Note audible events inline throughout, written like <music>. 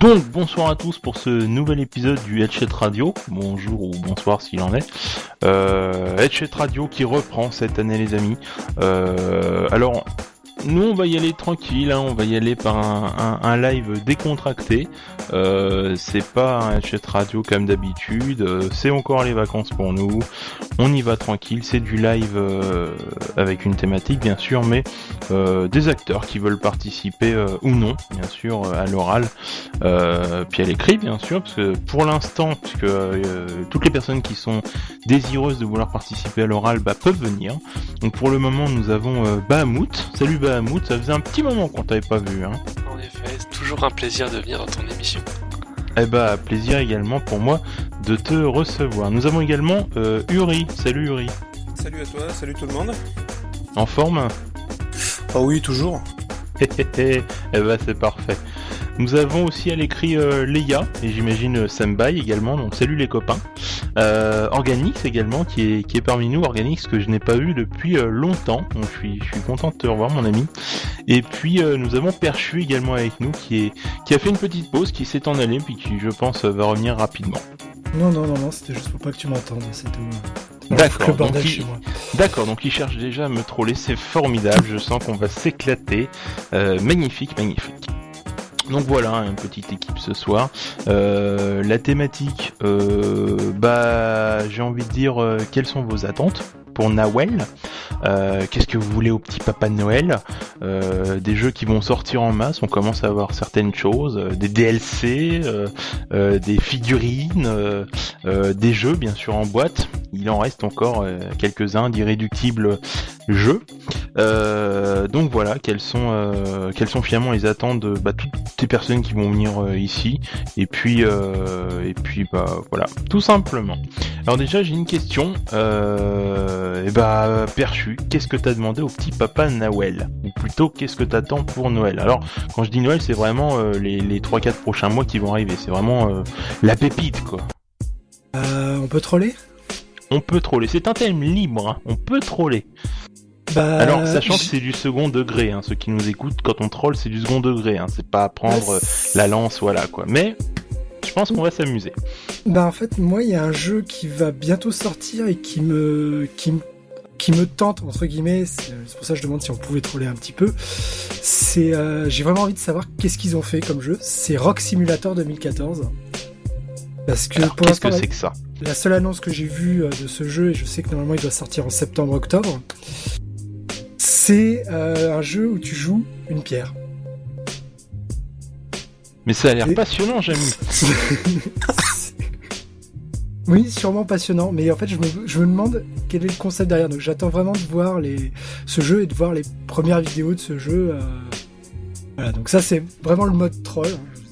Donc bonsoir à tous pour ce nouvel épisode du Headset Radio. Bonjour ou bonsoir s'il en est. Euh, Radio qui reprend cette année les amis. Euh, alors nous, on va y aller tranquille, hein, on va y aller par un, live décontracté. Euh, c'est pas un headset radio comme d'habitude, euh, c'est encore les vacances pour nous. On y va tranquille, c'est du live euh, avec une thématique bien sûr, mais des acteurs qui veulent participer ou non, bien sûr, à l'oral, puis à l'écrit bien sûr, parce que pour l'instant, puisque toutes les personnes qui sont désireuses de vouloir participer à l'oral bah, peuvent venir. Donc pour le moment, nous avons Bahamut. Salut Bahamut. Bahamut, ça faisait un petit moment qu'on t'avait pas vu. Hein. En effet, c'est toujours un plaisir de venir dans ton émission. Eh bah, plaisir également pour moi de te recevoir. Nous avons également euh, Uri. Salut Uri. Salut à toi, salut tout le monde. En forme? Oh oui, toujours. <laughs> eh bah, c'est parfait. Nous avons aussi à l'écrit euh, Leia et j'imagine euh, Sambai également, donc salut les copains. Euh, Organix également qui est, qui est parmi nous, Organix que je n'ai pas vu depuis euh, longtemps, donc je suis, je suis content de te revoir mon ami. Et puis nous avons Perchu également avec nous qui, est, qui a fait une petite pause, qui s'est en allé puis qui je pense va revenir rapidement. Non, non, non, non, c'était juste pour pas que tu m'entendes, c'est tout. D'accord, donc, il... D'accord, donc il cherche déjà à me troller, c'est formidable, je sens qu'on va s'éclater. magnifique, magnifique. Donc voilà, une petite équipe ce soir. Euh, la thématique, euh, bah j'ai envie de dire euh, quelles sont vos attentes? Pour Noël. Qu'est-ce que vous voulez au petit papa Noël Des jeux qui vont sortir en masse. On commence à avoir certaines choses, des DLC, des figurines, des jeux bien sûr en boîte. Il en reste encore quelques-uns d'irréductibles jeux. donc voilà, quelles sont sont finalement les attentes de bah, toutes les personnes qui vont venir euh, ici et puis euh, et puis bah voilà tout simplement alors déjà j'ai une question euh, et bah perchu qu'est-ce que t'as demandé au petit papa Noël? Ou plutôt qu'est-ce que t'attends pour Noël? Alors quand je dis Noël c'est vraiment euh, les, les 3-4 prochains mois qui vont arriver. C'est vraiment la pépite quoi. On peut troller? On peut troller. C'est un thème libre hein. on peut troller. Bah, Alors, sachant que c'est du second degré, hein, ceux qui nous écoutent, quand on troll, c'est du second degré, hein, c'est pas prendre bah, la lance, voilà quoi. Mais je pense qu'on va s'amuser. Bah en fait, moi, il y a un jeu qui va bientôt sortir et qui me, qui me, qui me tente entre guillemets. C'est pour ça que je demande si on pouvait troller un petit peu. C'est, euh, j'ai vraiment envie de savoir qu'est-ce qu'ils ont fait comme jeu. C'est Rock Simulator 2014. Parce que pour qu'est-ce que c'est que ça? La seule annonce que j'ai vue euh, de ce jeu, et je sais que normalement il doit sortir en septembre-octobre, c'est euh, un jeu où tu joues une pierre. Mais ça a l'air passionnant, Jamie. <laughs> oui, sûrement passionnant, mais en fait, je me, demande quel est le concept derrière. Donc, j'attends vraiment de voir les, ce jeu et de voir les premières vidéos de ce jeu. Euh. Voilà, donc ça, c'est vraiment le mode troll.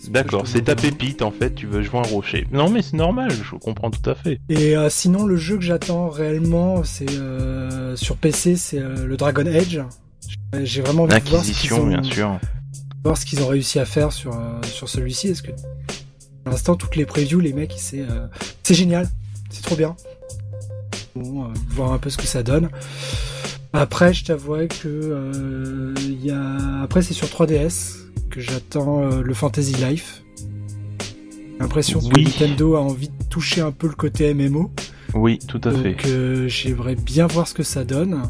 D'accord, c'est ta pépite en fait, tu veux jouer un rocher. Non mais c'est normal, je comprends tout à fait. Et euh, sinon le jeu que j'attends réellement, c'est euh, sur PC, c'est euh, le Dragon Edge. J'ai vraiment envie de voir ce qu'ils ont, bien sûr. Voir ce qu'ils ont réussi à faire sur sur celui-ci. Est-ce que pour l'instant toutes les previews, les mecs, c'est c'est génial, c'est trop bien. Bon, voir un peu ce que ça donne. Après, je t'avouerai que il y a après c'est sur 3DS que j'attends euh, le Fantasy Life. J'ai l'impression que Nintendo a envie de toucher un peu le côté MMO. Oui, tout à fait. Donc euh, j'aimerais bien voir ce que ça donne.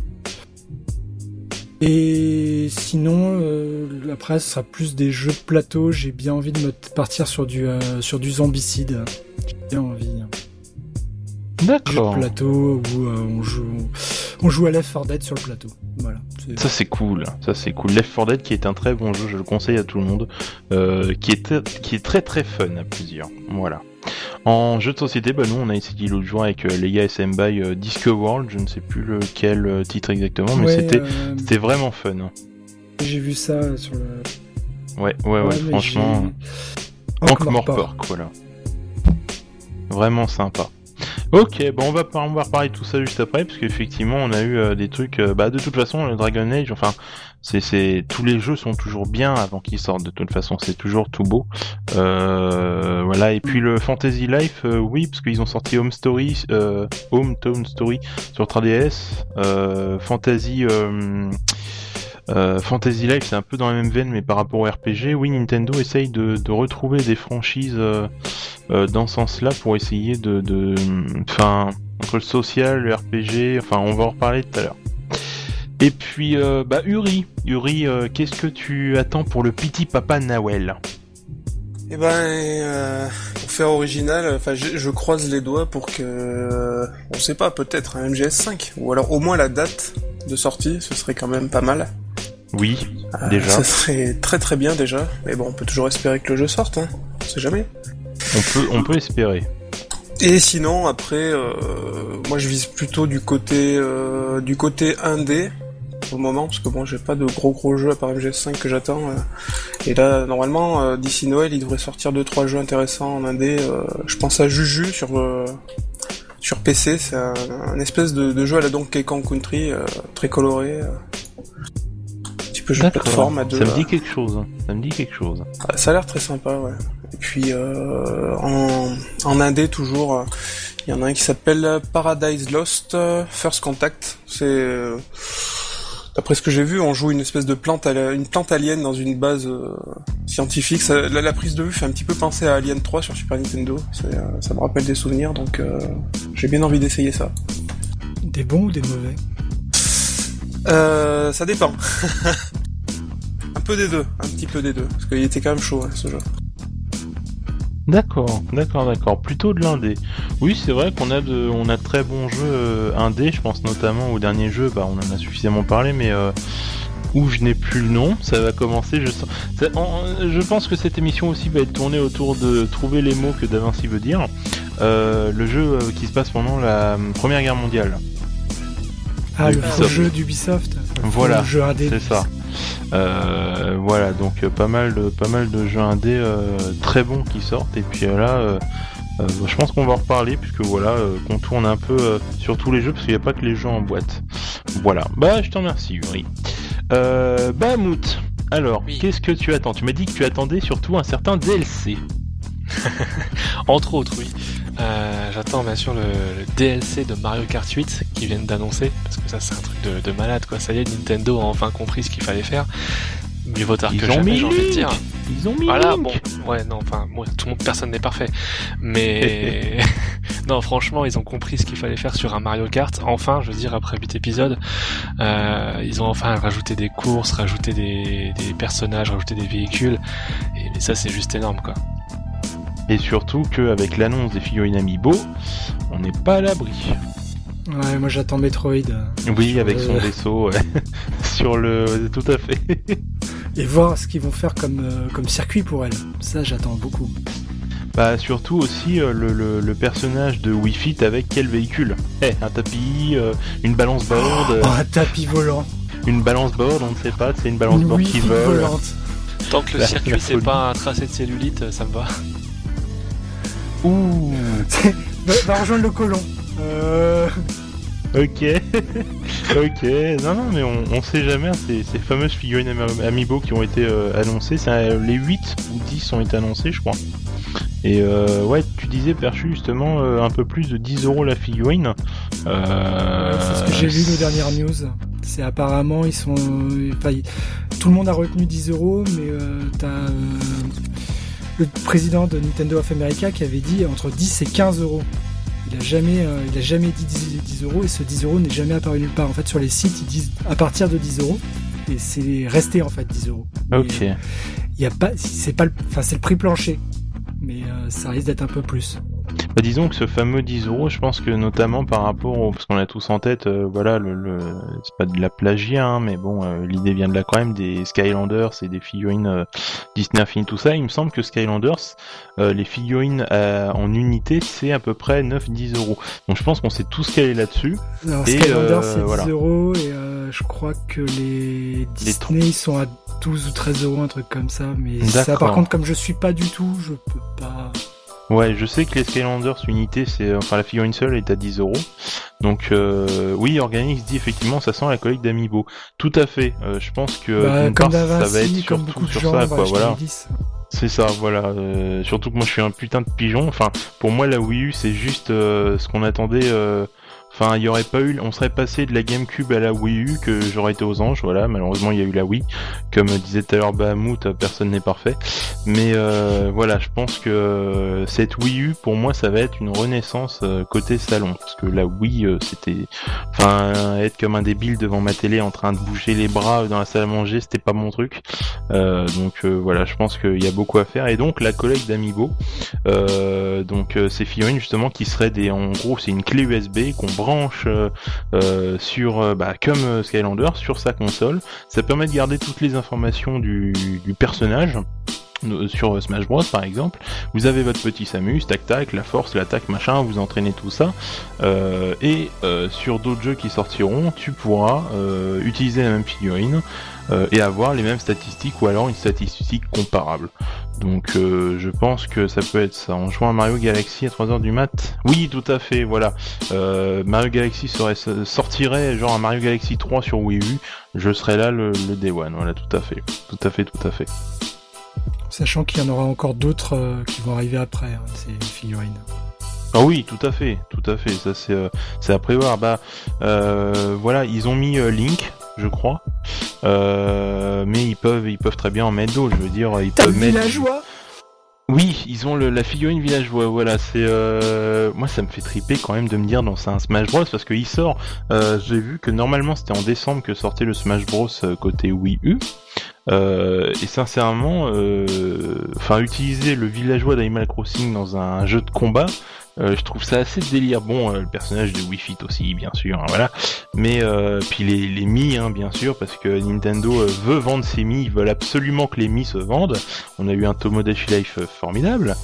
Et sinon, euh, après, ce sera plus des jeux de plateau. J'ai bien envie de me partir sur du sur du zombicide. J'ai bien envie. D'accord. Plateau où on joue on joue à Left 4 Dead sur le plateau. Voilà. Ça c'est cool, ça c'est cool. Left 4 Dead qui est un très bon jeu, je le conseille à tout le monde, euh, qui, est qui est très très fun à plusieurs. Voilà. En jeu de société, bah nous on a essayé l'autre jour avec euh, Leia SM by euh, Disque World, je ne sais plus lequel euh, titre exactement, mais c'était c'était vraiment fun. J'ai vu ça sur le. Ouais, ouais, ouais, franchement. Ankh-Morpork, voilà. Vraiment sympa. Ok, bon on va, on va reparler tout ça juste après, parce qu'effectivement on a eu euh, des trucs, euh, bah de toute façon le Dragon Age, enfin c'est, c'est tous les jeux sont toujours bien avant qu'ils sortent, de toute façon c'est toujours tout beau. Euh, voilà, et puis le Fantasy Life, oui, parce qu'ils ont sorti Home Story, Home Town Story sur 3DS, Fantasy... Fantasy Life, c'est un peu dans la même veine, mais par rapport au RPG, oui, Nintendo essaye de, retrouver des franchises euh, dans ce sens-là pour essayer de, de, enfin, entre le social, le RPG, enfin, on va en reparler tout à l'heure. Et puis, euh, bah, Uri, Uri, euh, qu'est-ce que tu attends pour le petit papa Nawel Eh ben, pour faire original, enfin, je, je croise les doigts pour que, on sait pas, peut-être un MGS5, ou alors au moins la date de sortie, ce serait quand même pas mal. Oui, déjà. Ça serait très très bien déjà, mais bon, on peut toujours espérer que le jeu sorte, hein. On sait jamais. On peut, on peut espérer. Et sinon, après, euh, moi je vise plutôt du côté euh, du côté indé pour le moment, parce que bon, j'ai pas de gros gros jeux à part MGS5 que j'attends. euh. Et là, normalement, d'ici Noël, il devrait sortir deux trois jeux intéressants en indé. je pense à Juju sur sur PC, c'est un, un espèce de, de jeu à la Donkey Kong Country, très coloré. Un petit peu jeu de plateforme à deux. Ça me dit quelque chose. Ça me dit quelque chose. Ah, Ça a l'air très sympa, ouais. Et puis euh, en, en indé toujours, euh, il y en a un qui s'appelle Paradise Lost euh, First Contact. C'est euh, d'après ce que j'ai vu, on joue une espèce de plante, une plante alien dans une base euh, scientifique. Ça- la, la prise de vue fait un petit peu penser à Alien 3 sur Super Nintendo. Euh, ça me rappelle des souvenirs, donc euh, j'ai bien envie d'essayer ça. Des bons ou des mauvais? Euh, ça dépend. <laughs> un peu des deux, un petit peu des deux, parce qu'il était quand même chaud hein, ce jeu. D'accord, d'accord, d'accord. Plutôt de l'indé. Oui, c'est vrai qu'on a de, on a de très bons jeux euh, indé. Je pense notamment au dernier jeu. Bah, on en a suffisamment parlé, mais euh, où je n'ai plus le nom. Ça va commencer. Je, sens- ça- en- je pense que cette émission aussi va être tournée autour de trouver les mots que Da Vinci veut dire. Euh, le jeu euh, qui se passe pendant la euh, Première Guerre mondiale. Ah, le faux jeu d'Ubisoft. Voilà, Le. C'est ça. Euh, voilà, donc euh, pas mal de pas mal de jeux indés euh, très bons qui sortent et puis là, je pense qu'on va en reparler puisque voilà, euh, qu'on tourne un peu euh, sur tous les jeux parce qu'il n'y a pas que les jeux en boîte. Voilà. Bah, je te remercie, Yuri. Euh, Bahamut. Alors, Oui. qu'est-ce que tu attends? Tu m'as dit que tu attendais surtout un certain DLC. <laughs> Entre autres, oui. Euh, J'attends bien sûr le, le DLC de Mario Kart 8 qui viennent d'annoncer, parce que ça c'est un truc de, de malade quoi. Ça y est, Nintendo a enfin compris ce qu'il fallait faire. Mieux vaut tard que jamais, j'ai envie de dire. Ils ont mis Voilà, bon, ouais, non, enfin, moi, tout le monde, personne n'est parfait, mais <laughs> non, franchement, ils ont compris ce qu'il fallait faire sur un Mario Kart. Enfin, je veux dire, après 8 épisodes, euh, ils ont enfin rajouté des courses, rajouté des, des personnages, rajouté des véhicules, et mais ça, c'est juste énorme, quoi. Et surtout qu'avec l'annonce des figurines Amiibo, on n'est pas à l'abri. Ouais, moi j'attends Metroid. euh, Oui, avec le- son vaisseau, ouais. <laughs> sur le, tout à fait. Et voir ce qu'ils vont faire comme, euh, comme circuit pour elle. Ça, j'attends beaucoup. Bah surtout aussi euh, le, le, le personnage de Wii Fit avec quel véhicule? Eh, un tapis, euh, une balance board, euh, Oh, un tapis volant. une balance board, on ne sait pas, c'est une balance Une board qui vole. volante. Tant que le La- circuit, c'est pas un tracé de cellulite, ça me va. Ouh, <laughs> va, va rejoindre le colon. Euh... ok, <laughs> ok, non non mais on, on sait jamais, hein, ces, ces fameuses figurines Ami- Amiibo qui ont été euh, annoncées, euh, les 8 ou 10 ont été annoncés je crois. Et euh, ouais, tu disais Perchu justement euh, un peu plus de 10 euros la figurine. Euh, c'est ce que j'ai vu nos dernières news. C'est apparemment, ils sont. Enfin, ils- tout le monde a retenu 10 euros, mais euh, t'as euh, le président de Nintendo of America qui avait dit entre 10 et 15 euros. Il a jamais, euh, il a jamais dit 10, 10 euros et ce 10 euros n'est jamais apparu nulle part. En fait, sur les sites, ils disent à partir de 10 euros et c'est resté en fait 10 euros. Ok. euh, Il y a pas, c'est pas, le, enfin c'est le prix plancher, mais euh, ça risque d'être un peu plus. Bah, disons que ce fameux 10 euros, je pense que notamment par rapport au, parce qu'on a tous en tête, euh, voilà, le, le- c'est pas de la plagiat, hein, mais bon, euh, l'idée vient de là quand même des Skylanders et des figurines euh, Disney Infinity, tout ça. Il me semble que Skylanders, euh, les figurines euh, en unité, c'est à peu près 9-10 euros. Donc je pense qu'on s'est tous calés là-dessus. Alors Et, Skylander euh, c'est 10 voilà. euros et euh, je crois que les Disney ils sont à 12 ou 13 euros, un truc comme ça. Mais ça par contre comme je suis pas du tout, je peux pas. Ouais, je sais que les Skylanders unité, c'est enfin la figurine seule est à 10 euros. Donc euh, oui, Organix dit effectivement, ça sent la collecte d'Amiibo. Tout à fait. Euh, je pense que Bah, comme part, ça va être surtout sur gens, ça, quoi. Voilà. les 10. C'est ça, voilà. Euh, surtout que moi je suis un putain de pigeon. Enfin, pour moi la Wii U c'est juste euh, ce qu'on attendait euh, Enfin, il y aurait pas eu, on serait passé de la GameCube à la Wii U que j'aurais été aux anges. Voilà, malheureusement il y a eu la Wii. Comme disait tout à l'heure Bahamut, personne n'est parfait. Mais euh, voilà, je pense que cette Wii U, pour moi, ça va être une renaissance euh, côté salon, parce que la Wii, euh, c'était, enfin, être comme un débile devant ma télé en train de bouger les bras dans la salle à manger, c'était pas mon truc. donc voilà, je pense qu'il y a beaucoup à faire. Et donc la collègue d'Amigo, donc c'est figurines justement qui seraient des, en gros, c'est une clé USB qu'on branche sur, bah, comme Skylander, sur sa console. Ça permet de garder toutes les informations du, personnage euh, sur Smash Bros par exemple, vous avez votre petit Samus, tac tac, la force, l'attaque, machin, vous entraînez tout ça, euh, et euh, sur d'autres jeux qui sortiront, tu pourras utiliser la même figurine et avoir les mêmes statistiques ou alors une statistique comparable. Donc je pense que ça peut être ça. En jouant à Mario Galaxy à 3h du mat, oui tout à fait, voilà. Mario Galaxy sortirait genre un Mario Galaxy 3 sur Wii U, je serais là le, le Day One, voilà tout à fait, tout à fait, tout à fait sachant qu'il y en aura encore d'autres euh, qui vont arriver après, hein, ces figurines. Ah oui, tout à fait, tout à fait. Ça c'est euh, c'est à prévoir. Bah euh, voilà, ils ont mis Link, je crois, mais ils peuvent ils peuvent très bien en mettre d'autres. Je veux dire, ils peuvent mettre. Villageois? Oui, ils ont le, la figurine villageois. Voilà, c'est moi ça me fait triper quand même de me dire dans un Smash Bros parce qu'il sort. J'ai vu que normalement c'était en décembre que sortait le Smash Bros côté Wii U. Euh, et sincèrement, euh, enfin utiliser le villageois d'Animal Crossing dans un jeu de combat, euh, je trouve ça assez délire. Bon, le personnage de Wii Fit aussi, bien sûr, hein, voilà. Mais puis les, les Mi, hein, bien sûr, parce que Nintendo veut vendre ses Mi, ils veulent absolument que les Mi se vendent. On a eu un Tomodachi Life formidable,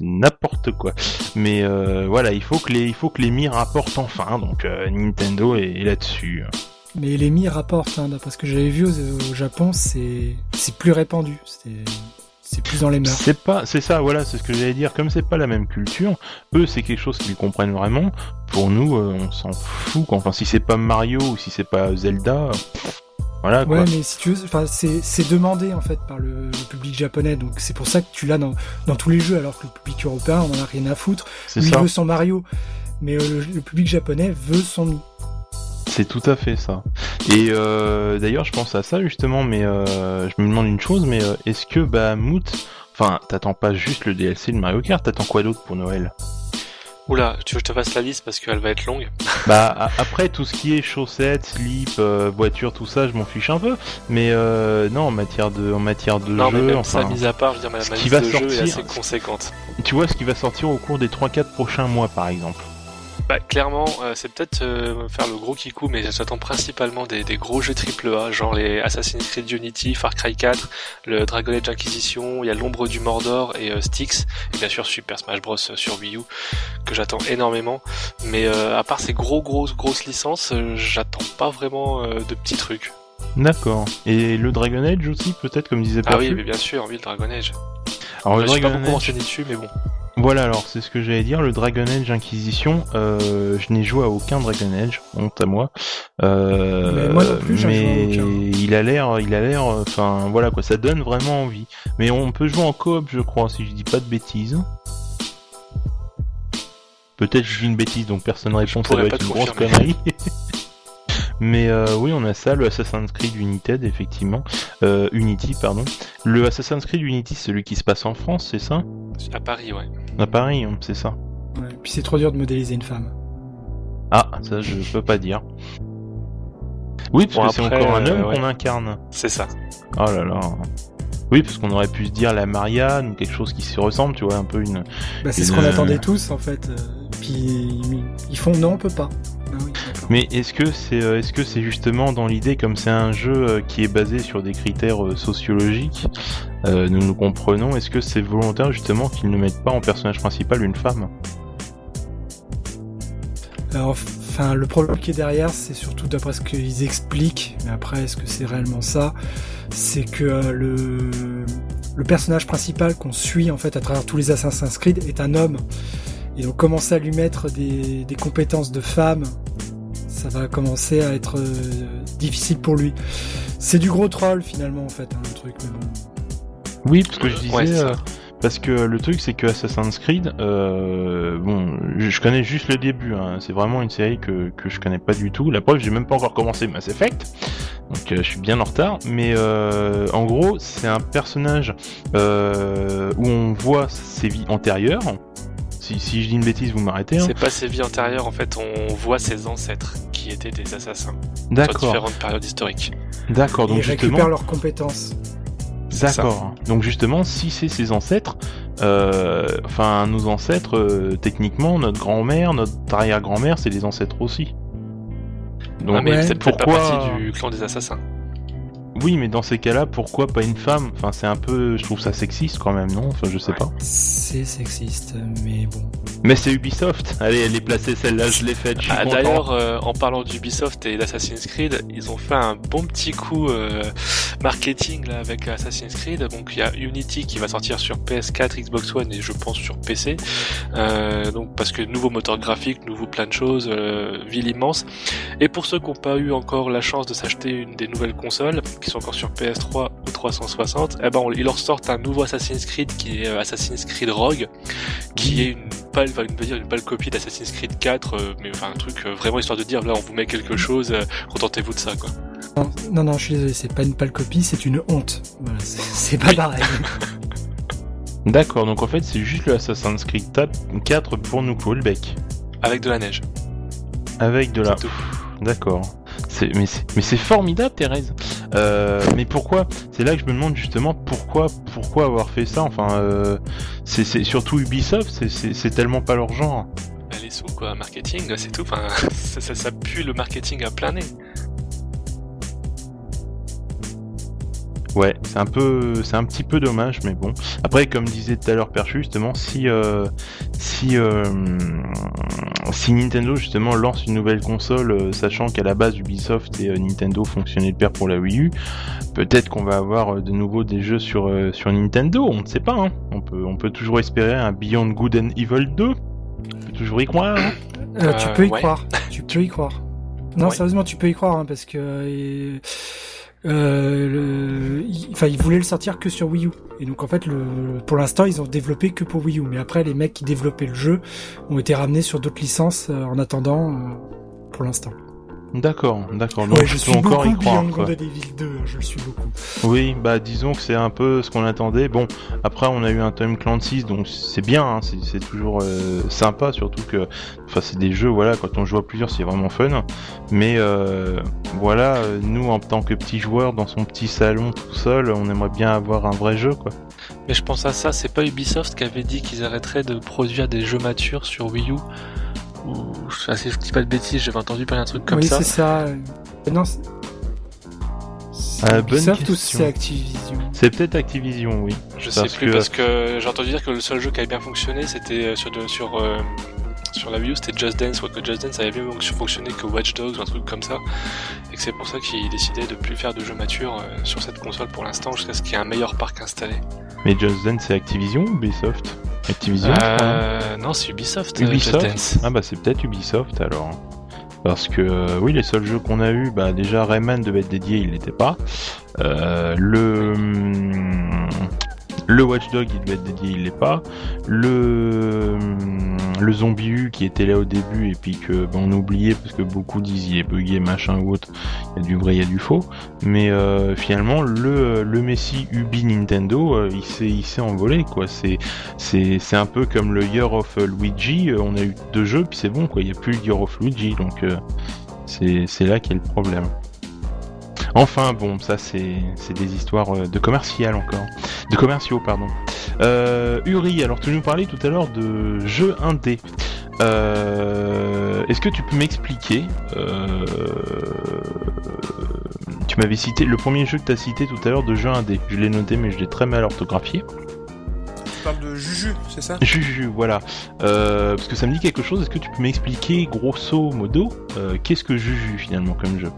n'importe quoi. Mais voilà, il faut que les, il faut que les Mi rapportent enfin. Donc Nintendo est, est là-dessus. Mais les Mi rapportent, hein, parce que j'avais vu au, Japon, c'est c'est plus répandu, c'est plus dans les mœurs. C'est pas, c'est ça, voilà, c'est ce que j'allais dire. Comme c'est pas la même culture, eux c'est quelque chose qu'ils comprennent vraiment. Pour nous, euh, on s'en fout. Enfin, si c'est pas Mario ou si c'est pas Zelda, voilà. Quoi. Ouais, mais si tu veux, enfin, c'est demandé en fait par le, public japonais, donc c'est pour ça que tu l'as dans, dans tous les jeux, alors que le public européen on en a rien à foutre. Lui il veut son Mario, mais euh, le, public japonais veut son Mi. C'est tout à fait ça. Et euh, d'ailleurs, je pense à ça justement, mais euh, je me demande une chose, mais euh, est-ce que Bahamut, enfin, t'attends pas juste le DLC de Mario Kart, t'attends quoi d'autre pour Noël? Oula, tu veux que je te fasse la liste parce qu'elle va être longue <laughs> Bah après tout ce qui est chaussettes, slip, voiture, tout ça, je m'en fiche un peu. Mais non, en matière de, en matière de non, jeu, mais enfin, ça mise à part, je veux dire, ma, qui va de sortir, jeux est assez conséquente. Tu vois ce qui va sortir au cours des 3-4 prochains mois, par exemple? Bah, clairement, euh, c'est peut-être euh, faire le gros kikou, mais j'attends principalement des, des, gros jeux AAA, genre les Assassin's Creed Unity, Far Cry 4, le Dragon Age Inquisition, il y a l'ombre du Mordor et euh, Styx, et bien sûr Super Smash Bros sur Wii U, que j'attends énormément. Mais à part ces gros grosses grosses licences, j'attends pas vraiment de petits trucs. D'accord. Et le Dragon Age aussi, peut-être, comme disait Ah oui, mais bien sûr, oui, le Dragon Age. Alors, le Dragon pas beaucoup dessus, mais bon. Voilà, alors c'est ce que j'allais dire. Le Dragon Age Inquisition, euh, je n'ai joué à aucun Dragon Age, honte à moi. Euh, mais moi non plus, mais il a l'air, il a l'air, enfin voilà quoi, ça donne vraiment envie. Mais on peut jouer en coop, je crois, si je dis pas de bêtises. Peut-être je dis une bêtise, donc personne ne répond, ça doit être une grosse connerie. <laughs> Mais euh, oui, on a ça, le Assassin's Creed United, effectivement. Euh, Unity, pardon. Le Assassin's Creed Unity, c'est celui qui se passe en France, c'est ça? À Paris, ouais. À Paris, hein, c'est ça. Ouais, puis c'est trop dur de modéliser une femme. Ah, ça je peux pas dire. Oui, parce que c'est encore un homme qu'on incarne. C'est ça. Oh là là. Oui, parce qu'on aurait pu se dire la Marianne ou quelque chose qui se ressemble, tu vois, un peu une. Bah, c'est ce qu'on attendait tous en fait. Euh, puis ils font non, on peut pas. Ah Mais est-ce que c'est euh, est-ce que c'est justement dans l'idée comme c'est un jeu euh, qui est basé sur des critères euh, nous nous comprenons, est-ce que c'est volontaire justement qu'ils ne mettent pas en personnage principal une femme? Alors, le problème qui est derrière, c'est surtout d'après ce qu'ils expliquent, mais après, est-ce que c'est réellement ça? C'est que le le personnage principal qu'on suit en fait à travers tous les Assassin's Creed est un homme et donc commencer à lui mettre des, compétences de femme, ça va commencer à être euh, difficile pour lui. C'est du gros troll finalement en fait, hein, le truc. Mais bon. Oui, parce que je disais, euh, parce que le truc c'est que Assassin's Creed, euh, bon, je, connais juste le début. Hein. C'est vraiment une série que, que je connais pas du tout. La preuve, j'ai même pas encore commencé Mass Effect, donc euh, je suis bien en retard. Mais euh, en gros, c'est un personnage euh, où on voit ses vies antérieures. Si, si je dis une bêtise, vous m'arrêtez. Hein. C'est pas ses vies antérieures, en fait, on voit ses ancêtres qui étaient des assassins sur D'accord, différentes périodes historiques. d'accord. Donc Ils justement, récupèrent leurs compétences. D'accord. Donc justement, si c'est ses ancêtres, euh, enfin nos ancêtres, euh, techniquement, notre grand-mère, notre arrière-grand-mère, c'est des ancêtres aussi. Donc Ah, mais ouais. pas pourquoi partie du clan des assassins. Oui, mais dans ces cas-là, pourquoi pas une femme? Enfin, c'est un peu, je trouve ça sexiste quand même, non? Enfin, je sais pas. C'est sexiste, mais bon. Mais c'est Ubisoft. Allez, elle est placée celle-là, je l'ai faite. Je suis Ah, content. D'ailleurs, euh, en parlant d'Ubisoft et d'Assassin's Creed, ils ont fait un bon petit coup euh, marketing là avec Assassin's Creed. Donc il y a Unity qui va sortir sur PS4, Xbox One et je pense sur PC. Euh, donc parce que nouveau moteur graphique, nouveau plein de choses, euh, ville immense. Et pour ceux qui n'ont pas eu encore la chance de s'acheter une des nouvelles consoles, qui sont encore sur PS3 ou 360, eh ben on- ils leur sortent un nouveau Assassin's Creed qui est euh, Assassin's Creed Rogue, qui est une pâle, enfin, dire une pâle copie d'Assassin's Creed 4, euh, mais enfin un truc euh, vraiment histoire de dire là on vous met quelque chose, euh, contentez-vous de ça quoi. Non, non, non, je suis désolé, c'est pas une pâle copie, c'est une honte. Voilà, c'est <laughs> pas pareil. <laughs> D'accord. Donc en fait, c'est juste le Assassin's Creed 4 pour nous le bec, Avec de la neige. avec de la. D'accord. C'est mais c'est formidable, Thérèse. Euh, mais pourquoi? C'est là que je me demande justement pourquoi pourquoi avoir fait ça. Enfin, euh, c'est surtout Ubisoft, c'est tellement pas leur genre. Bah, les sous quoi, marketing, c'est tout. Enfin, <laughs> ça, ça, ça pue le marketing à plein nez. Ouais, c'est un peu, c'est un petit peu dommage, mais bon. Après, comme disait tout à l'heure Perchu, justement, si euh, si euh, si Nintendo justement lance une nouvelle console, euh, sachant qu'à la base Ubisoft et euh, Nintendo fonctionnaient de pair pour la Wii U, peut-être qu'on va avoir euh, de nouveau des jeux sur euh, sur Nintendo. On ne sait pas. Hein. On peut on peut toujours espérer un Beyond Good and Evil 2. On peut toujours y croire. hein. Euh, tu peux y ouais. croire. Tu peux y croire. Non, Ouais. sérieusement, tu peux y croire, hein, parce que euh, euh, enfin, ils voulaient le sortir que sur Wii U. Et donc, en fait, le, pour l'instant, ils ont développé que pour Wii U. Mais après, les mecs qui développaient le jeu ont été ramenés sur d'autres licences euh, en attendant, euh, pour l'instant. D'accord, d'accord. Donc Ouais, je suis encore y beaucoup croire. Beyond quoi. Good and Evil 2, hein, je le suis beaucoup. Oui, bah disons que c'est un peu ce qu'on attendait. Bon, après on a eu un Tom Clancy, donc c'est bien, hein, c'est c'est toujours euh, sympa, surtout que, enfin c'est des jeux, voilà, quand on joue à plusieurs, c'est vraiment fun. Mais euh, voilà, euh, nous en tant que petits joueurs dans son petit salon tout seul, on aimerait bien avoir un vrai jeu, quoi. Mais je pense à ça, c'est pas Ubisoft qui avait dit qu'ils arrêteraient de produire des jeux matures sur Wii U Ou, ah, si je dis pas de bêtises, j'avais entendu parler d'un truc comme oui, ça. c'est ça. Euh, Non, c'est c'est bonne Ubisoft ou c'est Activision C'est peut-être Activision, oui. Je sais plus que- parce que j'ai entendu dire que le seul jeu qui avait bien fonctionné c'était euh, sur de- sur euh, sur la Wii U c'était Just Dance ou que Just Dance avait mieux fonctionné que Watch Dogs ou un truc comme ça et que c'est pour ça qu'ils décidaient de plus faire de jeux matures euh, sur cette console pour l'instant jusqu'à ce qu'il y ait un meilleur parc installé. Mais Just Dance, c'est Activision ou Ubisoft? Activision, hein. Euh, non, c'est Ubisoft. euh, Ubisoft Just Dance. Ah bah c'est peut-être Ubisoft alors. Parce que euh, oui, les seuls jeux qu'on a eu, bah déjà Rayman devait être dédié, il l'était pas. Euh, le hum, le Watchdog il devait être dédié, il l'est pas. Le hum, le Zombie U qui était là au début et puis que bah, on a oublié parce que beaucoup disent il est bugué machin ou autre. Il y a du vrai, il y a du faux. Mais euh, finalement le le Messi Ubi Nintendo, euh, il s'est envolé quoi. C'est un peu comme le Year of euh, Luigi, euh, on a eu deux jeux puis c'est bon quoi, il n'y a plus le Year of Luigi donc euh, c'est là qu'est le problème. Enfin bon, ça c'est c'est des histoires euh, de commercial encore, de commerciaux pardon. Euh, Uri, alors tu nous parlais tout à l'heure de jeux indé. Euh, Est-ce que tu peux m'expliquer euh, Tu m'avais cité le premier jeu que tu as cité tout à l'heure de jeu indé. Je l'ai noté mais je l'ai très mal orthographié. Tu parles de Juju, c'est ça? Juju, voilà. Euh, parce que ça me dit quelque chose. Est-ce que tu peux m'expliquer, grosso modo, qu'est-ce que Juju finalement comme jeu?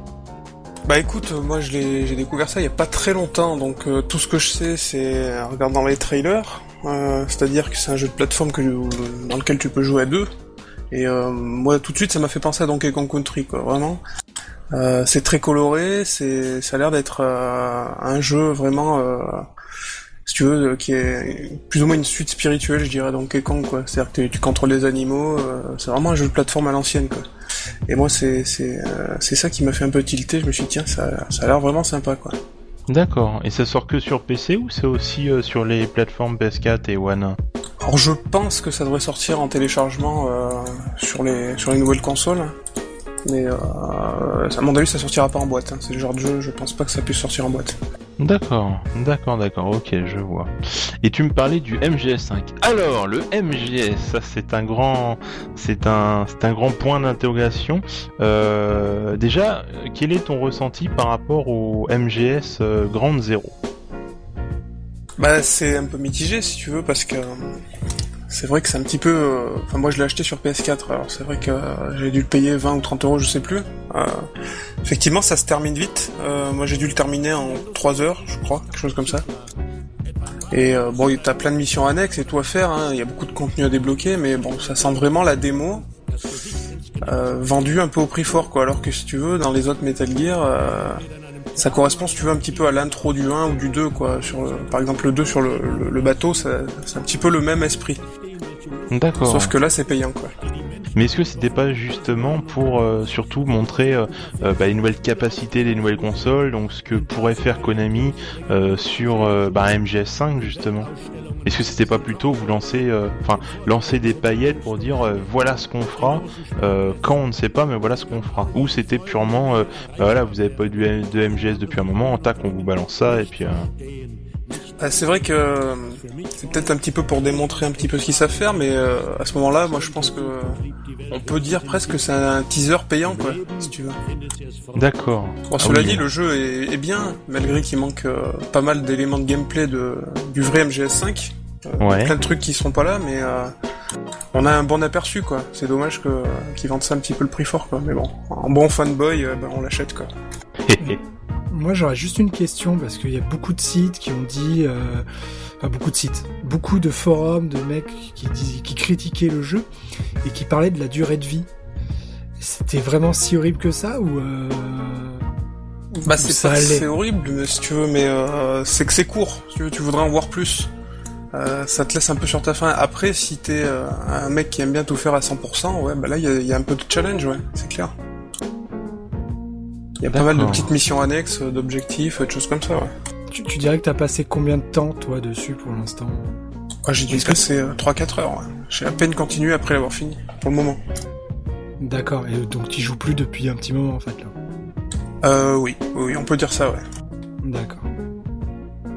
Bah écoute, euh, moi j'ai découvert ça il y a pas très longtemps, donc euh, tout ce que je sais c'est en regardant les trailers, euh, c'est-à-dire que c'est un jeu de plateforme que, dans lequel tu peux jouer à deux. Et euh, moi tout de suite ça m'a fait penser à Donkey Kong Country, quoi, vraiment. Euh, c'est très coloré, c'est, ça a l'air d'être euh, un jeu vraiment euh, si tu veux, qui est plus ou moins une suite spirituelle, je dirais, Donkey Kong, quoi. C'est-à-dire que tu, contrôles des animaux, c'est vraiment un jeu de plateforme à l'ancienne, quoi. Et moi, c'est c'est c'est ça qui m'a fait un peu tilter. Je me suis dit tiens, ça ça a l'air vraiment sympa, quoi. D'accord. Et ça sort que sur PC ou c'est aussi sur les plateformes PS4 et One? Alors je pense que ça devrait sortir en téléchargement euh, sur les sur les nouvelles consoles, mais euh, à mon avis ça sortira pas en boîte. Hein. C'est le genre de jeu, je pense pas que ça puisse sortir en boîte. D'accord, d'accord, d'accord, ok, je vois. Et tu me parlais du MGS5. Alors, le MGS, ça c'est un grand, c'est un, c'est un grand point d'interrogation. Euh, déjà, quel est ton ressenti par rapport au MGS euh, Grand Zero? Bah c'est un peu mitigé si tu veux parce que c'est vrai que c'est un petit peu. Euh, enfin moi je l'ai acheté sur PS4 alors c'est vrai que euh, j'ai dû le payer 20 ou 30 euros je sais plus. Euh, effectivement ça se termine vite. moi j'ai dû le terminer en 3 heures je crois quelque chose comme ça. Et bon t'as plein de missions annexes et tout à faire. Hein. Il y a beaucoup de contenu à débloquer mais bon ça sent vraiment la démo. vendue un peu au prix fort quoi alors que si tu veux dans les autres Metal Gear ça correspond si tu veux un petit peu à l'intro du 1 ou du 2 quoi par exemple le 2 sur le, bateau c'est un petit peu le même esprit d'accord. Sauf que là c'est payant quoi. Mais est-ce que c'était pas justement pour euh, surtout montrer euh, euh, bah, les nouvelles capacités des nouvelles consoles, donc ce que pourrait faire Konami sur bah, MGS5 justement? Est-ce que c'était pas plutôt vous lancer, enfin, lancer des paillettes pour dire voilà ce qu'on fera quand on ne sait pas, mais voilà ce qu'on fera? Ou c'était purement bah voilà, vous avez pas eu de MGS depuis un moment, tac, on vous balance ça et puis. Bah, c'est vrai que c'est peut-être un petit peu pour démontrer un petit peu ce qu'ils savent faire, mais à ce moment-là, moi je pense que on peut dire presque que c'est un teaser payant, quoi, si tu veux. D'accord. Bon, cela ah dit, le jeu est, bien, malgré qu'il manque euh, pas mal d'éléments de gameplay de, du vrai MGS5. Euh, ouais. Plein de trucs qui seront pas là, mais euh, on a un bon aperçu, quoi. C'est dommage que qu'ils vendent ça un petit peu le prix fort, quoi. Mais bon, en bon fanboy, ben, on l'achète, quoi. <laughs> Moi, j'aurais juste une question parce qu'il y a beaucoup de sites qui ont dit beaucoup de sites, beaucoup de forums de mecs qui, qui critiquaient le jeu et qui parlaient de la durée de vie. C'était vraiment si horrible que ça ou euh... Bah c'est pas c'est horrible si tu veux, mais euh, c'est que c'est court. tu veux, tu voudrais en voir plus. Euh, ça te laisse un peu sur ta faim. Après, si t'es euh, un mec qui aime bien tout faire à 100%, ouais, bah là il y, y a, un peu de challenge, ouais, c'est clair. Il y a pas mal de petites missions annexes, d'objectifs, de choses comme ça, ouais. Tu, tu dirais que t'as passé combien de temps, toi, dessus, pour l'instant? Ah, J'ai dû passer 3-4 euh, heures. J'ai à peine continué après l'avoir fini, pour le moment. D'accord, et donc tu joues plus depuis un petit moment, en fait, là? Euh, oui, oui, on peut dire ça, ouais. D'accord.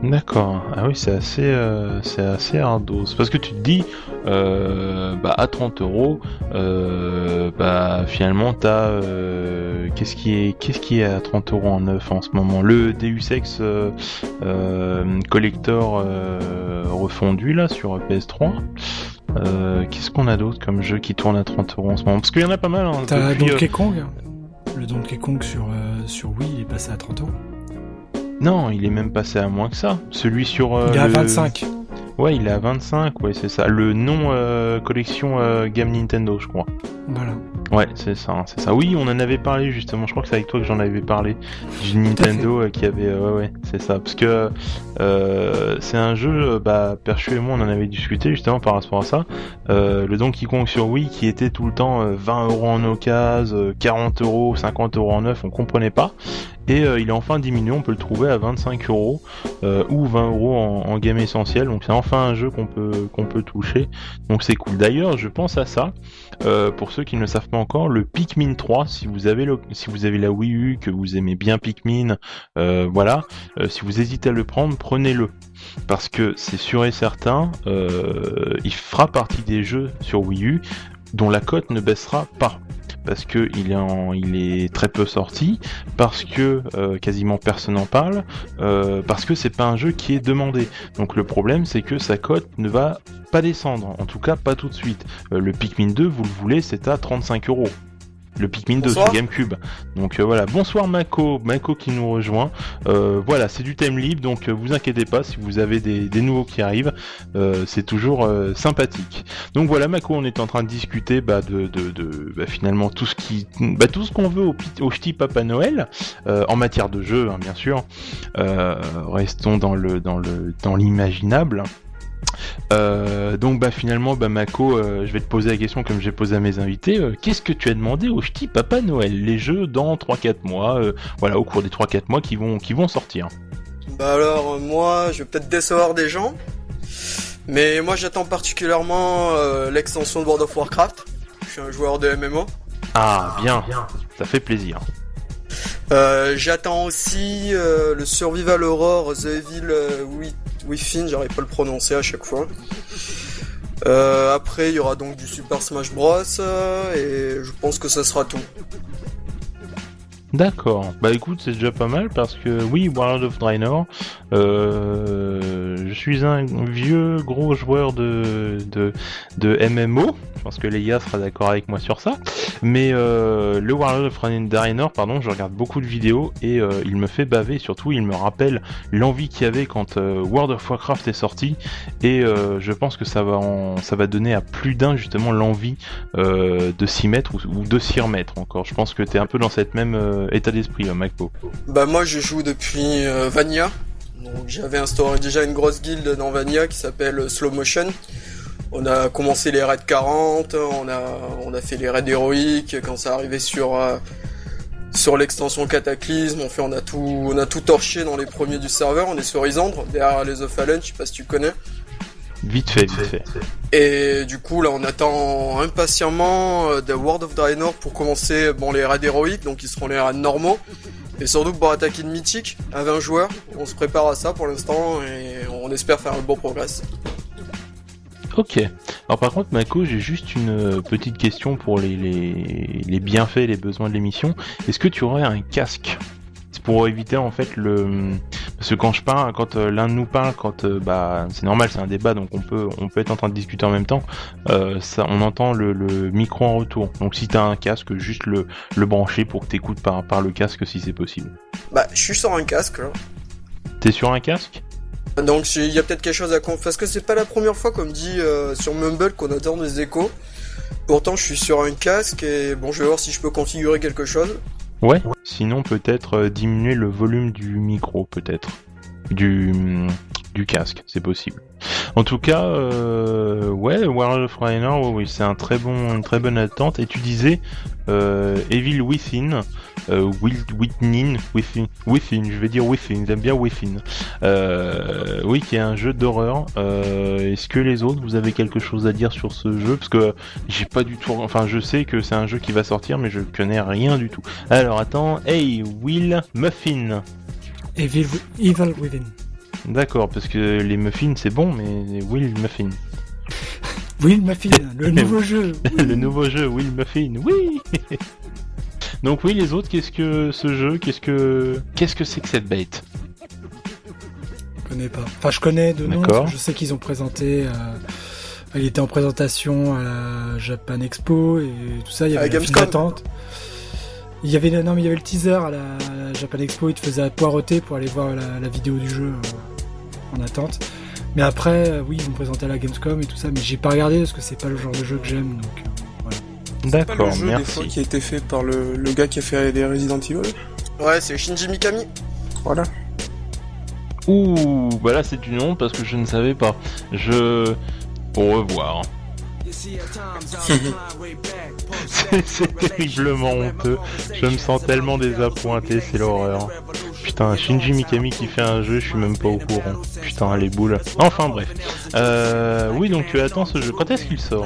D'accord. Ah oui, c'est assez, euh, c'est assez hardos. Parce que tu te dis, euh, bah à 30 euros, euh, bah finalement t'as, euh, qu'est-ce qui est, qu'est-ce qui est à 30 euros en neuf en ce moment? Le Deus Ex Collector refondu là sur PS3. qu'est-ce qu'on a d'autre comme jeu qui tourne à 30 euros en ce moment? Parce qu'il y en a pas mal. Hein, t'as Donkey Kong. Le Donkey Kong sur sur Wii il est passé à 30 euros. Non, il est même passé à moins que ça. Celui sur. Euh, il est à 25. Ouais, il est à 25, ouais, c'est ça. Le nom euh, collection euh, Game Nintendo, je crois. Voilà. Ouais, c'est ça, c'est ça. Oui, on en avait parlé justement. Je crois que c'est avec toi que j'en avais parlé. Du Nintendo euh, qui avait, ouais, ouais, c'est ça. Parce que euh, c'est un jeu, bah, Perchu et moi, on en avait discuté justement par rapport à ça. Euh, le Donkey Kong sur Wii qui était tout le temps 20 euros en occasion, 40 euros, 50 euros en neuf, on comprenait pas. Et il est enfin diminué, on peut le trouver à 25 euros ou 20 euros en, en game essentiel. Donc c'est enfin un jeu qu'on peut qu'on peut toucher. Donc c'est cool. D'ailleurs, je pense à ça. pour ceux qui ne savent pas le Pikmin 3, si vous avez si vous avez la Wii U, que vous aimez bien Pikmin, euh, voilà, euh, si vous hésitez à le prendre, prenez-le. Parce que c'est sûr et certain, euh, il fera partie des jeux sur Wii U dont la cote ne baissera pas parce que il est, très peu sorti, parce que quasiment personne n'en parle, parce que c'est pas un jeu qui est demandé. Donc le problème c'est que sa cote ne va pas descendre, en tout cas pas tout de suite. Euh, le Pikmin 2, vous le voulez, c'est à 35 euros. Le Pikmin 2 Bonsoir. sur GameCube. Donc euh, voilà, bonsoir Mako, Mako qui nous rejoint. Euh, voilà, c'est du thème libre, donc euh, vous inquiétez pas si vous avez des, des nouveaux qui arrivent, euh, c'est toujours sympathique. Donc voilà, Mako, on est en train de discuter bah, de, de, de bah, finalement tout ce qui, bah, tout ce qu'on veut au, au ch'ti Papa Noël euh, en matière de jeu, hein, bien sûr. Euh, restons dans le dans le dans l'imaginable. Euh, donc bah finalement bah Mako, euh, je vais te poser la question comme j'ai posé à mes invités. euh, Qu'est-ce que tu as demandé au ch'ti Papa Noël? Les jeux dans 3-4 mois, voilà au cours des 3-4 mois qui vont qui vont sortir. Bah alors, moi, je vais peut-être décevoir des gens. Mais moi, j'attends particulièrement l'extension de World of Warcraft. Je suis un joueur de MMO. Ah bien, ça fait plaisir. Euh, j'attends aussi euh, le Survival Horror The Evil euh, Wi- Within, j'arrive pas à le prononcer à chaque fois. Après, il y aura donc du Super Smash Bros. et je pense que ça sera tout. D'accord. Bah écoute, c'est déjà pas mal parce que oui, World of Draenor, je suis un vieux gros joueur de, de, de MMO. Je pense que Leia sera d'accord avec moi sur ça. Mais euh, le World of Draenor, pardon, je regarde beaucoup de vidéos et euh, il me fait baver. Surtout, il me rappelle l'envie qu'il y avait quand euh, World of Warcraft est sorti. Et je pense que ça va, ça va donner à plus d'un justement l'envie de s'y mettre ou, de s'y remettre encore. Je pense que t'es un peu dans cette même état d'esprit, Macpo. Bah moi, je joue depuis Vania. Donc j'avais instauré déjà une grosse guilde dans Vania qui s'appelle Slow Motion. On a commencé les raids 40, on a, on a fait les raids héroïques quand ça arrivait sur, euh, sur l'extension Cataclysme. On fait, on a tout, on a tout torché dans les premiers du serveur. On est sur Isandre, derrière les The Fallen, je sais pas si tu connais. Vite fait, vite fait. Et du coup, là, on attend impatiemment euh, The World of Draenor pour commencer bon, les raids héroïques, donc ils seront les raids normaux. Et surtout pour attaquer une mythique à 20 joueurs. On se prépare à ça pour l'instant et on espère faire un bon progrès. Ok. Alors par contre, Mako, j'ai juste une euh, petite question pour les, les, les bienfaits et les besoins de l'émission. Est-ce que tu aurais un casque? C'est pour éviter en fait le... Parce que quand je parle, quand euh, l'un de nous parle, quand euh, bah c'est normal, c'est un débat, donc on peut on peut être en train de discuter en même temps. euh, ça, on entend le, le micro en retour. Donc si t'as un casque, juste le, le brancher pour que t'écoutes par par le casque si c'est possible. Bah, je suis sur un casque là. T'es sur un casque? Donc il y a peut-être quelque chose à con... Parce que c'est pas la première fois qu'on me dit euh, sur Mumble qu'on attend des échos. Pourtant, je suis sur un casque et bon, je vais voir si je peux configurer quelque chose. Ouais. Sinon, peut-être euh, diminuer le volume du micro, peut-être. Du, du casque, c'est possible. En tout cas, euh, ouais, World of ouais, oui, c'est un très bon, une très bonne attente. Et tu disais Evil Within, euh, Will, Within, Within, Within, je vais dire Within, j'aime bien Within. Euh, oui, qui est un jeu d'horreur. Euh, Est-ce que les autres, vous avez quelque chose à dire sur ce jeu? Parce que j'ai pas du tout, enfin, je sais que c'est un jeu qui va sortir, mais je connais rien du tout. Alors attends, hey, Will Muffin. Evil, Evil Within. D'accord, parce que les muffins c'est bon, mais Will Muffin. <laughs> Will Muffin, <laughs> le nouveau jeu. Le nouveau jeu Will Muffin, oui Donc oui, les autres, qu'est-ce que ce jeu Qu'est-ce que qu'est-ce que c'est que cette bête? Je connais pas. Enfin, je connais de nom. Je sais qu'ils ont présenté. Euh, il était en présentation à la Japan Expo et tout ça. Il y avait la Gamescom. d'attente. Il y avait non, mais il y avait le teaser à la, à la Japan Expo. Il te faisait poireauter pour aller voir la, la vidéo du jeu euh, en attente. Mais après, oui, ils vont présenter à la Gamescom et tout ça. Mais j'ai pas regardé parce que c'est pas le genre de jeu que j'aime. Donc, euh, Pas le D'accord, jeu des fois merci. qui a été fait par le, le gars qui a fait les Resident Evil. Ouais, c'est Shinji Mikami. Voilà. Ouh, bah là c'est du nom parce que je ne savais pas. Je au revoir. C'est <laughs> c'est terriblement honteux. Je me sens tellement désappointé, c'est l'horreur. Putain, Shinji Mikami qui fait un jeu, je suis même pas au courant. Putain, les boules. Enfin bref. Euh, oui, donc tu attends ce jeu. Quand est-ce qu'il sort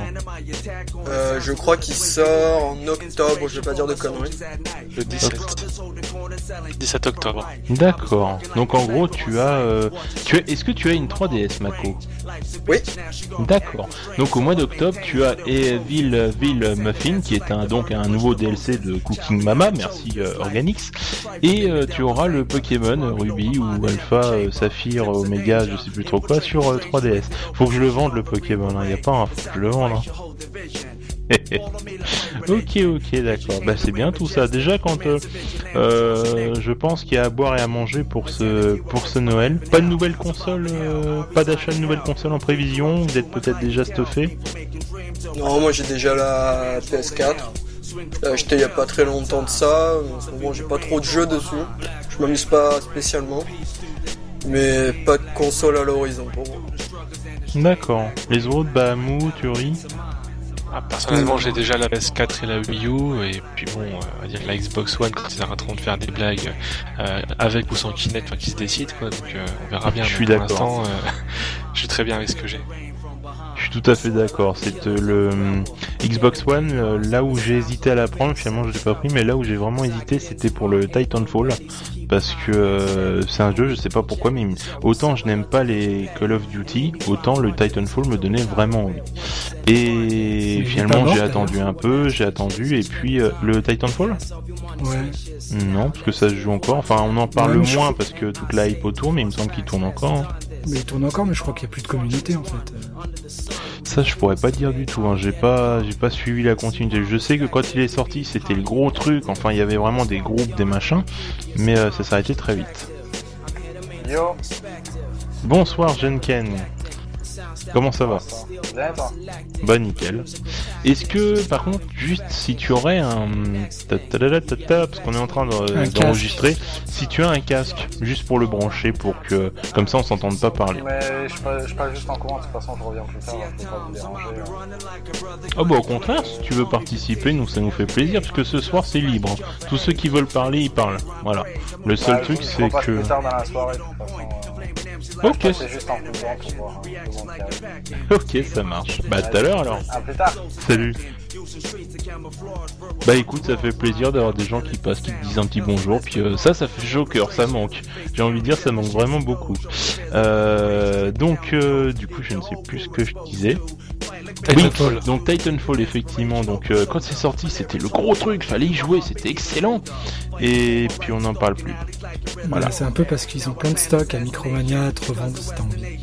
Euh, je crois qu'il sort en octobre, je vais pas dire de conneries. Le 17. 17 octobre. D'accord. Donc en gros, tu as, euh, tu as, est-ce que tu as une 3DS, Mako Oui. D'accord. Donc au mois d'octobre, tu as Evil Ville Muffin, qui est un donc un nouveau DLC de Cooking Mama, merci euh, Organix, et euh, tu auras le Pokémon Ruby ou Alpha, euh, Saphir, Omega, je sais plus trop quoi, sur euh, 3DS. Faut que je le vende le Pokémon, il y a pas un, faut que je le vende. hein. <laughs> ok, ok, d'accord. Bah c'est bien tout ça. Déjà quand euh, euh, je pense qu'il y a à boire et à manger pour ce pour ce Noël. Pas de nouvelle console, euh, pas d'achat de nouvelle console en prévision. Vous êtes peut-être déjà stuffé. Non, moi j'ai déjà la PS4. J'ai acheté il y a pas très longtemps de ça. En ce moment j'ai pas trop de jeux dessus. Je m'amuse pas spécialement. Mais pas de console à l'horizon pour moi. D'accord. Les autres, bah Mou, Turi. Ah, personnellement, j'ai déjà la PS4 et la Wii U, et puis bon, euh, dire que la Xbox One, quand ils arrêteront de faire des blagues euh, avec ou sans Kinect, enfin, qui se décident, quoi, donc euh, on verra bien. Je suis d'accord. Euh, <laughs> je suis très bien avec ce que j'ai. Je suis tout à fait d'accord. C'est euh, le euh, Xbox One, euh, là où j'ai hésité à la prendre, finalement je l'ai pas pris, mais là où j'ai vraiment hésité, c'était pour le Titanfall, parce que euh, c'est un jeu, je sais pas pourquoi, mais autant je n'aime pas les Call of Duty, autant le Titanfall me donnait vraiment envie. Et finalement j'ai attendu un peu, j'ai attendu, et puis euh, le Titanfall? Ouais. Non, parce que ça se joue encore. Enfin, on en parle Ouais, mais je moins parce que toute la hype autour, mais il me semble qu'il tourne encore. Mais il tourne encore, mais je crois qu'il n'y a plus de communauté en fait. Ça, je pourrais pas dire du tout. Hein. J'ai pas, j'ai pas suivi la continuité. Je sais que quand il est sorti, c'était le gros truc. Enfin, il y avait vraiment des groupes, des machins, mais euh, ça s'arrêtait très vite. Yo, Bonsoir, Jenken. Comment ça va Bah nickel. Est-ce que, par contre, juste si tu aurais un, parce qu'on est en train d'enregistrer, si tu as un casque, juste pour le brancher, pour que, comme ça, on s'entende pas parler. Mais je passe juste en courant, de toute façon je reviens plus tard, déranger. hein. Ah bah au contraire, si tu veux participer, nous ça nous fait plaisir parce que ce soir c'est libre. Tous ceux qui veulent parler, ils parlent. Voilà. Le seul Bah, truc c'est que. Ok, je passais juste en courant pour voir hein, ok, ça marche. Bah tout à l'heure alors. À plus tard Salut. Bah écoute, ça fait plaisir d'avoir des gens qui passent, qui te disent un petit bonjour. Puis euh, ça, ça fait cœur, ça manque. J'ai envie de dire, ça manque vraiment beaucoup. Euh, donc, euh, du coup, je ne sais plus ce que je disais. Titanfall. Oui, donc Titanfall effectivement. Donc euh, quand c'est sorti, c'était le gros truc, fallait y jouer, c'était excellent. Et puis on n'en parle plus. Voilà. c'est un peu parce qu'ils ont plein de stocks à Micromania à te revendre si t'as envie.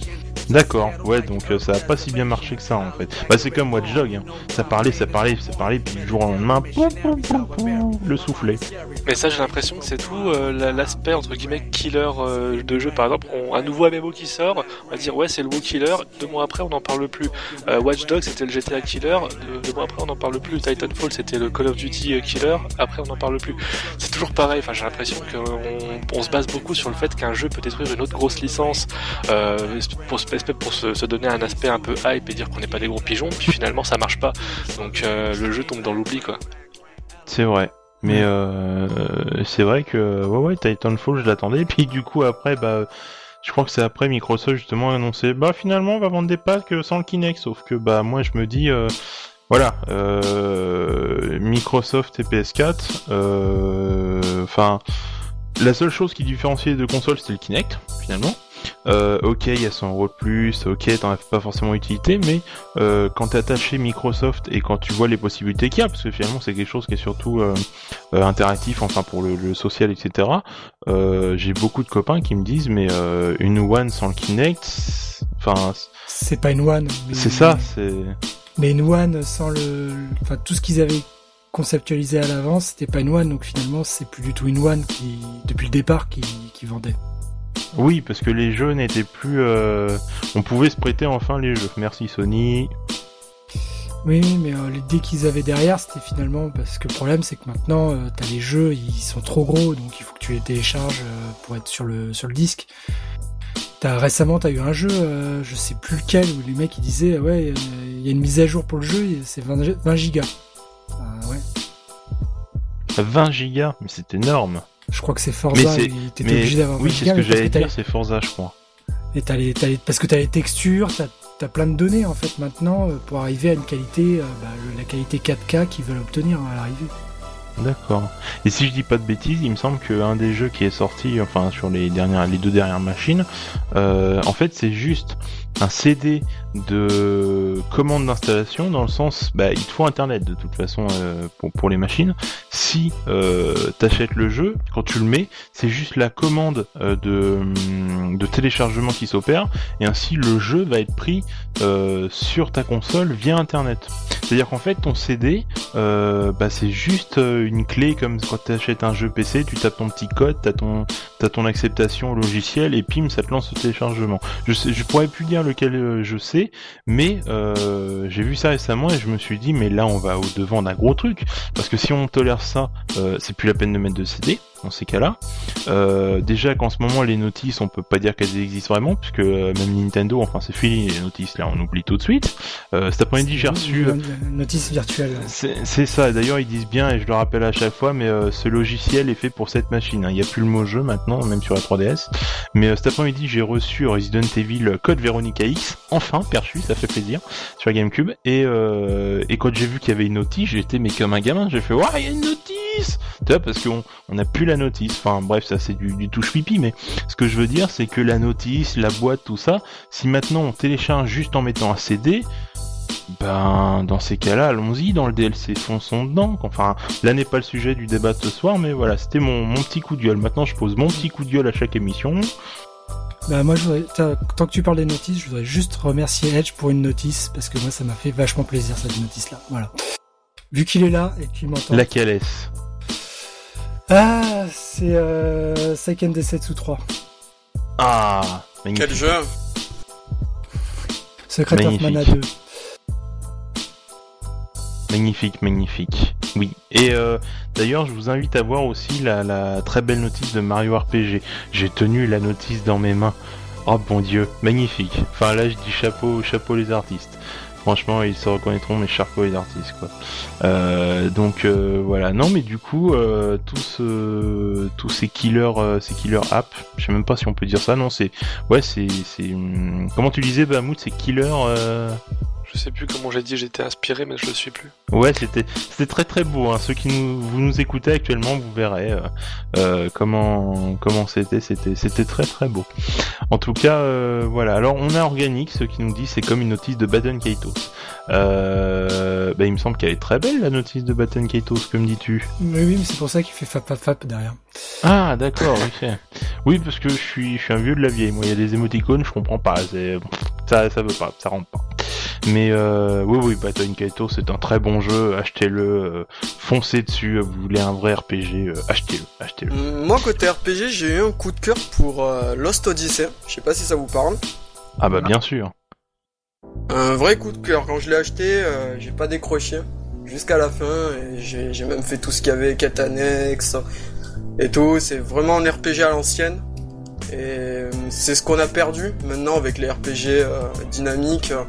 D'accord, ouais, donc euh, ça a pas si bien marché que ça en fait. Bah c'est comme Watch Dogs, hein. ça parlait, ça parlait, ça parlait, puis du jour au lendemain, poum, poum, poum, le soufflet. Mais ça, j'ai l'impression que c'est tout euh, la- l'aspect entre guillemets killer euh, de jeu. Par exemple, on, un nouveau MMO qui sort, on va dire ouais, c'est le WoW killer. Deux mois après, on n'en parle plus. Euh, Watch Dogs, c'était le GTA killer. Deux, mois après, on n'en parle plus. Titanfall, c'était le Call of Duty euh, killer. Après, on n'en parle plus. C'est toujours pareil. Enfin, j'ai l'impression qu'on on se base beaucoup sur le fait qu'un jeu peut détruire une autre grosse licence euh, pour, pour se, se donner un aspect un peu hype et dire qu'on n'est pas des gros pigeons. Puis finalement, ça marche pas. Donc euh, le jeu tombe dans l'oubli, quoi. C'est vrai. Mais euh, c'est vrai que ouais ouais Titanfall je l'attendais. <laughs> Puis du coup après bah je crois que c'est après Microsoft justement a annoncé bah finalement on va vendre des packs euh, sans le Kinect. Sauf que bah moi je me dis euh, voilà euh, Microsoft et PS4 euh, enfin la seule chose qui différenciait les deux consoles c'était le Kinect finalement euh, ok il y a 100 euros de plus ok t'en as pas forcément utilité mais euh, quand t'es attaché Microsoft et quand tu vois les possibilités qu'il y a, parce que finalement c'est quelque chose qui est surtout euh, euh, interactif, enfin pour le, le social, etc. J'ai beaucoup de copains qui me disent mais une One sans le Kinect, c'est- enfin C'est pas une One. c'est ça, c'est Mais une One sans le. Enfin, tout ce qu'ils avaient conceptualisé à l'avance, c'était pas une One, donc finalement, c'est plus du tout une One qui, depuis le départ, qui, qui vendait. Oui parce que les jeux n'étaient plus, euh, on pouvait se prêter enfin les jeux. Merci Sony. Oui, mais euh, l'idée qu'ils avaient derrière, c'était finalement parce que le problème, c'est que maintenant, euh, t'as les jeux, ils sont trop gros, donc il faut que tu les télécharges pour être sur le sur le disque. T'as récemment, t'as eu un jeu, je sais plus lequel, où les mecs ils disaient, ah ouais, il y a une mise à jour pour le jeu, c'est 20, gi- 20 gigas. Ah ouais. 20 gigas, mais c'est énorme. Je crois que c'est Forza, t'étais obligé d'avoir 20 oui, c'est ce que j'allais dire, c'est Forza, je crois. Et t'as les, les- parce que t'as les textures, t'as as plein de données en fait maintenant euh, pour arriver à une qualité, euh, bah, la qualité 4K qu'ils veulent obtenir à l'arrivée. D'accord. Et si je dis pas de bêtises, il me semble qu'un des jeux qui est sorti, enfin sur les dernières, les deux dernières machines, euh, en fait c'est juste un CD de commande d'installation dans le sens, bah, il te faut Internet de toute façon euh, pour, pour les machines. Si euh, t'achètes le jeu, quand tu le mets, c'est juste la commande euh, de, hum, de téléchargement qui s'opère, et ainsi le jeu va être pris euh, sur ta console via Internet. C'est-à-dire qu'en fait, ton CD, bah, c'est juste une clé comme quand tu achètes un jeu PC, tu tapes ton petit code, t'as ton, t'as ton acceptation logiciel, et pim, ça te lance le téléchargement. Je, sais, je pourrais plus dire lequel euh, je sais, mais euh, j'ai vu ça récemment et je me suis dit, mais là, on va au devant d'un gros truc, parce que si on tolère ça, euh, c'est plus la peine de mettre de CD dans ces cas-là. Euh, déjà qu'en ce moment les notices, on peut pas dire qu'elles existent vraiment, puisque euh, même Nintendo, enfin c'est fini les notices, là on oublie tout de suite. Euh, cet après-midi j'ai reçu... Notice virtuelle. C'est ça, d'ailleurs ils disent bien, et je le rappelle à chaque fois, mais euh, ce logiciel est fait pour cette machine. hein. Il n'y a plus le mot jeu maintenant, même sur la 3DS. Mais cet après-midi j'ai reçu Resident Evil Code Veronica X, enfin perçu, ça fait plaisir, sur la GameCube. Et, et quand j'ai vu qu'il y avait une notice, j'étais mais comme un gamin, j'ai fait, waouh, il y a une notice Tu vois, parce qu'on on n'a plus la notice. Enfin bref, ça c'est du, du touche pipi, mais ce que je veux dire, c'est que la notice, la boîte, tout ça, si maintenant on télécharge juste en mettant un CD, ben, dans ces cas-là, allons-y dans le DLC, fonçons dedans. Enfin, là n'est pas le sujet du débat de ce soir, mais voilà, c'était mon, mon petit coup de gueule. Maintenant, je pose mon petit coup de gueule à chaque émission. Bah moi je voudrais, tant que tu parles des notices, je voudrais juste remercier Edge pour une notice parce que moi ça m'a fait vachement plaisir cette notice là. Voilà. Vu qu'il est là et qu'il m'entend. Laquelle est-ce Ah, c'est euh, Seiken Densetsu 3. Ah, magnifique. Quel jeu Secret of Magnifique. Mana 2. Magnifique, magnifique. Oui. Et euh, d'ailleurs, je vous invite à voir aussi la, la très belle notice de Mario RPG. J'ai tenu la notice dans mes mains. Oh bon Dieu, magnifique. Enfin là, je dis chapeau, chapeau les artistes. Franchement, ils se reconnaîtront, mes chapeaux les artistes, quoi. Euh, donc euh, voilà. Non, mais du coup, euh, tous, ces killers, ces killers apps, je sais même pas si on peut dire ça. Non, c'est, ouais, c'est, hum, comment tu disais, Bahamut, c'est killer. Je sais plus comment j'ai dit, j'étais inspiré, mais je le suis plus. Ouais, c'était c'était très très beau. Hein. Ceux qui nous vous nous écoutez actuellement, vous verrez euh, euh, comment comment c'était. C'était c'était très très beau. En tout cas, euh, voilà. Alors on a organique, ceux qui nous disent c'est comme une notice de Baden Kaitos. Euh, bah, il me semble qu'elle est très belle la notice de Baden Kaitos. Que me dis-tu? Mais oui, mais c'est pour ça qu'il fait fap fap fap derrière. Ah d'accord, ok. Oui, parce que je suis je suis un vieux de la vieille. Moi, il y a des émoticônes, je comprends pas. C'est ça ça veut pas, ça rentre pas. Mais euh, oui, oui, Baton Kaito, c'est un très bon jeu. Achetez-le, euh, foncez dessus. Vous voulez un vrai RPG, euh, achetez-le, achetez-le. Mm, Moi, côté RPG, j'ai eu un coup de cœur pour Lost Odyssey. Je sais pas si ça vous parle. Ah bah bien sûr. Un vrai coup de cœur. Quand je l'ai acheté, j'ai pas décroché jusqu'à la fin. J'ai j'ai même fait tout ce qu'il y avait, quête annexe et tout. C'est vraiment un RPG à l'ancienne. Et c'est ce qu'on a perdu maintenant avec les RPG euh, dynamiques euh,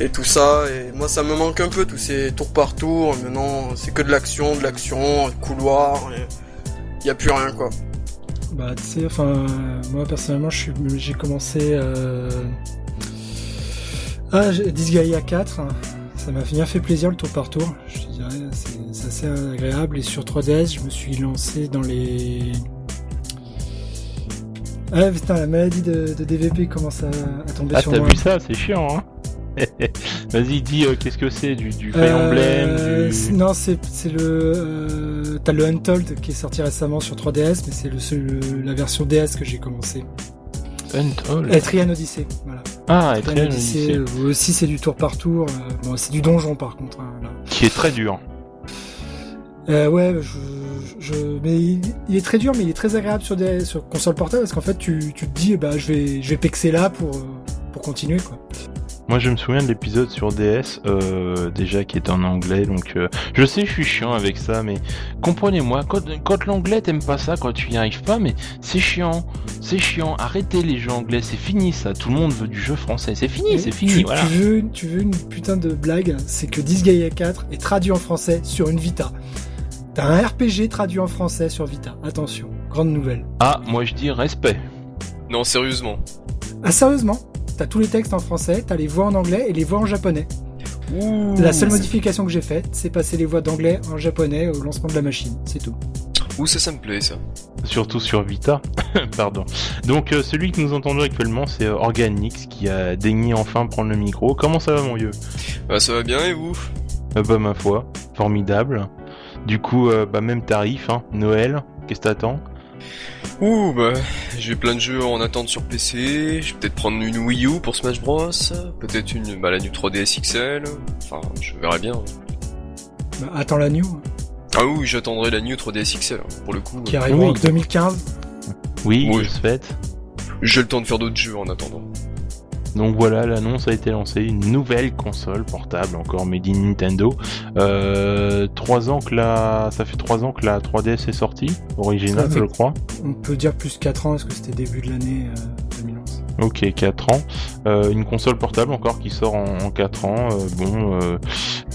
et tout ça. Et moi, ça me manque un peu tous ces tours par tour. Maintenant, c'est que de l'action, de l'action, couloir. Il y a plus rien quoi. Bah tu sais, enfin moi personnellement j'ai commencé euh... ah Disgaea 4. Ça m'a bien fait plaisir le tour par tour. Je dirais c'est assez agréable et sur 3DS je me suis lancé dans les ah putain la maladie de, de DVP commence à, à tomber Ah sur t'as moi. vu ça, c'est chiant, hein <laughs> Vas-y, dis euh, qu'est-ce que c'est du, du Fire Emblem, Euh, du... Non, c'est c'est le. euh, T'as le Untold qui est sorti récemment sur 3DS, mais c'est le, seul- le- la version DS que j'ai commencé. Untold. Etrian Odyssey, voilà. Ah, Etrian Odyssey, Odyssey, euh, aussi c'est du tour par tour. euh, bon, c'est du donjon par contre. hein, là. qui est très dur. Euh, ouais, je, je, mais il, il est très dur, mais il est très agréable sur des sur console portable parce qu'en fait tu, tu te dis, bah je vais je vais pexer là pour pour continuer quoi. Moi, je me souviens de l'épisode sur DS, euh, déjà qui était en anglais, donc euh, je sais, je suis chiant avec ça, mais comprenez-moi, quand, quand l'anglais t'aimes pas ça, quand tu y arrives pas, mais c'est chiant, c'est chiant. Arrêtez les jeux anglais, c'est fini ça. Tout le monde veut du jeu français, c'est fini, c'est fini, tu, voilà. tu veux, tu veux une putain de blague, c'est que Disgaea 4 est traduit en français sur une Vita. T'as un RPG traduit en français sur Vita. Attention, grande nouvelle. Ah, moi je dis respect. Non, sérieusement. Ah sérieusement? T'as tous les textes en français, t'as les voix en anglais et les voix en japonais. La seule modification que j'ai faite, c'est passer les voix d'anglais en japonais au lancement de la machine, c'est tout. Ouh, ça, ça me plaît, ça. surtout sur Vita. <laughs> Pardon. Donc euh, celui que nous entendons actuellement, c'est euh, Organix qui a daigné enfin prendre le micro. Comment ça va mon vieux? Bah, ça va bien, et vous? Euh, Bah ma foi, formidable. Du coup, euh, bah même tarif, hein. Noël, qu'est-ce que t'attends? Ouh, bah, j'ai plein de jeux en attente sur PC. Je vais peut-être prendre une Wii U pour Smash Bros. Peut-être une, bah, la New 3DS XL. Enfin, je verrai bien. Bah, attends la new, Ah oui, j'attendrai la New 3DS XL, pour le coup. qui arrive Oui. en 2015. Oui, Oui. je souhaite. J'ai le temps de faire d'autres jeux en attendant. Donc voilà, l'annonce a été lancée, une nouvelle console portable, encore made in Nintendo. Euh, trois ans que la, ça fait trois ans que la 3DS est sortie, originale, je crois. On peut dire plus 4 ans, parce que c'était début de l'année euh, 2011. Ok, 4 ans. Euh, une console portable encore qui sort en, en 4 ans. Euh, bon, euh,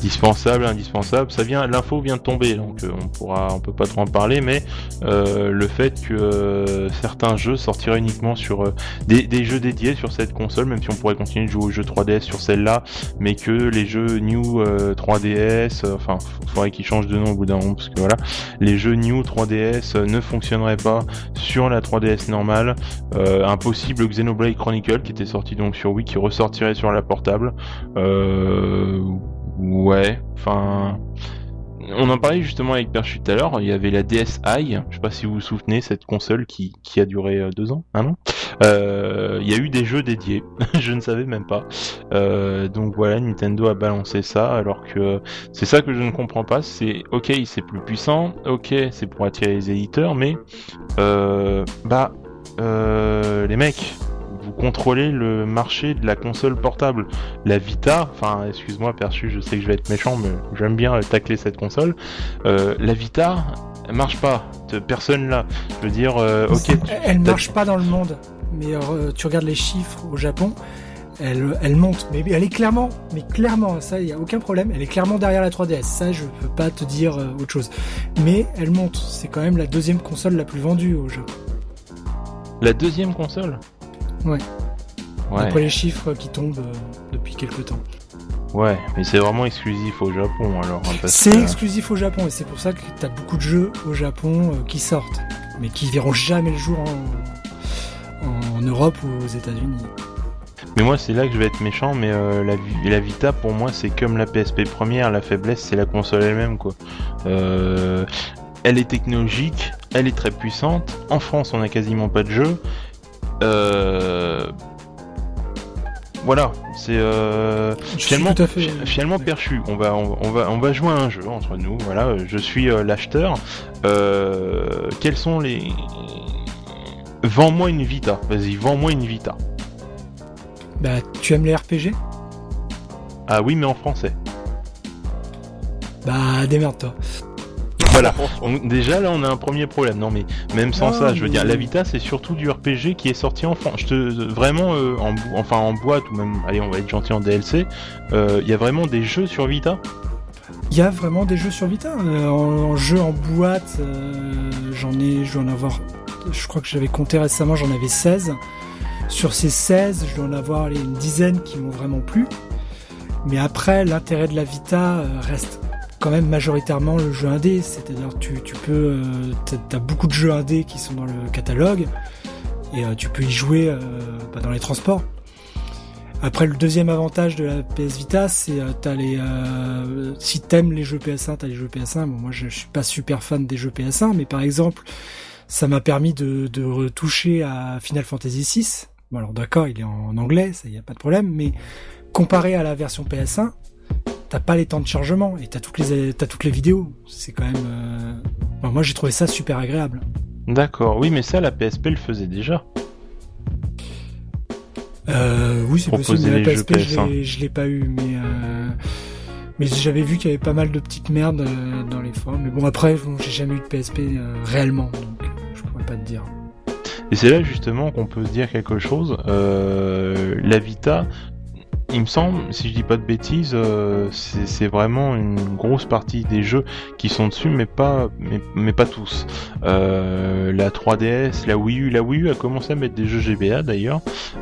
dispensable, indispensable. Ça vient, l'info vient de tomber, donc euh, on pourra, on peut pas trop en parler, mais euh, le fait que euh, certains jeux sortiraient uniquement sur des, des jeux dédiés sur cette console, même si on pourrait continuer de jouer aux jeux 3DS sur celle-là, mais que les jeux New euh, 3DS, euh, enfin, faudrait qu'ils changent de nom au bout d'un moment, parce que voilà, les jeux New 3DS euh, ne fonctionneraient pas sur la 3DS normale. Euh, un Chronicle qui était sorti donc sur Wii qui ressortirait sur la portable. Euh, ouais, enfin. On en parlait justement avec Perchu tout à l'heure, il y avait la DSi, je sais pas si vous vous souvenez, cette console qui, a duré euh, deux ans, un an. Euh, Il y a eu des jeux dédiés, <laughs> je ne savais même pas. Donc voilà, Nintendo a balancé ça, alors que c'est ça que je ne comprends pas, c'est ok, c'est plus puissant, ok, c'est pour attirer les éditeurs, mais bah les mecs, vous contrôlez le marché de la console portable. La Vita, enfin, excuse-moi, perçu, je sais que je vais être méchant, mais j'aime bien euh, tacler cette console. Euh, la Vita, elle marche pas. Personne là. Je veux dire, euh, ok. Elle- Elle marche pas dans le monde, mais euh, tu regardes les chiffres au Japon, elle, elle monte, mais elle est clairement, mais clairement, ça, il y a aucun problème, elle est clairement derrière la 3DS, ça, je peux pas te dire autre chose. Mais elle monte, c'est quand même la deuxième console la plus vendue au Japon. La deuxième console? Ouais. Ouais. Après les chiffres qui tombent euh, depuis quelques temps. Ouais, mais c'est vraiment exclusif au Japon alors. hein, C'est que- exclusif au Japon et c'est pour ça que t'as beaucoup de jeux au Japon euh, qui sortent, mais qui verront jamais le jour en, en Europe ou aux États-Unis. Mais moi, c'est là que je vais être méchant, mais euh, la, Vi- la Vita, pour moi, c'est comme la PSP première, la faiblesse, c'est la console elle-même, quoi. Euh, elle est technologique, elle est très puissante. En France, on a quasiment pas de jeu. Euh, Voilà, c'est euh, finalement, fait- fi- finalement perchu. On va, on, on va, on va jouer à un jeu entre nous. Voilà, je suis euh, l'acheteur. Euh, quels sont les Vends-moi une Vita. Vas-y, vends-moi une Vita. Bah, tu aimes les RPG Ah oui, mais en français. Bah, démerde-toi. Voilà. <laughs> Donc, déjà là, on a un premier problème. Non, mais même sans Non, ça, je veux mais- dire, la Vita, c'est surtout du RPG qui est sorti en France. Je te, vraiment, euh, en, enfin en boîte ou même, allez, on va être gentil en DLC. euh, Il y a vraiment des jeux sur Vita? Il y a vraiment des jeux sur Vita. Euh, en, en jeu en boîte, euh, j'en ai, je dois en avoir. Je crois que j'avais compté récemment, j'en avais 16. Sur ces 16, je dois en avoir allez, une dizaine qui m'ont vraiment plu. Mais après, l'intérêt de la Vita reste quand même majoritairement le jeu indé. C'est-à-dire, tu, tu peux, euh, t'as- beaucoup de jeux indés qui sont dans le catalogue et euh, tu peux y jouer euh, bah, dans les transports. Après, le deuxième avantage de la PS Vita, c'est euh, t'as les euh, si t'aimes les jeux PS1, t'as les jeux PS1. Bon, moi, je, je suis pas super fan des jeux PS1, mais par exemple, ça m'a permis de, de retoucher à Final Fantasy VI. Bon, alors d'accord, il est en anglais, ça y a pas de problème, mais comparé à la version PS1, t'as pas les temps de chargement et t'as toutes les t'as toutes les vidéos. C'est quand même. euh, bon, moi, j'ai trouvé ça super agréable. D'accord. Oui, mais ça, la PSP le faisait déjà. Euh, oui, c'est possible. Mais la PSP, je PS1. l'ai- pas eu, mais euh, mais j'avais vu qu'il y avait pas mal de petites merdes euh, dans les forums. Mais bon, après, bon, j'ai jamais eu de PSP réellement, donc je pourrais pas te dire. Et c'est là justement qu'on peut se dire quelque chose. Euh, la Vita, il me semble, si je dis pas de bêtises, euh, c'est vraiment une grosse partie des jeux qui sont dessus, mais pas, tous. Euh, la 3DS, la Wii U, la Wii U a commencé à mettre des jeux GBA d'ailleurs.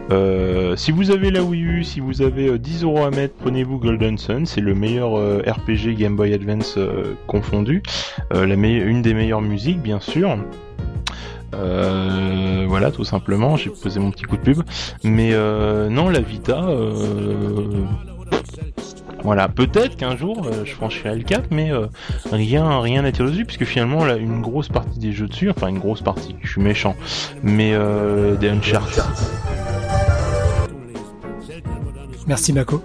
Euh, si vous avez la Wii U, si vous avez euh, 10 euros à mettre, prenez-vous Golden Sun, c'est le meilleur RPG Game Boy Advance confondu, une des meilleures musiques bien sûr. Euh, voilà, tout simplement. J'ai posé mon petit coup de pub. Mais euh, non, la Vita. euh, Voilà, peut-être qu'un jour euh, je franchirai le cap, mais euh, rien, rien n'a tiré dessus, puisque finalement, là, une grosse partie des jeux dessus, enfin une grosse partie, je suis méchant, mais euh, des Uncharted. Merci Mako.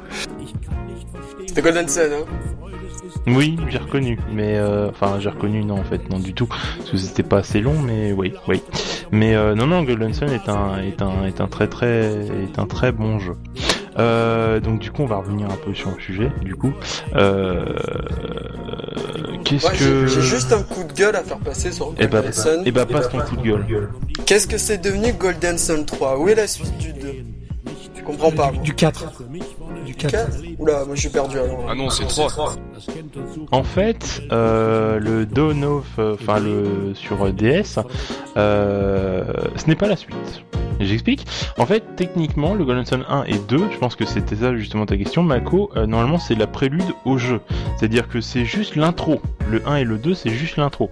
C'était Golden Sun, hein? Oui, j'ai reconnu, mais euh, enfin j'ai reconnu non en fait non du tout parce que c'était pas assez long, mais oui, oui. Mais euh, non non, Golden Sun est un est un est un très très est un très bon jeu. Euh, donc du coup on va revenir un peu sur le sujet. Du coup, euh, qu'est-ce Ouais, que J'ai juste un coup de gueule à faire passer sur eh bah, Golden Sun. eh bah passe ton coup de gueule. Qu'est-ce que c'est devenu Golden Sun 3 Où est la suite du 2 Je comprends pas. Du 4. Du 4. Quatre Oula, moi suis perdu alors. Ah non, c'est 3. En fait, euh, le Dawn of, euh, enfin le sur DS, euh, ce n'est pas la suite. J'explique. En fait, techniquement, le Golden Sun 1 et 2, je pense que c'était ça justement ta question, Mako. euh, normalement, c'est la prélude au jeu. C'est-à-dire que c'est juste l'intro. Le 1 et le 2, c'est juste l'intro.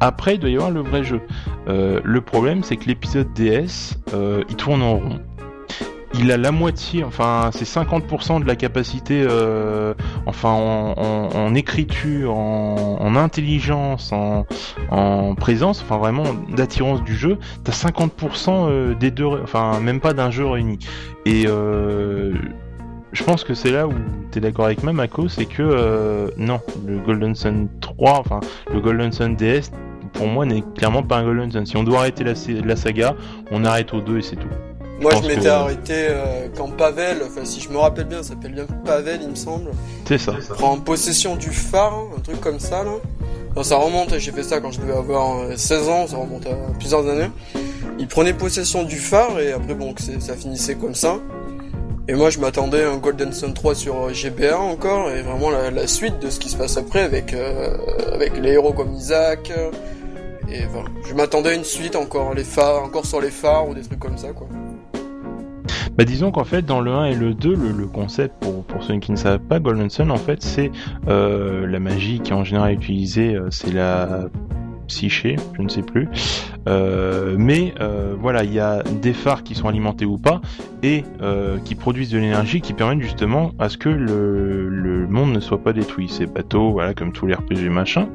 Après, il doit y avoir le vrai jeu. Euh, le problème, c'est que l'épisode DS, euh, il tourne en rond. Il a la moitié, enfin c'est 50% de la capacité, euh, enfin en, écriture, en, en intelligence, en, en présence, enfin vraiment d'attirance du jeu. T'as 50% euh, des deux, enfin même pas d'un jeu réuni. Et euh, je pense que c'est là où t'es d'accord avec moi, Mako, c'est que non, le Golden Sun 3, enfin le Golden Sun DS, pour moi n'est clairement pas un Golden Sun. Si on doit arrêter la, la saga, on arrête au 2 et c'est tout. Moi je m'étais que- arrêté euh, quand Pavel, enfin si je me rappelle bien, ça s'appelle bien Pavel il me semble, C'est ça. prend possession du phare, un truc comme ça là. Non, ça remonte, j'ai fait ça quand je devais avoir euh, 16 ans, ça remonte à plusieurs années. Il prenait possession du phare et après bon, ça finissait comme ça. Et moi je m'attendais à un Golden Sun 3 sur euh, GBA encore et vraiment la, la suite de ce qui se passe après avec euh, avec les héros comme Isaac. euh, et voilà, je m'attendais à une suite encore les phares, encore sur les phares ou des trucs comme ça quoi. Bah disons qu'en fait dans le 1 et le 2, le, concept pour, ceux qui ne savent pas, Golden Sun en fait c'est euh, la magie qui en général utilisée, euh, c'est la psyché, je ne sais plus. Euh, mais euh, voilà, il y a des phares qui sont alimentés ou pas et euh, qui produisent de l'énergie qui permettent justement à ce que le, le monde ne soit pas détruit. Ces bateaux, voilà, comme tous les RPG machin.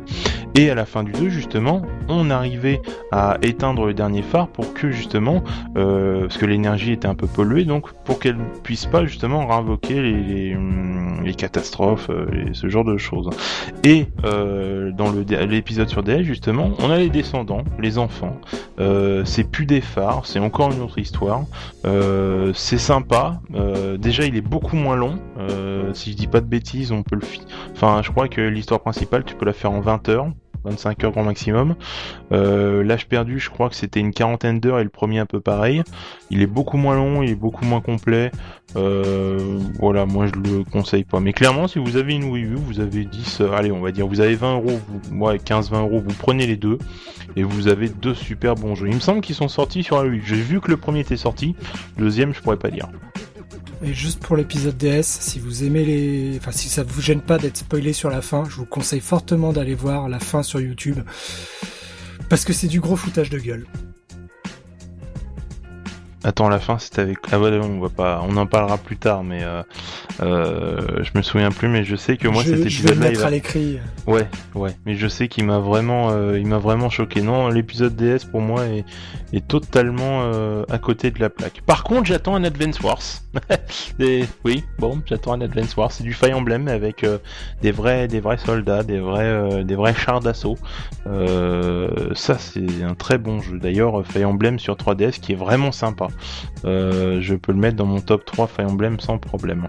Et à la fin du 2, justement, on arrivait à éteindre le dernier phare pour que justement, parce que l'énergie était un peu polluée, donc pour qu'elle puisse pas justement réinvoquer les, les, hum, les catastrophes et ce genre de choses. Et dans l'épisode sur DS, justement, on a les descendants, les enfants. Euh, c'est plus des phares, c'est encore une autre histoire. Euh, c'est sympa. Euh, déjà, il est beaucoup moins long. Si je dis pas de bêtises, on peut le. fi- Enfin, je crois que l'histoire principale, tu peux la faire en 20 heures. 25 heures grand maximum. Euh, L'âge perdu, je crois que c'était une quarantaine d'heures et le premier un peu pareil. Il est beaucoup moins long, il est beaucoup moins complet. Euh, voilà, moi je le conseille pas. Mais clairement, si vous avez une Wii U, vous avez 10, euh, allez, on va dire, vous avez 20 euros, vous, ouais, 15-20 euros, vous prenez les deux et vous avez deux super bons jeux. Il me semble qu'ils sont sortis sur la Wii. J'ai vu que le premier était sorti, le deuxième, je pourrais pas dire. Et juste pour l'épisode DS, si vous aimez les, enfin si ça vous gêne pas d'être spoilé sur la fin, je vous conseille fortement d'aller voir la fin sur YouTube parce que c'est du gros foutage de gueule. Attends, la fin, c'était avec. Ah ouais, on va pas, on en parlera plus tard, mais euh, euh, je me souviens plus, mais je sais que moi je, cet je vais le épisode-là, il mettre va- à l'écrit. Ouais, ouais, mais je sais qu'il m'a vraiment, euh, il m'a vraiment choqué. Non, l'épisode DS pour moi est, est totalement euh, à côté de la plaque. Par contre, j'attends un Advance Wars. <laughs> Et, oui, bon, j'attends un Advance Wars. C'est du Fire Emblem avec euh, des vrais, des vrais soldats, des vrais, euh, des vrais chars d'assaut. Euh, ça, c'est un très bon jeu. D'ailleurs, Fire Emblem sur 3DS qui est vraiment sympa. Euh, je peux le mettre dans mon top 3 Fire Emblem sans problème.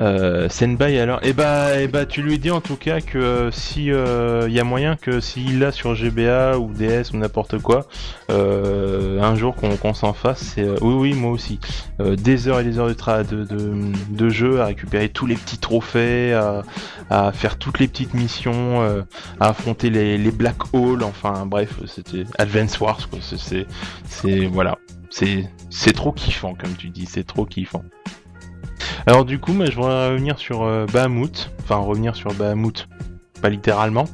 Euh, alors, eh bah, eh bah, tu lui dis en tout cas que euh, si il euh, y a moyen que s'il l'a sur GBA ou DS ou n'importe quoi, euh, un jour qu'on s'en fasse, c'est euh, oui oui moi aussi, des heures et des heures de, tra de, jeu, à récupérer tous les petits trophées, à, faire toutes les petites missions, à affronter les, black holes, enfin bref, c'était Advance Wars quoi, c'est voilà, c'est c'est trop kiffant comme tu dis, c'est trop kiffant. Alors du coup, je voudrais revenir sur euh, Bahamut, enfin revenir sur Bahamut, pas littéralement.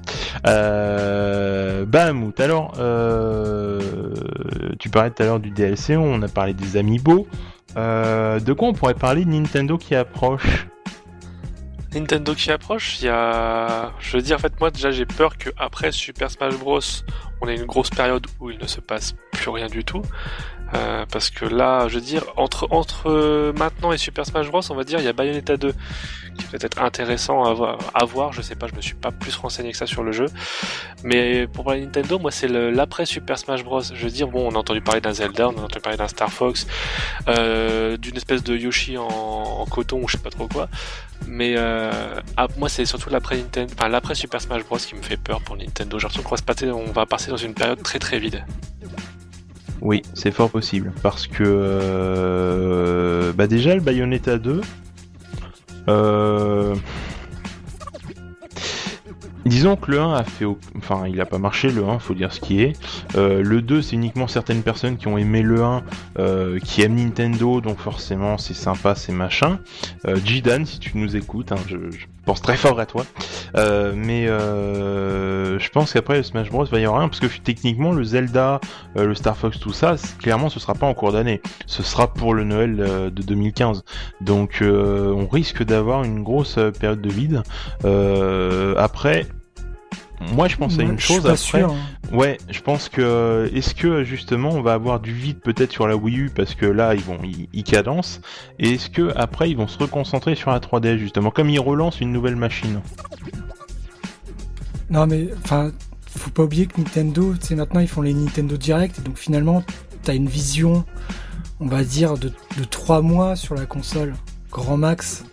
Euh, Bahamut. Alors, euh, tu parlais tout à l'heure du DLC, on a parlé des amiibo. De quoi on pourrait parler Nintendo qui approche? Nintendo qui approche, il y a... Je veux dire, en fait, moi, déjà, j'ai peur que après Super Smash Bros, on ait une grosse période où il ne se passe plus rien du tout. Euh, parce que là, je veux dire, entre, entre maintenant et Super Smash Bros, on va dire, il y a Bayonetta 2, qui peut être intéressant à voir, à voir, je sais pas, je me suis pas plus renseigné que ça sur le jeu. Mais pour de Nintendo, moi, c'est l'après Super Smash Bros. Je veux dire, bon, on a entendu parler d'un Zelda, on a entendu parler d'un Star Fox, euh, d'une espèce de Yoshi en, coton ou je sais pas trop quoi. Mais euh, ah, moi, c'est surtout l'après Nintendo, enfin l'après Super Smash Bros. qui me fait peur pour Nintendo. J'ai l'impression qu'on va se passer- on va passer dans une période très très vide. Oui, c'est fort possible parce que euh, bah déjà le Bayonetta 2 euh, Disons que le 1 a fait, enfin, il a pas marché le 1, faut dire ce qui est. Euh, le 2, c'est uniquement certaines personnes qui ont aimé le 1, euh, qui aiment Nintendo, donc forcément c'est sympa, c'est machin. Jidan, si tu nous écoutes, hein, je pense très fort à toi. Euh, mais euh, je pense qu'après le Smash Bros va y avoir rien parce que techniquement le Zelda, euh, le Star Fox, tout ça, clairement ce sera pas en cours d'année. Ce sera pour le Noël euh, de 2015. Donc euh, on risque d'avoir une grosse période de vide. Après, moi je pense à une chose après. sûr, hein. Ouais, je pense que est-ce que justement on va avoir du vide peut-être sur la Wii U parce que là ils vont ils, ils cadencent et est-ce que après ils vont se reconcentrer sur la 3D justement comme ils relancent une nouvelle machine? Non, mais enfin, faut pas oublier que Nintendo, tu sais, maintenant ils font les Nintendo Direct, et donc finalement, t'as une vision, on va dire, de, de 3 mois sur la console, grand max.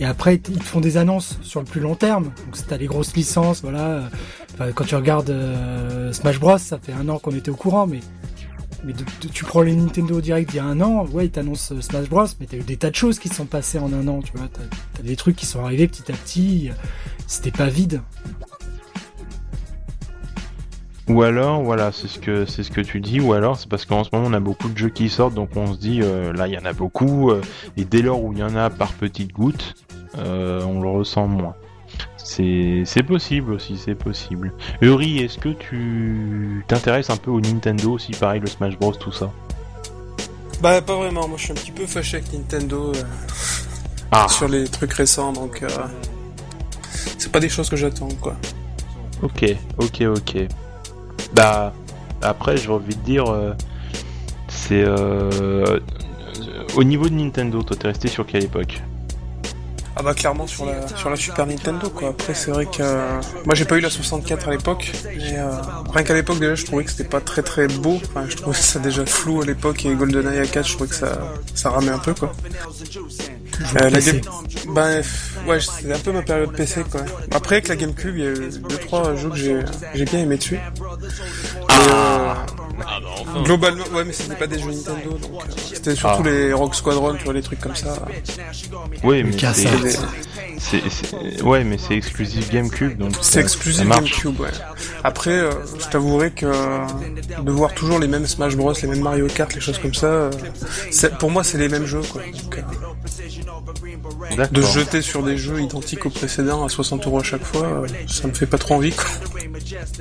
Et après, ils te font des annonces sur le plus long terme. Donc, si t'as les grosses licences, voilà. euh, Enfin, quand tu regardes euh, Smash Bros, ça fait un an qu'on était au courant, mais tu prends les Nintendo Direct il y a un an, ouais, ils t'annoncent euh, Smash Bros, mais t'as eu des tas de choses qui se sont passées en un an, tu vois. T'as as des trucs qui sont arrivés petit à petit. C'était pas vide. Ou alors voilà c'est ce que ce que tu dis ou alors c'est parce qu'en ce moment on a beaucoup de jeux qui sortent donc on se dit là il y en a beaucoup et dès lors où il y en a par petites gouttes on le ressent moins. C'est possible aussi c'est possible. Uri est-ce que tu t'intéresses un peu au Nintendo aussi pareil le Smash Bros tout ça? Bah pas vraiment, moi je suis un petit peu fâché avec Nintendo euh, Ah sur les trucs récents, donc euh, c'est pas des choses que j'attends quoi. Ok, ok, ok. Bah, après, j'ai envie de dire, euh, c'est euh, au niveau de Nintendo, toi, t'es resté sur quelle époque? Ah bah clairement sur la sur la Super Nintendo quoi. Après c'est vrai que euh, moi j'ai pas eu la 64 à l'époque, mais euh, rien qu'à l'époque déjà je trouvais que c'était pas très très beau. Enfin je trouvais ça déjà flou à l'époque et GoldenEye à 4 je trouvais que ça ça ramait un peu quoi. Euh, la. Game- Bah f- ouais c'était un peu ma période PC quoi. Après avec la GameCube il y a eu deux trois jeux que j'ai bien aimé dessus. Euh, Ah bah enfin. Globalement, ouais, mais c'était pas des jeux Nintendo, donc euh, c'était surtout Ah. les Rock Squadron, tu vois, les trucs comme ça. Oui, mais Lucas, c'est, ça. Des- c'est- c'est- ouais, mais c'est exclusif GameCube, donc C'est ça- exclusif ça marche. GameCube, ouais. Après, euh, je t'avouerai que euh, de voir toujours les mêmes Smash Bros, les mêmes Mario Kart, les choses comme ça, euh, c'est- pour moi, c'est les mêmes jeux, quoi. Donc, euh, de se jeter sur des jeux identiques aux précédents à 60 euros à chaque fois, euh, ça me fait pas trop envie, quoi.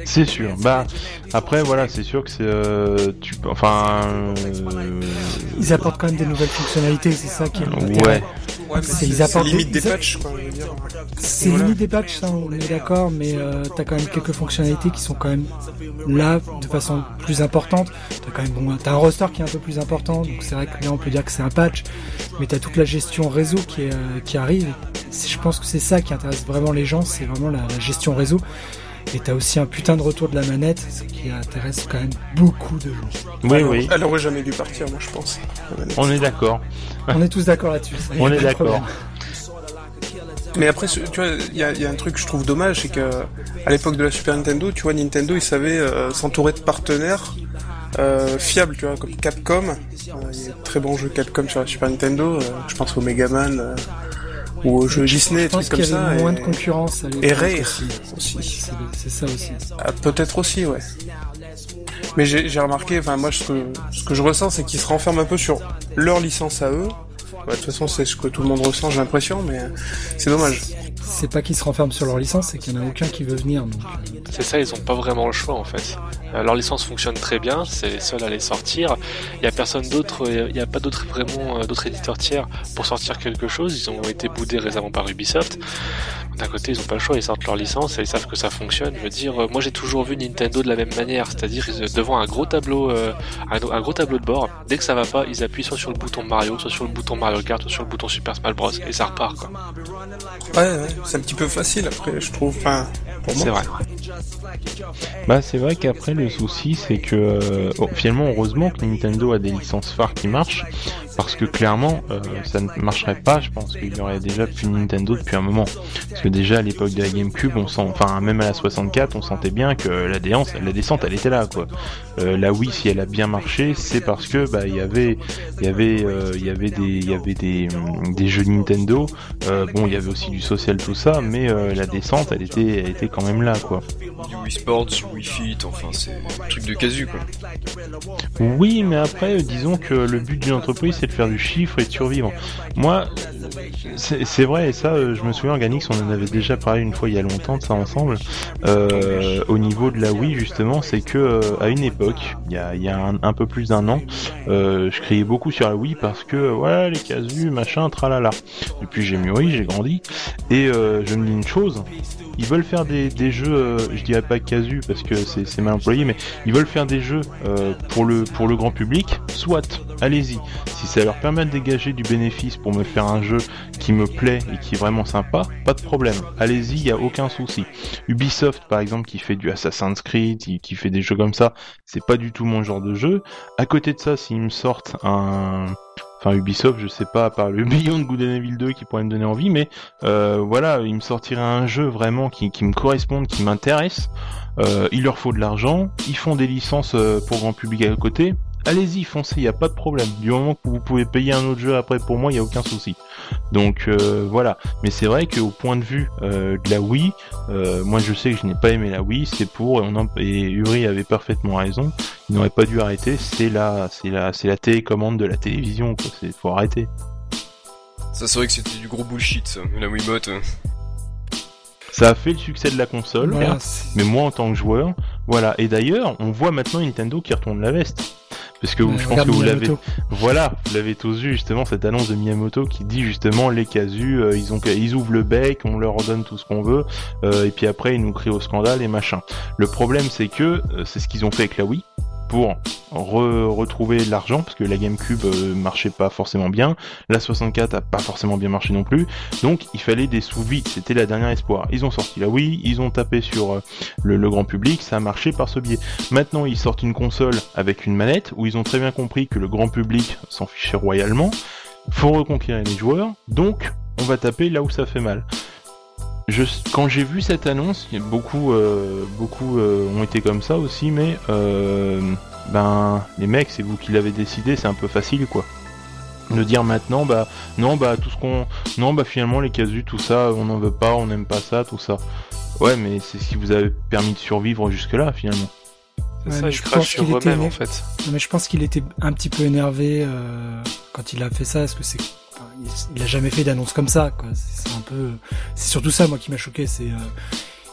C'est sûr. Bah, après, voilà, c'est sûr que c'est, euh, tu, enfin, euh, Ils apportent quand même des nouvelles fonctionnalités, c'est ça qui est ouais. C'est- ils apportent limite des- des patchs. C'est Voilà. limite des patchs, ça, on est d'accord, mais euh, t'as quand même quelques fonctionnalités qui sont quand même là de façon plus importante. T'as quand même bon, t'as un roster qui est un peu plus important, donc c'est vrai que là on peut dire que c'est un patch, mais t'as toute la gestion réseau qui est, euh, qui arrive. Je pense que c'est ça qui intéresse vraiment les gens, c'est vraiment la, la gestion réseau. Et t'as aussi un putain de retour de la manette, ce qui intéresse quand même beaucoup de gens. Oui, Alors, oui. Elle aurait jamais dû partir, moi, je pense. On est d'accord. On est tous d'accord là-dessus. On est d'accord. Mais après, tu vois, il y a, il y a un truc que je trouve dommage, c'est que à l'époque de la Super Nintendo, tu vois, Nintendo, ils savaient euh, s'entourer de partenaires euh, fiables, tu vois, comme Capcom. Euh, Il y a de très bons jeux Capcom sur la Super Nintendo. euh, je pense au Mega Man euh, ou aux jeux Disney, Je trucs comme ça. moins et- de concurrence. à et Rare aussi. aussi. C'est ça aussi. Ah, Peut-être aussi, ouais. Mais j'ai remarqué, enfin moi, ce que, ce que je ressens, c'est qu'ils se renferment un peu sur leur licence à eux. Ouais, de toute façon, c'est ce que tout le monde ressent, j'ai l'impression, mais c'est dommage. C'est pas qu'ils se renferment sur leur licence, c'est qu'il y en a aucun qui veut venir. Euh, C'est ça, ils ont pas vraiment le choix en fait. Euh, leur licence fonctionne très bien, c'est les seuls à les sortir. Il y a personne d'autre, il y a pas d'autres vraiment euh, d'autres éditeurs tiers pour sortir quelque chose. Ils ont été boudés récemment par Ubisoft. D'un côté, ils ont pas le choix, ils sortent leur licence et ils savent que ça fonctionne. Je veux dire, euh, moi j'ai toujours vu Nintendo de la même manière, c'est-à-dire devant un gros tableau, euh, un, un gros tableau de bord. Dès que ça va pas, ils appuient soit sur le bouton Mario, soit sur le bouton Mario Kart, soit sur le bouton Super Smash Bros. et ça repart quoi. Ouais, ouais, c'est un petit peu facile après, je trouve. Enfin, pour moi. C'est vrai. Bah c'est vrai qu'après le souci c'est que euh, oh, finalement heureusement que Nintendo a des licences phares qui marchent parce que clairement euh, ça ne marcherait pas je pense qu'il y aurait déjà plus Nintendo depuis un moment. Parce que déjà à l'époque de la GameCube on sent enfin même à la 64 on sentait bien que la déance la descente elle était là quoi. Euh, la Wii si elle a bien marché c'est parce que bah il y avait il y avait euh, il y avait des il y avait des hum, des jeux Nintendo. Bon il y avait aussi du social tout ça mais la descente elle était elle était quand même là quoi. Du Wii Sports, Wii Fit, enfin c'est un truc de casu quoi. Oui, mais après, disons que le but d'une entreprise, c'est faire du chiffre et de survivre. Moi, c'est vrai, et ça, euh, je me souviens, Organix, on en avait déjà parlé une fois il y a longtemps de ça ensemble. Euh, au niveau de la Wii, justement, c'est que euh, à une époque, il y a, un, peu plus d'un an, je criais beaucoup sur la Wii parce que, ouais, les casus, machin, tralala. Depuis, j'ai mûri, j'ai grandi, et je me dis une chose. Ils veulent faire des, des jeux, euh, je dirais pas casu parce que c'est mal employé, mais ils veulent faire des jeux euh, pour le pour le grand public, soit, allez-y. Si ça leur permet de dégager du bénéfice pour me faire un jeu qui me plaît et qui est vraiment sympa, pas de problème. Allez-y, il y a aucun souci. Ubisoft par exemple qui fait du Assassin's Creed, qui, qui fait des jeux comme ça, c'est pas du tout mon genre de jeu. À côté de ça, s'ils me sortent un Enfin Ubisoft, je sais pas, à part le <laughs> Beyond Good and Evil 2 qui pourrait me donner envie, mais euh, voilà, il me sortirait un jeu vraiment qui, qui me corresponde, qui m'intéresse. Euh, il leur faut de l'argent, ils font des licences euh, pour grand public à côté. Allez-y, foncez, n'y a pas de problème. Du moment que vous pouvez payer un autre jeu après pour moi, il n'y a aucun souci. Donc euh, voilà. Mais c'est vrai qu'au point de vue euh, de la Wii, euh, moi je sais que je n'ai pas aimé la Wii, c'est pour, et, Uri avait parfaitement raison, il n'aurait pas dû arrêter, c'est la, c'est la, c'est la télécommande de la télévision, quoi. C'est, faut arrêter. Ça c'est vrai que c'était du gros bullshit ça, la Wiimote. Ça a fait le succès de la console, voilà, mais moi en tant que joueur, voilà. Et d'ailleurs, on voit maintenant Nintendo qui retourne la veste. Parce que euh, je pense que vous l'avez, voilà, vous l'avez tous vu justement cette annonce de Miyamoto qui dit justement les casus, euh, ils ont, ils ouvrent le bec, on leur donne tout ce qu'on veut, euh, et puis après ils nous crient au scandale et machin. Le problème c'est que euh, c'est ce qu'ils ont fait avec la Wii pour re- retrouver de l'argent parce que la GameCube euh, marchait pas forcément bien, la 64 a pas forcément bien marché non plus, donc il fallait des sous vite, c'était la dernière espoir. Ils ont sorti la Wii, ils ont tapé sur euh, le, le grand public, ça a marché par ce biais. Maintenant, ils sortent une console avec une manette où ils ont très bien compris que le grand public s'en fichait royalement. Faut reconquérir les joueurs, donc on va taper là où ça fait mal. Je, quand j'ai vu cette annonce, beaucoup, euh, beaucoup euh, ont été comme ça aussi, mais euh, ben les mecs, c'est vous qui l'avez décidé, c'est un peu facile quoi. De dire maintenant, bah non, bah tout ce qu'on, non, bah finalement les casus, tout ça, on n'en veut pas, on n'aime pas ça, tout ça. Ouais, mais c'est ce qui vous a permis de survivre jusque-là finalement. C'est Ouais, ça, je crachent pense sur était en fait. Non, mais je pense qu'il était un petit peu énervé euh, quand il a fait ça, parce que c'est, il, a jamais fait d'annonce comme ça, c'est un peu, c'est surtout ça moi qui m'a choqué. C'est, euh,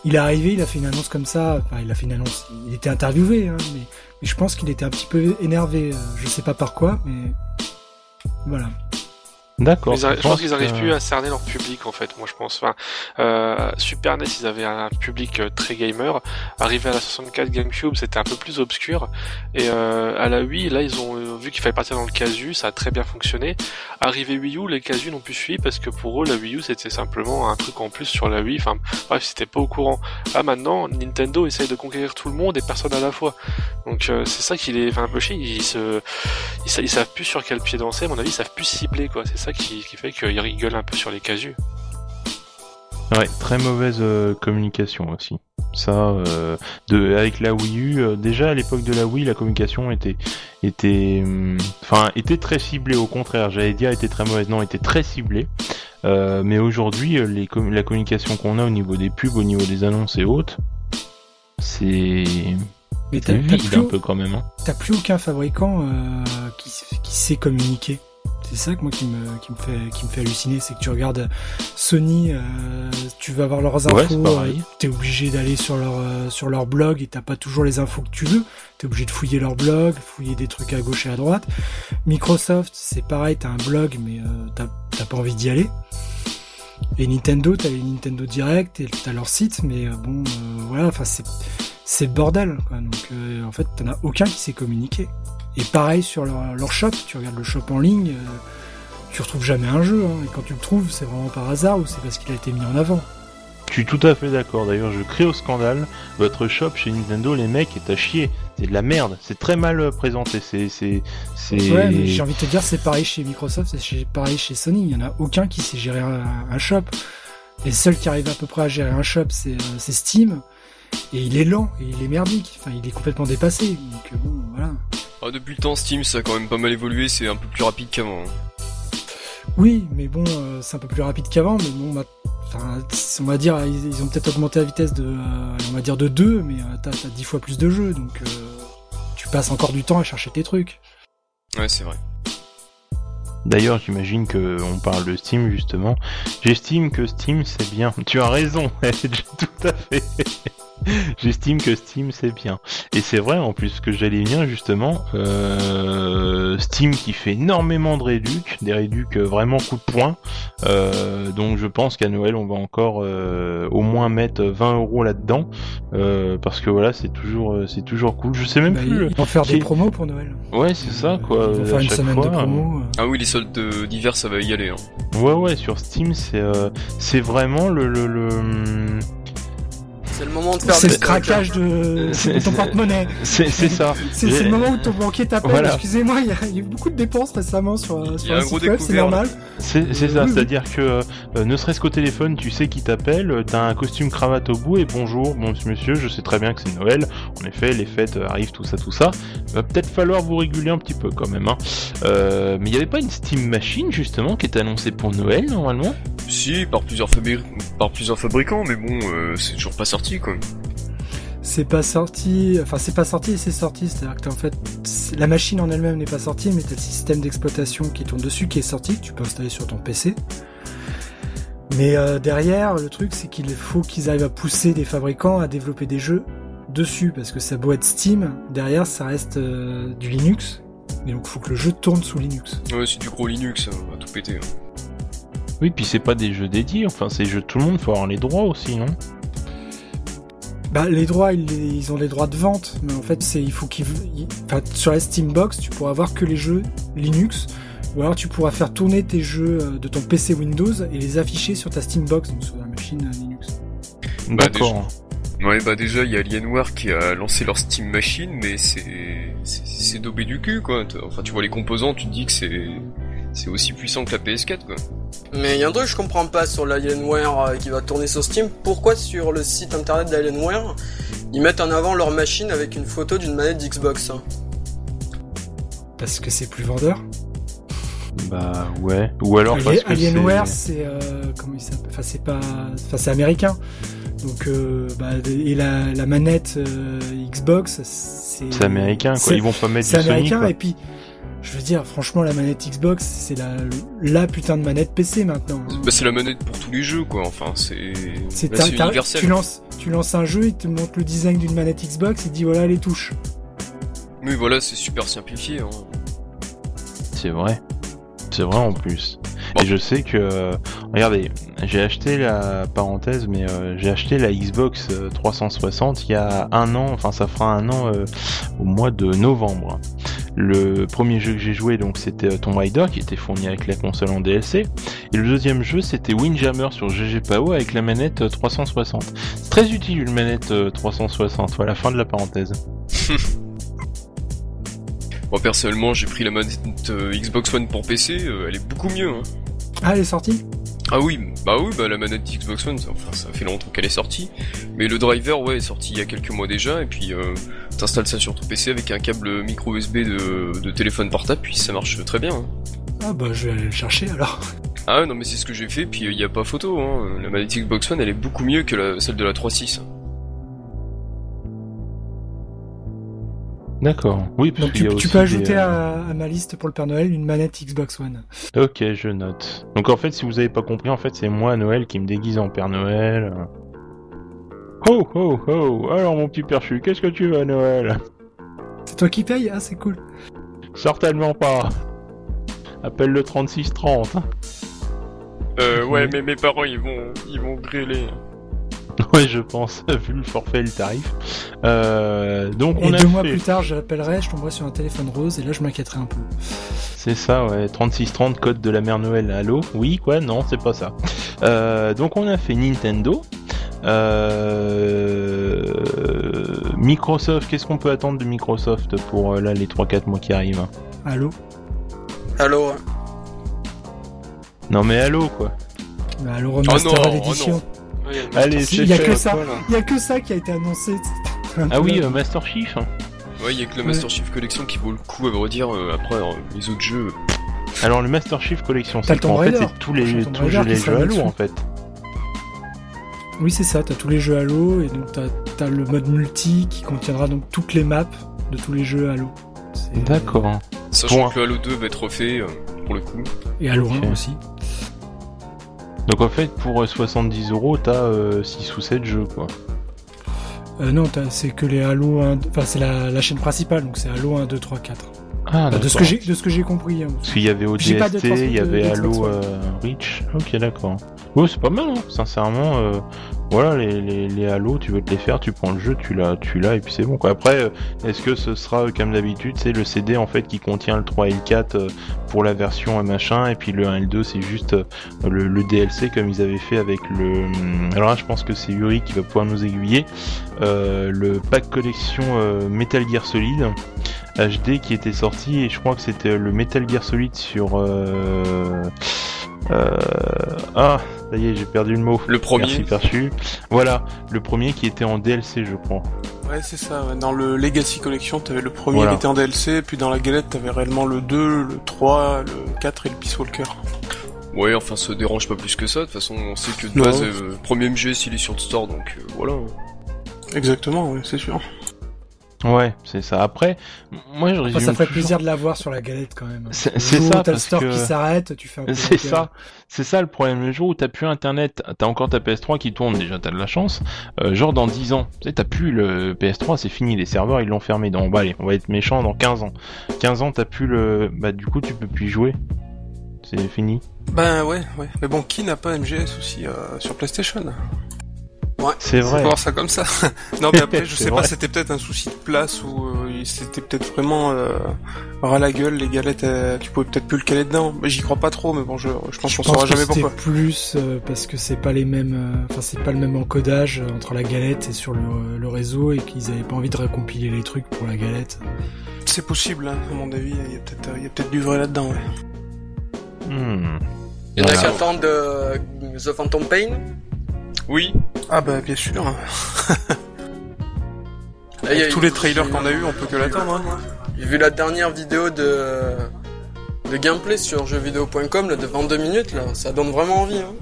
il est arrivé, il a fait une annonce comme ça. Enfin, il a fait une annonce. Il était interviewé, hein, mais, mais je pense qu'il était un petit peu énervé. euh, Je sais pas par quoi, mais voilà. D'accord. Je pense qu'ils que- arrivent plus à cerner leur public en fait, moi je pense. Enfin, euh, Super NES, ils avaient un public euh, très gamer. Arrivé à la 64 GameCube, c'était un peu plus obscur. Et euh, à la Wii, là, ils ont euh, vu qu'il fallait partir dans le casu, ça a très bien fonctionné. Arrivé Wii U, les casus n'ont plus suivi parce que pour eux, la Wii U, c'était simplement un truc en plus sur la Wii. Enfin, bref, c'était pas au courant. Là maintenant, Nintendo essaye de conquérir tout le monde et personne à la fois. Donc euh, c'est ça qui les fait un peu chier. Ils se, ils savent plus sur quel pied danser. À mon avis, ils savent plus cibler quoi. C'est ça qui, qui fait qu'ils rigolent un peu sur les casus. Ouais, très mauvaise euh, communication aussi. Ça, euh, de, avec la Wii U, euh, déjà à l'époque de la Wii, la communication était, était, hum, enfin, était très ciblée. Au contraire, j'allais dire était très mauvaise. Non, était très ciblée. Euh, mais aujourd'hui, les com- la communication qu'on a au niveau des pubs, au niveau des annonces et autres, c'est Mais t'as plus, un peu quand même. Hein. t'as plus aucun fabricant euh, qui, qui sait communiquer. C'est ça que moi qui me, qui me fait qui me fait halluciner, c'est que tu regardes Sony, euh, tu vas voir leurs Ouais, infos, pareil. euh, t'es obligé d'aller sur leur euh, sur leur blog et t'as pas toujours les infos que tu veux. T'es obligé de fouiller leur blog, fouiller des trucs à gauche et à droite. Microsoft, c'est pareil, t'as un blog mais euh, t'as pas envie d'y aller. Et Nintendo, t'as les Nintendo Direct et t'as leur site, mais bon, voilà, enfin c'est bordel. Quoi. Donc euh, en fait, t'en as aucun qui sait communiquer. Et pareil sur leur, leur shop, tu regardes le shop en ligne, euh, tu retrouves jamais un jeu. Hein, et quand tu le trouves, c'est vraiment par hasard ou c'est parce qu'il a été mis en avant. Je suis tout à fait d'accord. D'ailleurs, je crie au scandale. Votre shop chez Nintendo, les mecs, est à chier. C'est de la merde. C'est très mal euh, présenté. C'est, c'est, c'est. Ouais, mais j'ai envie de te dire, c'est pareil chez Microsoft, c'est pareil chez Sony. Il y en a aucun qui sait gérer un, un shop. Les seuls qui arrivent à peu près à gérer un shop, c'est euh, c'est Steam. Et il est lent, et il est merdique. Enfin, il est complètement dépassé. Donc euh, bon, voilà. Ah, depuis le temps, Steam, ça a quand même pas mal évolué, c'est un peu plus rapide qu'avant. hein. Oui, mais bon, euh, c'est un peu plus rapide qu'avant, mais bon, on va dire, ils, ils ont peut-être augmenté la vitesse de, euh, on va dire de 2, mais euh, t'as t'as 10 fois plus de jeux, donc euh, tu passes encore du temps à chercher tes trucs. Ouais, c'est vrai. D'ailleurs, j'imagine que on parle de Steam justement. J'estime que Steam c'est bien. Tu as raison. <laughs> tout à fait. <laughs> J'estime que Steam c'est bien. Et c'est vrai en plus que j'allais venir justement. euh, Steam qui fait énormément de réducs, des réducs euh, vraiment coup de poing. Euh, donc je pense qu'à Noël on va encore euh, au moins mettre 20 euros là-dedans euh, parce que voilà c'est toujours c'est toujours cool. Je sais même Bah, plus. ils, vont faire des promos pour Noël. Ouais c'est ça quoi. Ils vont à faire une chaque semaine fois, de promos. euh. Ah oui, les soldes d'hiver, ça va y aller. Hein. Ouais ouais sur Steam c'est euh, c'est vraiment le le, le hum, C'est le moment de faire C'est le craquage de, de ton porte-monnaie. c'est c'est ça. C'est c'est le moment où ton banquier t'appelle. Voilà. Excusez-moi, il y, a- il y a eu beaucoup de dépenses récemment sur, euh, Il y sur a un site web, c'est normal. C'est c'est Euh, ça, oui, oui. c'est-à-dire que euh, ne serait-ce qu'au téléphone, tu sais qui t'appelle, euh, t'as un costume cravate au bout et bonjour, bon monsieur, je sais très bien que c'est Noël. En effet, les fêtes euh, arrivent, tout ça, tout ça. Va peut-être falloir vous réguler un petit peu quand même. Hein. Euh, mais il n'y avait pas une Steam Machine justement qui était annoncée pour Noël normalement? Si, par plusieurs, fabri- par plusieurs fabricants, mais bon, euh, c'est toujours pas sorti, quoi. C'est pas sorti, enfin c'est pas sorti et c'est sorti, c'est-à-dire que en fait, la machine en elle-même n'est pas sortie, mais t'as le système d'exploitation qui tourne dessus qui est sorti, que tu peux installer sur ton PC. Mais euh, derrière, le truc c'est qu'il faut qu'ils arrivent à pousser des fabricants à développer des jeux dessus, parce que ça beau être Steam, derrière ça reste euh, du Linux, et donc faut que le jeu tourne sous Linux. Ouais, c'est du gros Linux, hein, on va tout péter. hein. Oui, puis c'est pas des jeux dédiés, enfin c'est des jeux de tout le monde, faut avoir les droits aussi, non? Bah, les droits, ils, ils ont les droits de vente, mais en fait, c'est il faut qu'ils, ils- enfin, sur la Steambox, tu pourras avoir que les jeux Linux, ou alors tu pourras faire tourner tes jeux euh, de ton PC Windows et les afficher sur ta Steambox, donc sur la machine euh, Linux. Bah, D'accord. Ouais, bah déjà, il y a Alienware qui a lancé leur Steam Machine, mais c'est... c'est- daubé du cul, quoi. Enfin, tu vois les composants, tu te dis que c'est... C'est aussi puissant que la PS4, quoi. Mais il y a un truc que je comprends pas sur l'Alienware euh, qui va tourner sur Steam. Pourquoi sur le site internet d'Alienware, ils mettent en avant leur machine avec une photo d'une manette d'Xbox hein Parce que c'est plus vendeur. Bah ouais. Ou alors parce que Alienware, c'est- c'est euh, comment il s'appelle? Enfin, c'est pas, enfin, c'est américain. Donc, euh, bah, et la, la manette euh, Xbox, c'est c'est américain quoi. c'est- Ils vont pas mettre C'est du Sony américain quoi. et puis je veux dire franchement la manette Xbox c'est la la putain de manette PC maintenant. Bah, c'est la manette pour tous les jeux, quoi. Enfin, c'est... C'est bah, universel. tu lances tu lances un jeu, il te montre le design d'une manette Xbox, il te dit voilà les touches. Oui, voilà, c'est super simplifié, hein. C'est vrai. C'est vrai en plus. Et je sais que, euh, regardez, j'ai acheté la parenthèse, mais euh, j'ai acheté la Xbox euh, 360 il y a un an, enfin ça fera un an euh, au mois de novembre. Le premier jeu que j'ai joué donc c'était euh, Tomb Raider qui était fourni avec la console en DLC, et le deuxième jeu c'était Windjammer sur GG Pao avec la manette euh, 360. C'est très utile une manette euh, 360. Voilà fin de la parenthèse. <laughs> Moi, personnellement, j'ai pris la manette euh, Xbox One pour PC, euh, elle est beaucoup mieux, hein. Ah, elle est sortie Ah oui, bah oui, bah la manette Xbox One, ça, enfin, ça fait longtemps qu'elle est sortie. Mais le driver, ouais, est sorti il y a quelques mois déjà, et puis euh, t'installes ça sur ton PC avec un câble micro USB de, de téléphone portable, puis ça marche très bien. hein. Ah bah je vais aller le chercher alors. Ah non, mais c'est ce que j'ai fait, puis il y a pas photo. Hein. La manette Xbox One, elle est beaucoup mieux que la, celle de la 3.6. D'accord. Oui, parce Donc y tu, a tu aussi peux ajouter des, euh, à, à ma liste pour le Père Noël une manette Xbox One. Ok, je note. Donc en fait, si vous avez pas compris, en fait, c'est moi à Noël qui me déguise en Père Noël. Oh, oh, oh Alors mon petit perchu, qu'est-ce que tu veux à Noël? C'est toi qui paye Ah c'est cool. Certainement pas. Appelle le 3630. Euh, ouais, mais mes parents, ils vont, ils vont grêler. <laughs> Ouais, je pense, <laughs> vu le forfait et le tarif. Euh, donc on et a deux mois plus tard, j'appellerai, je tomberai sur un téléphone rose et là je m'inquiéterai un peu. C'est ça, ouais. 3630, code de la mère Noël. Allô? Oui, quoi? Non, c'est pas ça. Euh, donc on a fait Nintendo. Euh... Microsoft, qu'est-ce qu'on peut attendre de Microsoft pour là les 3-4 mois qui arrivent Allô? Allô? Non mais allô quoi? Bah, Allô Remastered non, oh Edition. Allez, Si, il y a que ça. Il y a que ça qui a été annoncé. <laughs> Ah oui, euh, Master Chief. Ouais, il y a que le Master Chief Collection qui vaut le coup, à vrai dire. euh, après, euh, les autres jeux. Alors le Master Chief Collection, c'est en fait c'est tous les, tous les jeux Halo en fait. Oui, c'est ça. T'as tous les jeux Halo et donc t'as as le mode multi qui contiendra donc toutes les maps de tous les jeux Halo. C'est- D'accord. Sachant Bon. que le Halo 2 va être refait, euh, pour le coup. Et Halo Ok. 1 aussi. Donc en fait pour euh, 70 euros t'as euh, 6 ou 7 jeux quoi. Euh, non, c'est que les Halo 1. Enfin, c'est la, la chaîne principale, donc c'est Halo 1, 2, 3, 4. Ah Enfin, de ce que j'ai de ce que j'ai compris. hein. Parce qu'il y avait J'ai pas de ODST, il y avait Halo euh, Reach. Ok, d'accord. Ouais, c'est pas mal, hein. sincèrement. euh, voilà, les, les, les Halo, tu veux te les faire, tu prends le jeu, tu l'as, tu l'as, et puis c'est bon. Quoi. Après, euh, est-ce que ce sera euh, comme d'habitude, c'est le CD en fait qui contient le 3 et le 4 euh, pour la version machin, et puis le 1 et le 2, c'est juste le, le DLC comme ils avaient fait avec le. hum, Alors là, je pense que c'est Yuri qui va pouvoir nous aiguiller. Euh, le pack collection euh, Metal Gear Solid. HD qui était sorti et je crois que c'était le Metal Gear Solid sur euh, ah ça y est j'ai perdu le mot Le premier. Merci perçu voilà le premier qui était en DLC je crois Ouais, c'est ça. Dans le Legacy Collection, t'avais le premier Voilà. qui était en DLC, puis dans la galette, t'avais réellement le 2, le 3, le 4 et le Peace Walker. Ouais, enfin, ça dérange pas plus que ça. De toute façon, on sait que de base, euh, premier MGS, il est sur le store, donc euh, voilà. Exactement, ouais, c'est sûr. Ouais c'est ça après moi je Enfin, résume ça ferait toujours- plaisir de l'avoir sur la galette quand même. C'est- ça, T'as le parce store que- qui s'arrête, tu fais un C'est ça, c'est ça le problème. Le jour où t'as plus internet, t'as encore ta PS3 qui tourne, déjà t'as de la chance. Euh, genre dans 10 ans, tu sais, t'as plus le PS3, c'est fini, les serveurs ils l'ont fermé. Donc bah allez, on va être méchant dans 15 ans. 15 ans, t'as plus le. Bah du coup, tu peux plus y jouer. C'est fini. Ben ouais, ouais. Mais bon, qui n'a pas MGS aussi euh, sur PlayStation? Ouais, C'est vrai. Voir ça comme ça. <laughs> non, mais après, je <laughs> sais vrai. pas, c'était peut-être un souci de place ou euh, c'était peut-être vraiment euh, ras la gueule, les galettes, euh, tu pouvais peut-être plus le caler dedans. Mais j'y crois pas trop, mais bon, je, je pense qu'on saura jamais pourquoi. plus euh, parce que c'est pas les mêmes, euh, enfin c'est pas le même encodage euh, entre la galette et sur le, le réseau et qu'ils avaient pas envie de récompiler les trucs pour la galette. C'est possible, hein, à mon avis, il y a peut-être euh, du vrai là-dedans. Ouais. Hmm. Il y en a Voilà. qui attendent euh, The Phantom Pain? Oui, Ah bah bien sûr. <laughs> a- tous les trailers qu'on a eu, on peut que l'attendre. Hein. J'ai vu la dernière vidéo de de gameplay sur jeuxvideo.com là, de 22 minutes là, ça donne vraiment envie. Hein.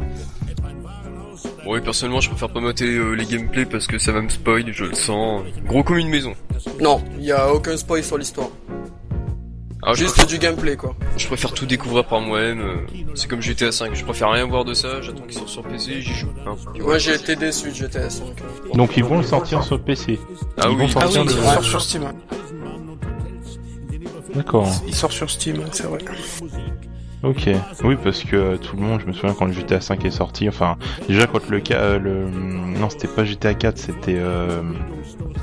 ouais, personnellement, je préfère pas mater euh, les gameplays parce que ça va me spoil, je le sens. Gros comme une maison. Non, il y a aucun spoil sur l'histoire. Ah, Juste du gameplay quoi. je préfère tout découvrir par moi-même. euh, C'est comme GTA 5, je préfère rien voir de ça, j'attends qu'il sorte sur PC, j'y joue. hein. Moi j'ai été déçu de GTA 5. Donc ils vont le sortir sur PC. Ah ils vont oui, Ah sortir oui, le- sur Steam. D'accord. Il sort sur Steam, c'est vrai. Ok. Oui, parce que euh, tout le monde, je me souviens quand le GTA 5 est sorti. Enfin, déjà quand le ca- euh, le non, c'était pas GTA 4, c'était euh,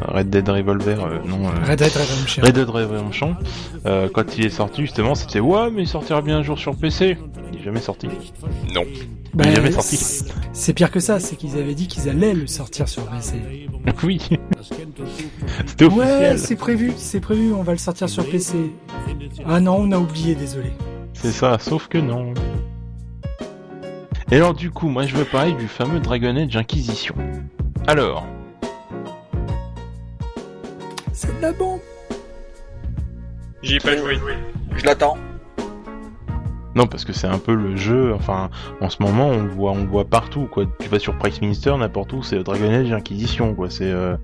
Red Dead Revolver. euh, non. euh, Red Dead Redemption. Red Dead Redemption, euh, quand il est sorti justement, c'était ouais, mais il sortira bien un jour sur PC. Il est jamais sorti. Non. Bah, il est jamais sorti. c'est- pire que ça, c'est qu'ils avaient dit qu'ils allaient le sortir sur PC. oui. <laughs> C'était Ouais, c'est prévu, c'est prévu, on va le sortir sur PC. Ah non, on a oublié, désolé. C'est ça, sauf que non. Et alors du coup, moi je veux parler du fameux Dragon Age Inquisition. Alors, C'est de la bombe. J'y ai pas joué. Je l'attends. Non parce que c'est un peu le jeu, enfin en ce moment on le voit, on le voit partout quoi. Tu vas sur Price Minister, n'importe où, c'est Dragon Age Inquisition quoi. C'est, euh,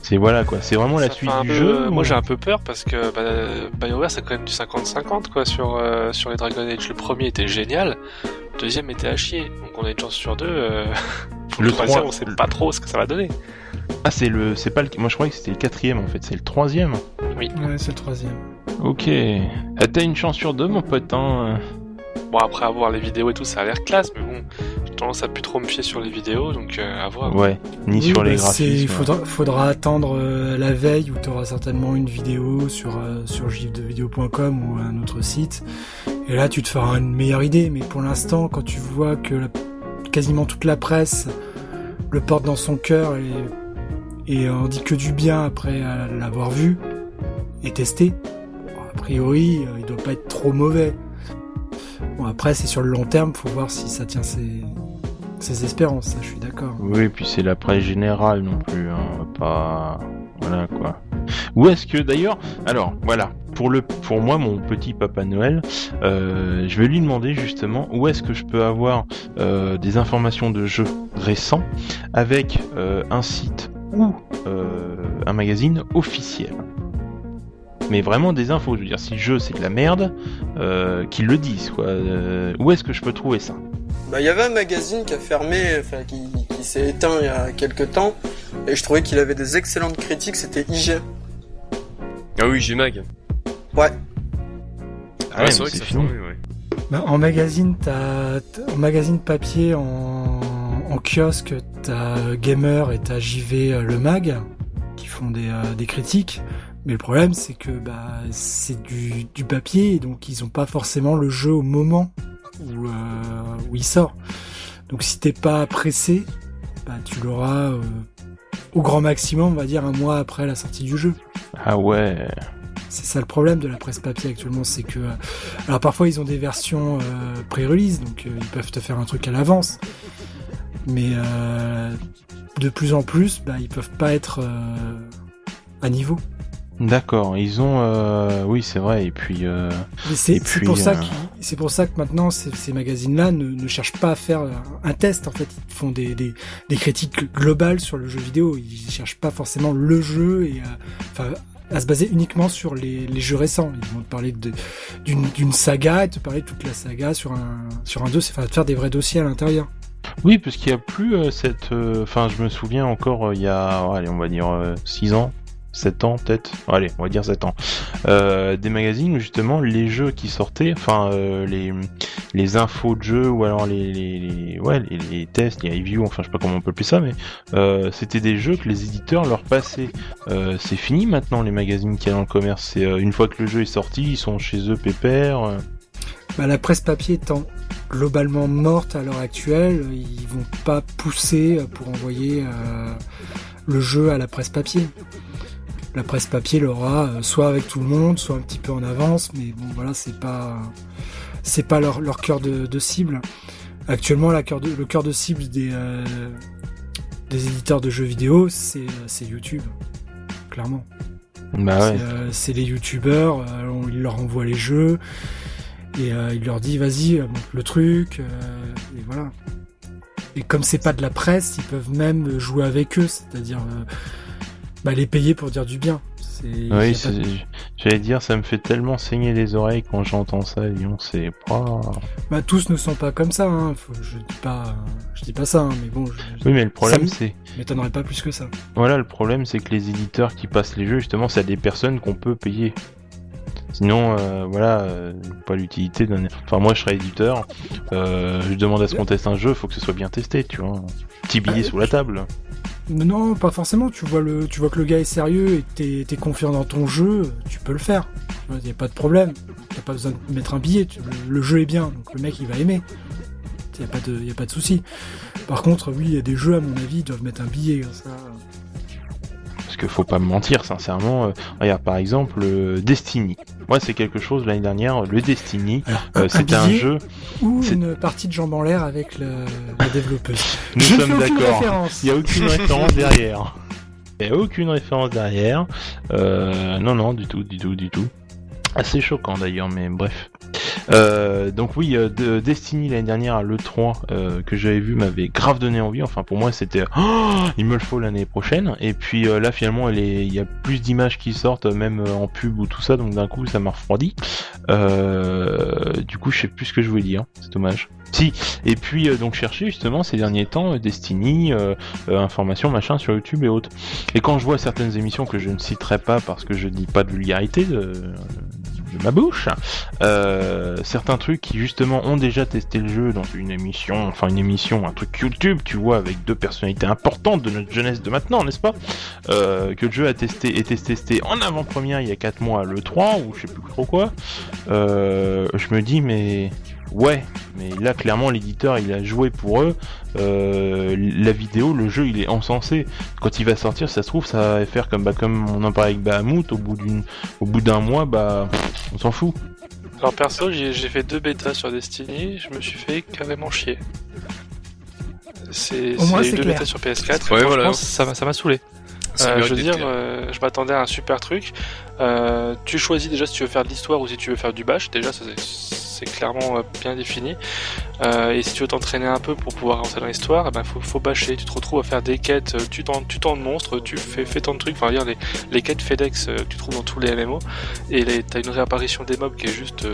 c'est voilà quoi. C'est vraiment la suite du peu- jeu. Moi ou- j'ai un peu peur parce que bah, BioWare c'est quand même du 50-50 quoi sur, euh, sur les Dragon Age. Le premier était génial, le deuxième était à chier. Donc on a une chance sur deux. Euh... <laughs> pour Le troisième trois- on sait pas trop ce que ça va donner. Ah c'est le, c'est pas le, moi je croyais que c'était le quatrième en fait, c'est le troisième. Oui. Ouais, c'est le troisième. Ok. Ah, T'as une chance sur deux mon pote hein. Bon après avoir les vidéos et tout ça a l'air classe mais bon j'ai tendance à plus trop me fier sur les vidéos donc euh, à voir. Ouais. Ni Oui, sur les bah, graphismes. Il faudra, faudra attendre euh, la veille où tu auras certainement une vidéo sur, euh, sur gifdevideo.com ou un autre site. Et là, tu te feras une meilleure idée. Mais pour l'instant, quand tu vois que la- quasiment toute la presse le porte dans son cœur et, et en dit que du bien après l'avoir vu et testé, bon, a priori, il doit pas être trop mauvais. Bon, après, c'est sur le long terme, faut voir si ça tient ses, espérances, je suis d'accord. Oui, puis c'est la presse générale non plus, hein, pas voilà quoi. Où est-ce que d'ailleurs, alors voilà, pour le, pour moi mon petit Papa Noël, euh, je vais lui demander justement où est-ce que je peux avoir euh, des informations de jeux récents avec euh, un site ou un magazine officiel. Mais vraiment des infos, je veux dire, si le jeu c'est de la merde, euh, qu'ils le disent quoi. Euh, où est-ce que je peux trouver ça? Bah, il y avait un magazine qui a fermé, enfin, qui, qui s'est éteint il y a quelques temps, et je trouvais qu'il avait des excellentes critiques, c'était IG. Ah oui, j'ai mag. Ouais. Ah ouais, c'est vrai que ça fini. ouais. Bah, en magazine, t'as, t'as- en magazine papier, en, en kiosque, t'as Gamer et t'as JV euh, le mag qui font des, euh, des critiques. Mais le problème, c'est que bah c'est du, du papier, donc ils ont pas forcément le jeu au moment où, euh, où il sort. Donc si t'es pas pressé, bah tu l'auras euh, au grand maximum, on va dire un mois après la sortie du jeu. Ah ouais. C'est ça le problème de la presse papier actuellement, c'est que euh, alors parfois ils ont des versions euh, pré-release, donc euh, ils peuvent te faire un truc à l'avance, mais de plus en plus, bah, ils peuvent pas être à niveau. D'accord, ils ont, euh, oui c'est vrai, et puis euh, c'est pour ça euh, c'est pour ça que maintenant ces, ces magazines-là ne, ne cherchent pas à faire un, test. En fait, ils font des, des, des critiques globales sur le jeu vidéo. Ils cherchent pas forcément le jeu et à, enfin à se baser uniquement sur les, les jeux récents. Ils vont te parler de- d'une saga et te parler de toute la saga sur un sur un dossier, enfin te faire des vrais dossiers à l'intérieur. oui, parce qu'il y a plus euh, cette, euh, enfin je me souviens encore euh, il y a, allez on va dire 6 ans, 7 ans peut-être, allez on va dire 7 ans, euh, des magazines où justement les jeux qui sortaient, enfin euh, les les infos de jeux ou alors les, les, les- ouais les, les tests, les reviews, enfin je sais pas comment on peut appeler ça, mais euh, c'était des jeux que les éditeurs leur passaient. C'est fini maintenant les magazines qu'il y a dans le commerce. C'est une fois que le jeu est sorti, ils sont chez eux pépère. Bah, la presse papier étant globalement morte à l'heure actuelle, ils vont pas pousser pour envoyer le jeu à la presse papier. La presse papier l'aura euh, soit avec tout le monde, soit un petit peu en avance, mais bon voilà, c'est pas c'est pas leur, leur cœur de, de cible. Actuellement, la cœur de- le cœur de cible des euh, des éditeurs de jeux vidéo, c'est euh, YouTube, clairement. Bah ouais. C'est, euh, c'est les youtubeurs, euh, on- il leur envoie les jeux et euh, il leur dit vas-y montre le truc et voilà. Et comme c'est pas de la presse, ils peuvent même jouer avec eux, c'est-à-dire bah, les payer pour dire du bien. Oui, de- j'allais dire, ça me fait tellement saigner les oreilles quand j'entends ça, Lyon, c'est pas... bah, tous ne sont pas comme ça. Hein. Faut- je dis pas, je dis pas ça, hein, mais bon, je, Oui, mais le problème, me- c'est... je m'étonnerais pas plus que ça. Voilà, le problème, c'est que les éditeurs qui passent les jeux, justement, c'est à des personnes qu'on peut payer. Sinon, euh, voilà, euh, pas l'utilité d'un... Enfin, moi, je serais éditeur, euh, je demande à ce qu'on teste un jeu, faut que ce soit bien testé, tu vois. Petit billet Ah, sous la table. Non, pas forcément. Tu vois le, tu vois que le gars est sérieux et t'es, t'es confiant dans ton jeu, tu peux le faire. Il y a pas de problème. T'as pas besoin de mettre un billet. le, jeu est bien, donc le mec il va aimer. Y a pas de, y a pas de souci. Par contre, oui, il y a des jeux à mon avis, ils doivent mettre un billet. Que faut pas me mentir, sincèrement. euh, regarde, par exemple, euh, Destiny. Moi, c'est quelque chose l'année dernière. Le Destiny, euh, un- jeu. Ou c'est- une partie de jambes en l'air avec le, la développeuse. <laughs> Nous Je sommes d'accord. Il n'y a aucune <laughs> référence derrière. Il n'y a aucune référence derrière. Euh, non, non, du tout, du tout, du tout. Assez choquant d'ailleurs, mais bref. Euh, donc oui, euh, de- Destiny l'année dernière à l'E3 euh, que j'avais vu m'avait grave donné envie. Enfin pour moi c'était oh, il me le faut l'année prochaine. Et puis là finalement il y a plus d'images qui sortent même en pub ou tout ça, donc d'un coup ça m'a refroidi. Du coup je sais plus ce que je voulais dire, c'est dommage. Si, et puis donc chercher justement ces derniers temps Destiny, informations machin sur YouTube et autres. Et quand je vois certaines émissions que je ne citerai pas parce que je dis pas de vulgarité de ma bouche, euh, certains trucs qui justement ont déjà testé le jeu dans une émission, enfin une émission, un truc YouTube, tu vois, avec deux personnalités importantes de notre jeunesse de maintenant, n'est-ce pas? Euh, Que le jeu a testé, été testé en avant-première il y a 4 mois à l'E3 ou je sais plus trop quoi. Euh, je me dis mais ouais, mais là clairement l'éditeur il a joué pour eux. Euh, la vidéo, le jeu il est encensé. Quand il va sortir, ça se trouve ça va faire comme bah, comme on en parlait avec Bahamut, au bout d'une au bout d'un mois bah on s'en fout. Alors perso, j'ai fait deux bêtas sur Destiny, je me suis fait carrément chier. C'est deux clair. bêtas sur PS4. Ouais, voilà. ça m'a ça m'a saoulé. Ça Euh, je veux dire, euh, je m'attendais à un super truc. Euh, tu choisis déjà si tu veux faire de l'histoire ou si tu veux faire du bash. Déjà, ça, c'est- clairement euh, bien défini. Euh, et si tu veux t'entraîner un peu pour pouvoir rentrer dans l'histoire, eh ben faut, bâcher. Tu te retrouves à faire des quêtes, euh, tu tends, tu de monstres, tu fais, tant de trucs. Enfin, les, quêtes FedEx que tu trouves dans tous les MMO. Et t'as une réapparition des mobs qui est juste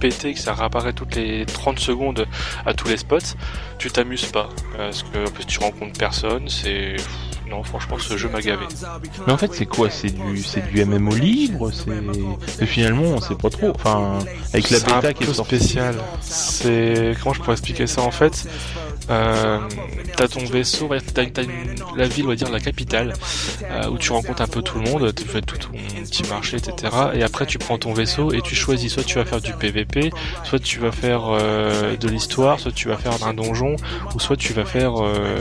pété, que ça réapparaît toutes les 30 secondes à tous les spots. Tu t'amuses pas. Parce que en tu rencontres personne. C'est non, franchement, ce jeu m'a gavé. Mais en fait, c'est quoi? C'est du, c'est du MMO libre? C'est mais finalement, on sait pas trop. Enfin, avec la bêta qui est sortie. spécial. C'est comment je pourrais expliquer ça en fait? Euh, T'as ton vaisseau, t'as, t'as une- la ville, on va dire la capitale, euh, où tu rencontres un peu tout le monde, tu fais tout ton petit marché, etc. Et après tu prends ton vaisseau et tu choisis soit tu vas faire du PVP, soit tu vas faire euh, de l'histoire, soit tu vas faire un donjon, ou soit tu vas faire euh,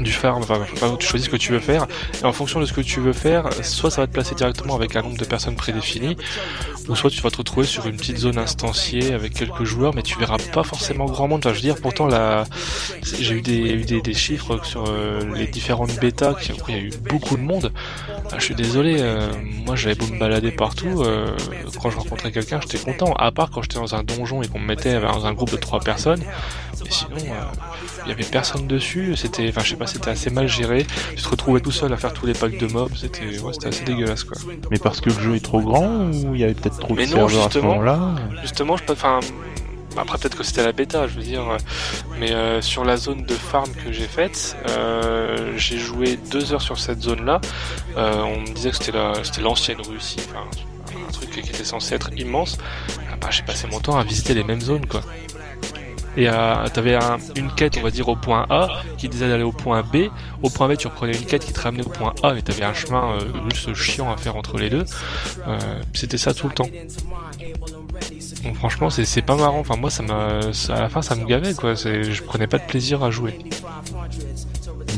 du farm. Enfin, enfin, tu choisis ce que tu veux faire. Et en fonction de ce que tu veux faire, soit ça va te placer directement avec un nombre de personnes prédéfini, ou soit tu vas te retrouver sur une petite zone instanciée avec quelques joueurs, mais tu verras pas forcément grand monde. Enfin, je veux dire, pourtant, la... j'ai eu des, chiffres sur euh, les différentes bêtas, il y a eu beaucoup de monde. Ah, je suis désolé, euh, moi j'avais beau me balader partout, euh, quand je rencontrais quelqu'un, j'étais content. À part quand j'étais dans un donjon et qu'on me mettait dans un groupe de trois personnes, et sinon, il y avait personne dessus. C'était, sais pas, c'était assez mal géré. Tu te retrouvais tout seul à faire tous les packs de mobs. C'était, ouais, assez dégueulasse, quoi. Mais parce que le jeu est trop grand ou il y avait peut-être trop Mais de non, serveurs à ce moment-là Justement, je peux, enfin, après peut-être que c'était la bêta, je veux dire, mais euh, sur la zone de farm que j'ai faite, euh, j'ai joué deux heures sur cette zone-là. Euh, on me disait que c'était la, c'était l'ancienne Russie, enfin, un truc qui était censé être immense. Ah bah, j'ai passé mon temps à visiter les mêmes zones, quoi. Et euh, t'avais un, une quête, on va dire, au point A, qui disait d'aller au point B. Au point B, tu reprenais une quête qui te ramenait au point A, mais t'avais un chemin euh, juste chiant à faire entre les deux. Euh, C'était ça tout le temps. Donc franchement, c'est c'est pas marrant. Enfin, moi, ça m'a, ça- à la fin, ça me gavait, quoi. C'est- Je prenais pas de plaisir à jouer.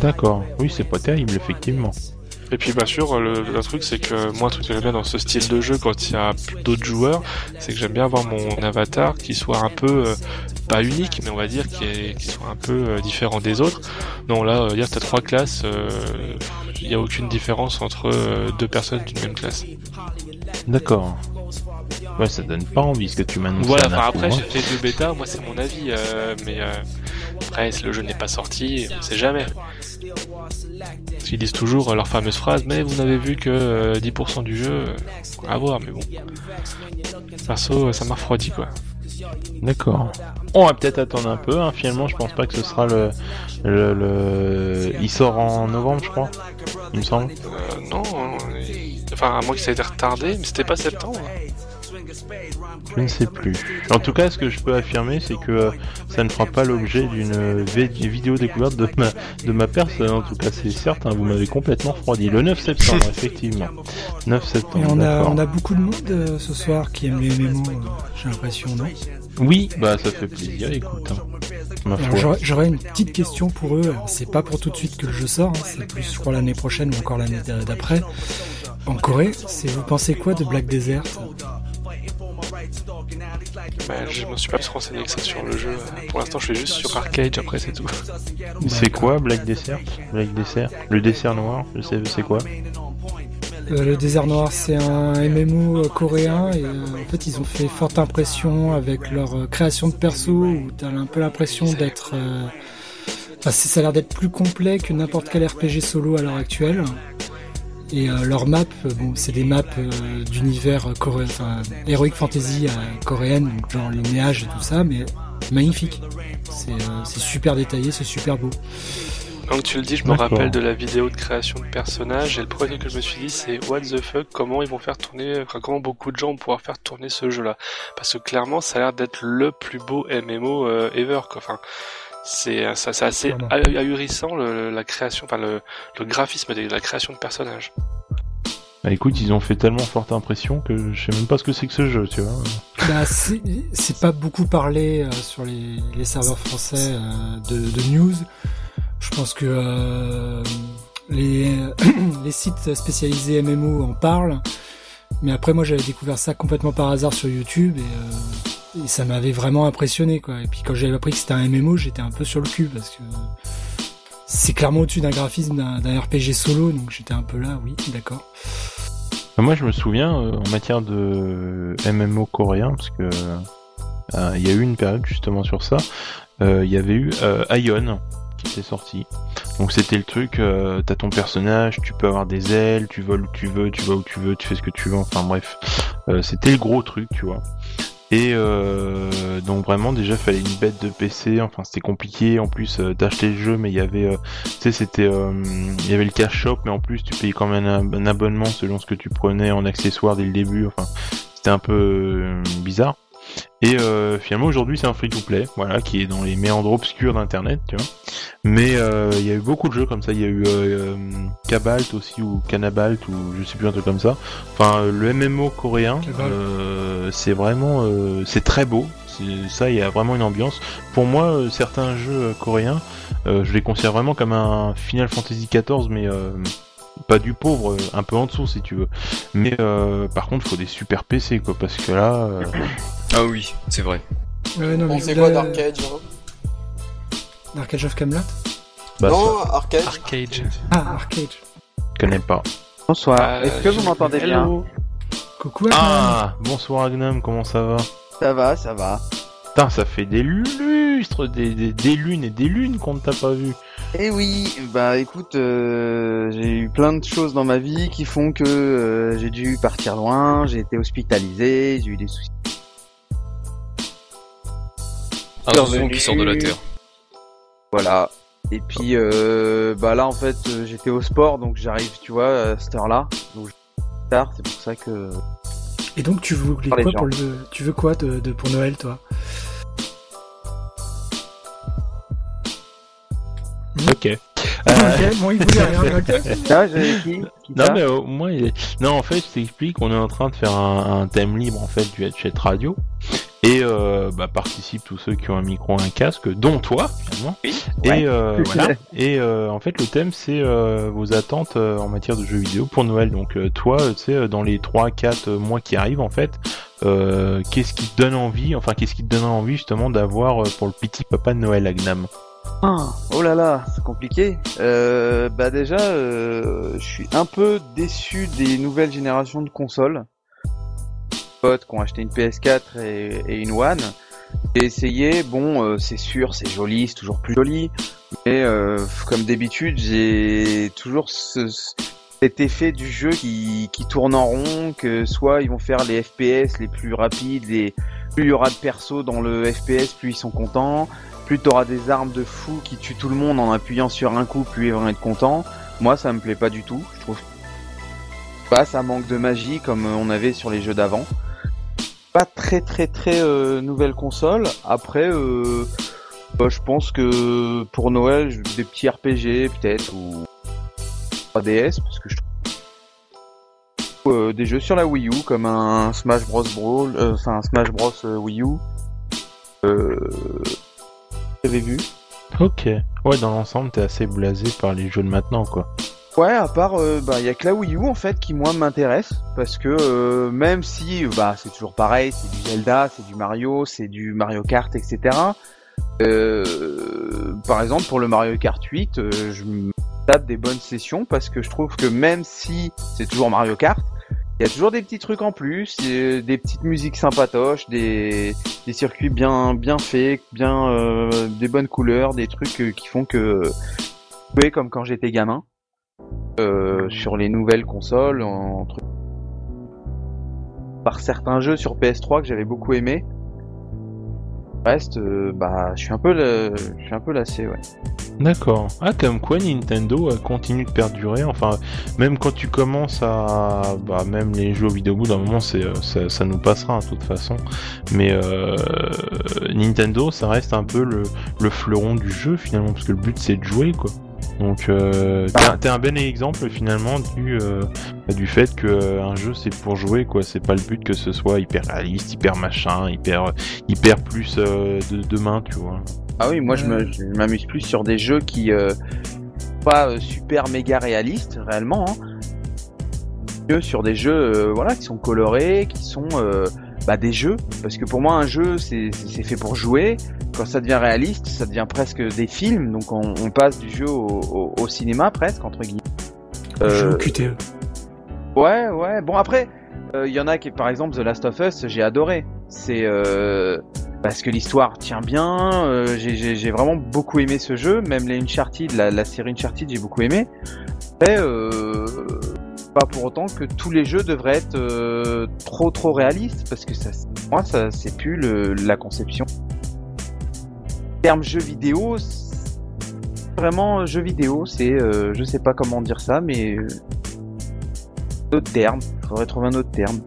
D'accord. Oui, c'est pas terrible, effectivement. Et puis, bien sûr, le, le truc, c'est que moi, un truc que j'aime bien dans ce style de jeu, quand il y a d'autres joueurs, c'est que j'aime bien avoir mon avatar qui soit un peu, euh, pas unique, mais on va dire qui, est, qui soit un peu euh, différent des autres. Non, là, euh, dire t'as trois classes, euh, il n'y a aucune différence entre euh, deux personnes d'une même classe. D'accord. Ouais, ça donne pas envie ce que tu m'annonces. Voilà, enfin après hein. j'ai fait deux bêtas, moi c'est mon avis, euh, mais euh, après le jeu n'est pas sorti, on sait jamais. Parce qu'ils disent toujours euh, leur fameuse phrase, mais vous n'avez vu que euh, 10% du jeu, euh, à voir, mais bon. Perso, euh, ça m'a refroidi quoi. D'accord. On va peut-être attendre un peu. Hein. Finalement, je pense pas que ce sera le, le, le- Il sort en novembre, je crois. Il me semble. Euh, non, enfin à moins que ça ait été retardé, mais c'était pas septembre. Je ne sais plus. En tout cas, ce que je peux affirmer, c'est que euh, ça ne fera pas l'objet d'une vidéo découverte de ma, de ma personne. En tout cas, c'est certain. Vous m'avez complètement refroidi. Le 9 septembre, effectivement. 9 Et septembre. on a, d'accord. on a beaucoup de monde euh, ce soir qui aime les MMO, euh, j'ai l'impression, non? Oui, bah ça fait plaisir. Écoute. hein. j'aurais- J'aurais une petite question pour eux. C'est pas pour tout de suite que le jeu sort, hein, c'est plus pour l'année prochaine ou encore l'année d'a- d'après. En Corée, c'est vous pensez quoi de Black Desert? Bah, je me suis pas plus renseigné que ça sur le jeu. Pour l'instant, je suis juste sur Arcade, après c'est tout. C'est quoi Black Dessert Black Dessert Le dessert noir, je sais c'est quoi? Euh, Le désert noir, c'est un MMO euh, coréen et euh, en fait ils ont fait forte impression avec leur création de perso où t'as un peu l'impression d'être, enfin, ça a l'air d'être plus complet que n'importe quel RPG solo à l'heure actuelle. Et leurs maps, bon, c'est des maps d'univers coréen, enfin heroic fantasy coréenne, donc genre les nuages et tout ça, mais magnifique. C'est super détaillé, c'est super beau. Donc tu le dis, je me rappelle de la vidéo de création de personnages, et le premier que je me suis dit, c'est what the fuck, comment ils vont faire tourner, enfin, comment beaucoup de gens vont pouvoir faire tourner ce jeu-là. Parce que clairement, ça a l'air d'être le plus beau MMO euh, ever, quoi. Enfin, c'est ça- c'est assez ah- ahurissant le- la création, enfin le, le graphisme de la création de personnages. Bah écoute, ils ont fait tellement forte impression que je sais même pas ce que c'est que ce jeu, tu vois. Bah, c'est c'est pas beaucoup parlé euh, sur les, les serveurs français euh, de, de news. Je pense que euh, les, <clears throat> sites spécialisés MMO en parlent. Mais après, moi, j'avais découvert ça complètement par hasard sur YouTube et, euh, ça m'avait vraiment impressionné. Et puis quand j'avais appris que c'était un MMO, j'étais un peu sur le cul parce que c'est clairement au-dessus d'un graphisme d'un RPG solo, donc j'étais un peu là, oui, d'accord. Bah, Moi, je me souviens euh, en matière de MMO coréen, parce que il y a eu une période justement sur ça. Il y avait eu Ion qui sorti. Donc c'était le truc, euh, t'as ton personnage, tu peux avoir des ailes, tu voles où tu veux, tu vas où tu veux, tu fais ce que tu veux. Enfin bref, Euh, c'était le gros truc, tu vois. Et euh, donc vraiment déjà fallait une bête de PC, enfin c'était compliqué. En plus t'achetais le jeu, mais il y avait, euh, tu sais c'était, il y avait le cash shop, mais en plus tu payais quand même un, un abonnement selon ce que tu prenais en accessoires dès le début. Enfin c'était un peu bizarre. Et euh, finalement aujourd'hui c'est un free-to-play, voilà, qui est dans les méandres obscurs d'internet, tu vois. Mais euh, il y a eu beaucoup de jeux comme ça. Il y a eu euh, euh, Kabalt aussi ou Canabalt ou je sais plus un truc comme ça. Enfin le MMO coréen, c'est vraiment, c'est très beau. Ça, il y a vraiment une ambiance. Pour moi, certains jeux coréens, je les considère vraiment comme un Final Fantasy XIV, mais pas du pauvre, un peu en dessous si tu veux. Mais euh, par contre, faut des super PC quoi, parce que là, euh, Ah oui, c'est vrai. Ouais, non, mais quoi d'Arcade hein Dark Age of Camelot bah, Non, Arcade. Arcade. Ah, Arcade. je connais pas. Bonsoir. Euh, Est-ce que vous je- m'entendez bien Hello. Coucou Akman. Ah, bonsoir Agnam, comment ça va? Ça va, ça va. Putain, ça fait des lustres, des, des, des lunes et des lunes qu'on ne t'a pas vu. Eh oui, bah écoute, euh, j'ai eu plein de choses dans ma vie qui font que euh, j'ai dû partir loin, j'ai été hospitalisé, j'ai eu des soucis. Un oiseau qui sort de la terre. Voilà. Et puis euh, bah là en fait euh, j'étais au sport donc j'arrive tu vois à cette heure-là donc je tard c'est pour ça que Et donc tu quoi gens. pour le tu veux quoi de, de- pour Noël toi? Ok. Ok, bon il voulait rien. ok. <laughs> qui, qui Non mais au moins il est... non en fait je t'explique on est en train de faire un, un thème libre en fait du headset radio et euh, bah, participent tous ceux qui ont un micro un casque dont toi finalement Ouais. et euh, <laughs> voilà et euh, en fait le thème c'est euh, vos attentes euh, en matière de jeux vidéo pour Noël donc euh, toi tu sais euh, dans les 3 4 mois qui arrivent en fait euh, qu'est-ce qui te donne envie enfin qu'est-ce qui te donne envie justement d'avoir euh, pour le petit papa de Noël Agnam? Ah, oh là là, c'est compliqué. Euh, bah déjà, euh, je suis un peu déçu des nouvelles générations de consoles. Potes qui ont acheté une PS4 et, une One. J'ai essayé, bon, euh, c'est sûr, c'est joli, c'est toujours plus joli, mais euh, comme d'habitude, j'ai toujours ce, cet effet du jeu qui, qui tourne en rond, que soit ils vont faire les FPS les plus rapides, et plus il y aura de persos dans le FPS, plus ils sont contents plus t'auras des armes de fou qui tuent tout le monde en appuyant sur un coup, plus ils vont être contents. Moi, ça me plaît pas du tout. Je trouve pas ça manque de magie comme on avait sur les jeux d'avant. Pas très très très euh, nouvelle console. Après, euh, bah, je pense que pour Noël, des petits RPG peut-être ou 3DS parce que je trouve euh, des jeux sur la Wii U comme un Smash Bros Brawl, euh, enfin un Smash Bros Wii U. J'avais vu? Ok. Ouais, dans l'ensemble, t'es assez blasé par les jeux de maintenant, quoi. Ouais, à part, euh, bah, il y a que la Wii U en fait qui moi m'intéresse parce que euh, même si, bah, c'est toujours pareil, c'est du Zelda, c'est du Mario, c'est du Mario Kart, etc. Euh, par exemple, pour le Mario Kart 8, euh, je tape des bonnes sessions parce que je trouve que même si c'est toujours Mario Kart, il y a toujours des petits trucs en plus, des petites musiques sympatoches, des, des circuits bien bien faits, bien des bonnes couleurs, des trucs qui font que comme quand j'étais gamin euh, sur les nouvelles consoles, par certains jeux sur PS3 que j'avais beaucoup aimé. Reste, euh, bah, je suis un peu, le... je suis un peu lassé, ouais. D'accord. Ah, comme quoi Nintendo euh, continue de perdurer. Enfin, même quand tu commences à, bah, même les jeux vidéo, au bout d'un moment, c'est, ça, ça nous passera de toute façon. Mais Nintendo, ça reste un peu le, le fleuron du jeu finalement, parce que le but c'est de jouer, quoi. Donc, euh, t'es un- t'es un bon exemple finalement du euh, du fait que euh, un jeu c'est pour jouer, quoi. C'est pas le but que ce soit hyper réaliste, hyper machin, hyper hyper plus euh, de demain, tu vois. Ah oui, moi je m'amuse plus sur des jeux qui euh, pas euh, super méga réalistes réellement, hein, que sur des jeux euh, voilà qui sont colorés, qui sont euh, bah, des jeux. Parce que pour moi un jeu c'est c'est fait pour jouer. Quand ça devient réaliste, ça devient presque des films. Donc on, on passe du jeu au, au- au cinéma presque entre guillemets. Jeu Euh, QTE. Ouais, ouais. Bon après, il y en a qui, par exemple, The Last of Us, j'ai adoré. C'est euh, parce que l'histoire tient bien. euh, j'ai- vraiment beaucoup aimé ce jeu. Même les Uncharted, la, la série Uncharted, j'ai beaucoup aimé. Mais euh, pas pour autant que tous les jeux devraient être euh, trop trop réalistes parce que ça, moi, ça c'est plus le, la conception. En termes jeux vidéo, c'est vraiment jeu vidéo, c'est euh, je sais pas comment dire ça, mais euh, autre terme. Faudrait trouver un autre terme.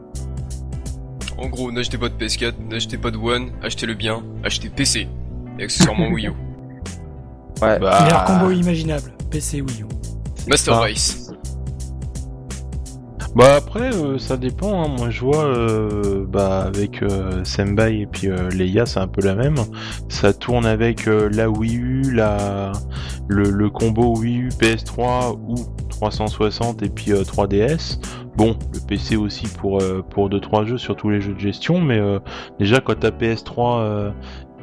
En gros, n'achetez pas de PS4, n'achetez pas de One, achetez le bien, achetez PC. Et accessoirement Wii U. Ouais. Bah, Meilleur combo imaginable. PC Wii U. Master. Race. Bah après, euh, ça dépend. hein. Moi, je vois euh, bah avec euh, Senbai et puis euh, Leia, c'est un peu la même. Ça tourne avec euh, la Wii U, la le, le combo Wii U PS3 ou 360 et puis euh, 3DS. Bon, le PC aussi pour euh, pour deux trois jeux, surtout les jeux de gestion. Mais euh, déjà quand t'as PS3. euh,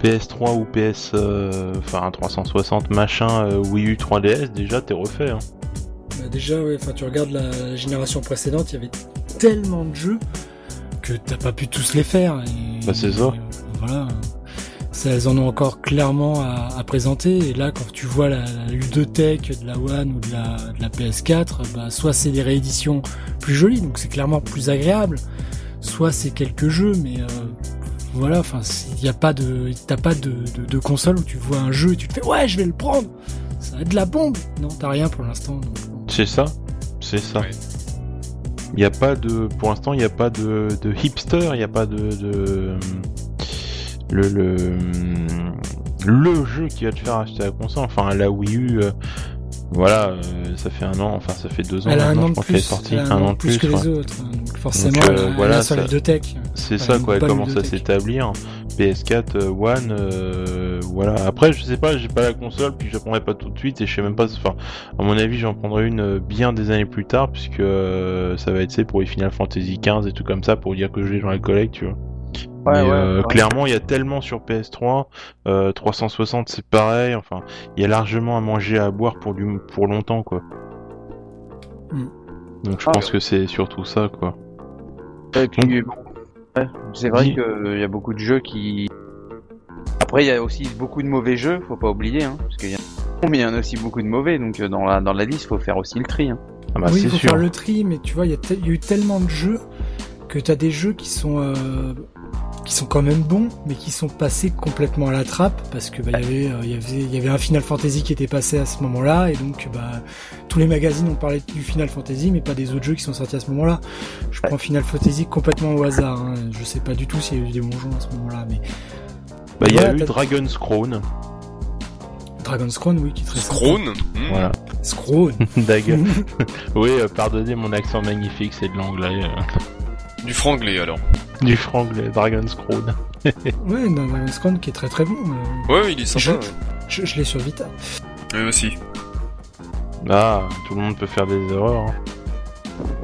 PS3 ou PS, euh, enfin 360 machin, euh, Wii U 3DS, déjà t'es refait. Hein. Bah, déjà, ouais, enfin, tu regardes la génération précédente, il y avait tellement de jeux que t'as pas pu tous les faire. Et, Bah, c'est ça. et, euh, voilà. Ça, elles en ont encore clairement à, à présenter. Et là, quand tu vois la, la ludothèque de la One ou de la, de la PS4, bah, soit c'est des rééditions plus jolies, donc c'est clairement plus agréable, soit c'est quelques jeux, mais euh, voilà, enfin, il y a pas de, t'as pas de, de, de console où tu vois un jeu et tu te fais ouais, je vais le prendre. Ça va être de la bombe. Non, t'as rien pour l'instant. donc. C'est ça, c'est ça. Ouais. Il n'y a pas de, pour l'instant, il n'y a pas de, de hipster, il n'y a pas de, de le, le le jeu qui va te faire acheter la console. Enfin, la Wii U, euh, voilà, euh, ça fait un an, enfin ça fait deux ans. Elle a un an je de pense qu'elle est plus, sortie, un an de plus que ouais. les autres. hein, Donc forcément, Donc, euh, elle voilà, a sur ça- la ludothèque. C'est Enfin, ça quoi, elle commence à s'établir. PS4, euh, One, euh, voilà. Après, je sais pas, j'ai pas la console, puis je la prendrai pas tout de suite, et je sais même pas. Enfin, à mon avis, j'en prendrai une euh, bien des années plus tard, puisque euh, ça va être c'est pour les Final Fantasy 15 et tout comme ça, pour dire que je l'ai dans la collecte, tu vois. Ouais, Mais ouais, euh, ouais. clairement, il y a tellement sur PS3, euh, 360 c'est pareil. Enfin, il y a largement à manger, à boire pour du pour longtemps, quoi. Mm. Donc je Ah. pense que c'est surtout ça, quoi. Et puis, bon, ouais, c'est vrai qu'il y a beaucoup de jeux qui. Après, il y a aussi beaucoup de mauvais jeux, faut pas oublier, hein, parce qu'il y a mais il y en a aussi beaucoup de mauvais, donc euh, dans la dans la liste, faut faire aussi le tri. Hein. Ah bah oui, il faut sûr. faire le tri, mais tu vois, il y, a te- il y a eu tellement de jeux que t'as des jeux qui sont euh, qui sont quand même bons, mais qui sont passés complètement à la trappe parce que bah, il y avait euh, il y avait il y avait un Final Fantasy qui était passé à ce moment-là et donc bah tous les magazines ont parlé du Final Fantasy, mais pas des autres jeux qui sont sortis à ce moment-là. Je prends Final Fantasy complètement au hasard. Hein. Je sais pas du tout s'il y a eu des bons jeux à ce moment-là, mais Bah, il y a eu Dragon's Crown. Dragon's Crown, oui, qui est très. Scrone hmm. Voilà. Scrown. <laughs> Dague. <laughs> oui, euh, pardonnez mon accent magnifique, c'est de l'anglais. euh, Du franglais alors. du franglais, Dragon's Crown. <laughs> ouais, non, Dragon's Crown qui est très très bon. euh. Ouais, il est sympa. Je- ouais. je, je l'ai sur Vita. Oui, aussi. Ah, tout le monde peut faire des erreurs. hein.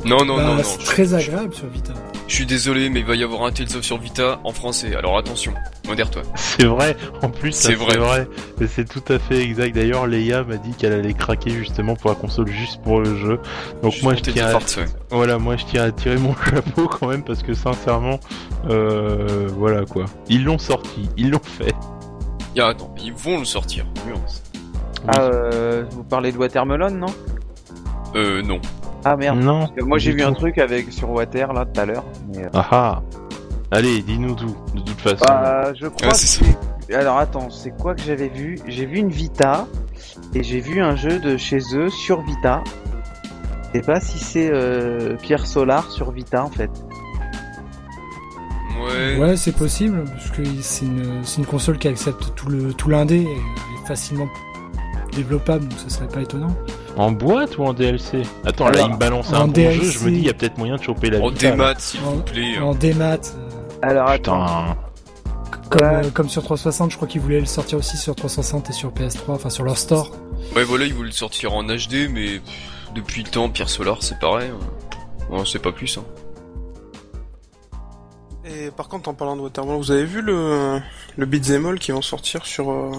Non, non, Bah, non, non. c'est très je- agréable sur Vita. Je suis désolé, mais il va y avoir un Tales of sur Vita en français. Alors attention, modère-toi. C'est vrai, en plus, ça, C'est vrai. Et c'est tout à fait exact. D'ailleurs, Leia m'a dit qu'elle allait craquer justement pour la console juste pour le jeu. Donc Juste moi, je tiens, à... Ouais. voilà, moi, je tiens à tirer mon <laughs> chapeau quand même parce que sincèrement, euh, voilà quoi. Ils l'ont sorti, ils l'ont fait. Ah, attends, ils vont le sortir. Nuance. Ah, euh, vous parlez de Watermelon, non? Euh, non. Ah merde. Non. Parce que Moi j'ai vu un truc avec sur Water là tout à l'heure. mais, euh, Ah ah. Allez, dis-nous tout. De toute façon. Bah, je crois Ouais, que Alors attends, c'est quoi que j'avais vu? J'ai vu une Vita et j'ai vu un jeu de chez eux sur Vita. Je sais pas si c'est euh, Pierre Solar sur Vita en fait. Ouais. Ouais, c'est possible, parce que c'est une, console qui accepte tout le tout l'indé et est facilement développable, donc ça serait pas étonnant. En boîte ou en DLC Attends, là, il me balance un bon DLC. jeu. Je me dis, il y a peut-être moyen de choper la En démat, s'il En- vous plaît. hein. En démat, euh, Alors attends. Putain. comme, Ouais. euh, comme sur 360, je crois qu'ils voulaient le sortir aussi sur 360 et sur PS3, enfin sur leur store. Ouais, voilà, ils voulaient le sortir en HD, mais depuis le temps, Pierre Solar, c'est pareil. hein. On sait pas plus. Hein. Et par contre, en parlant de Watermelon, vous avez vu le, le Beat'em All qui vont sortir sur, euh,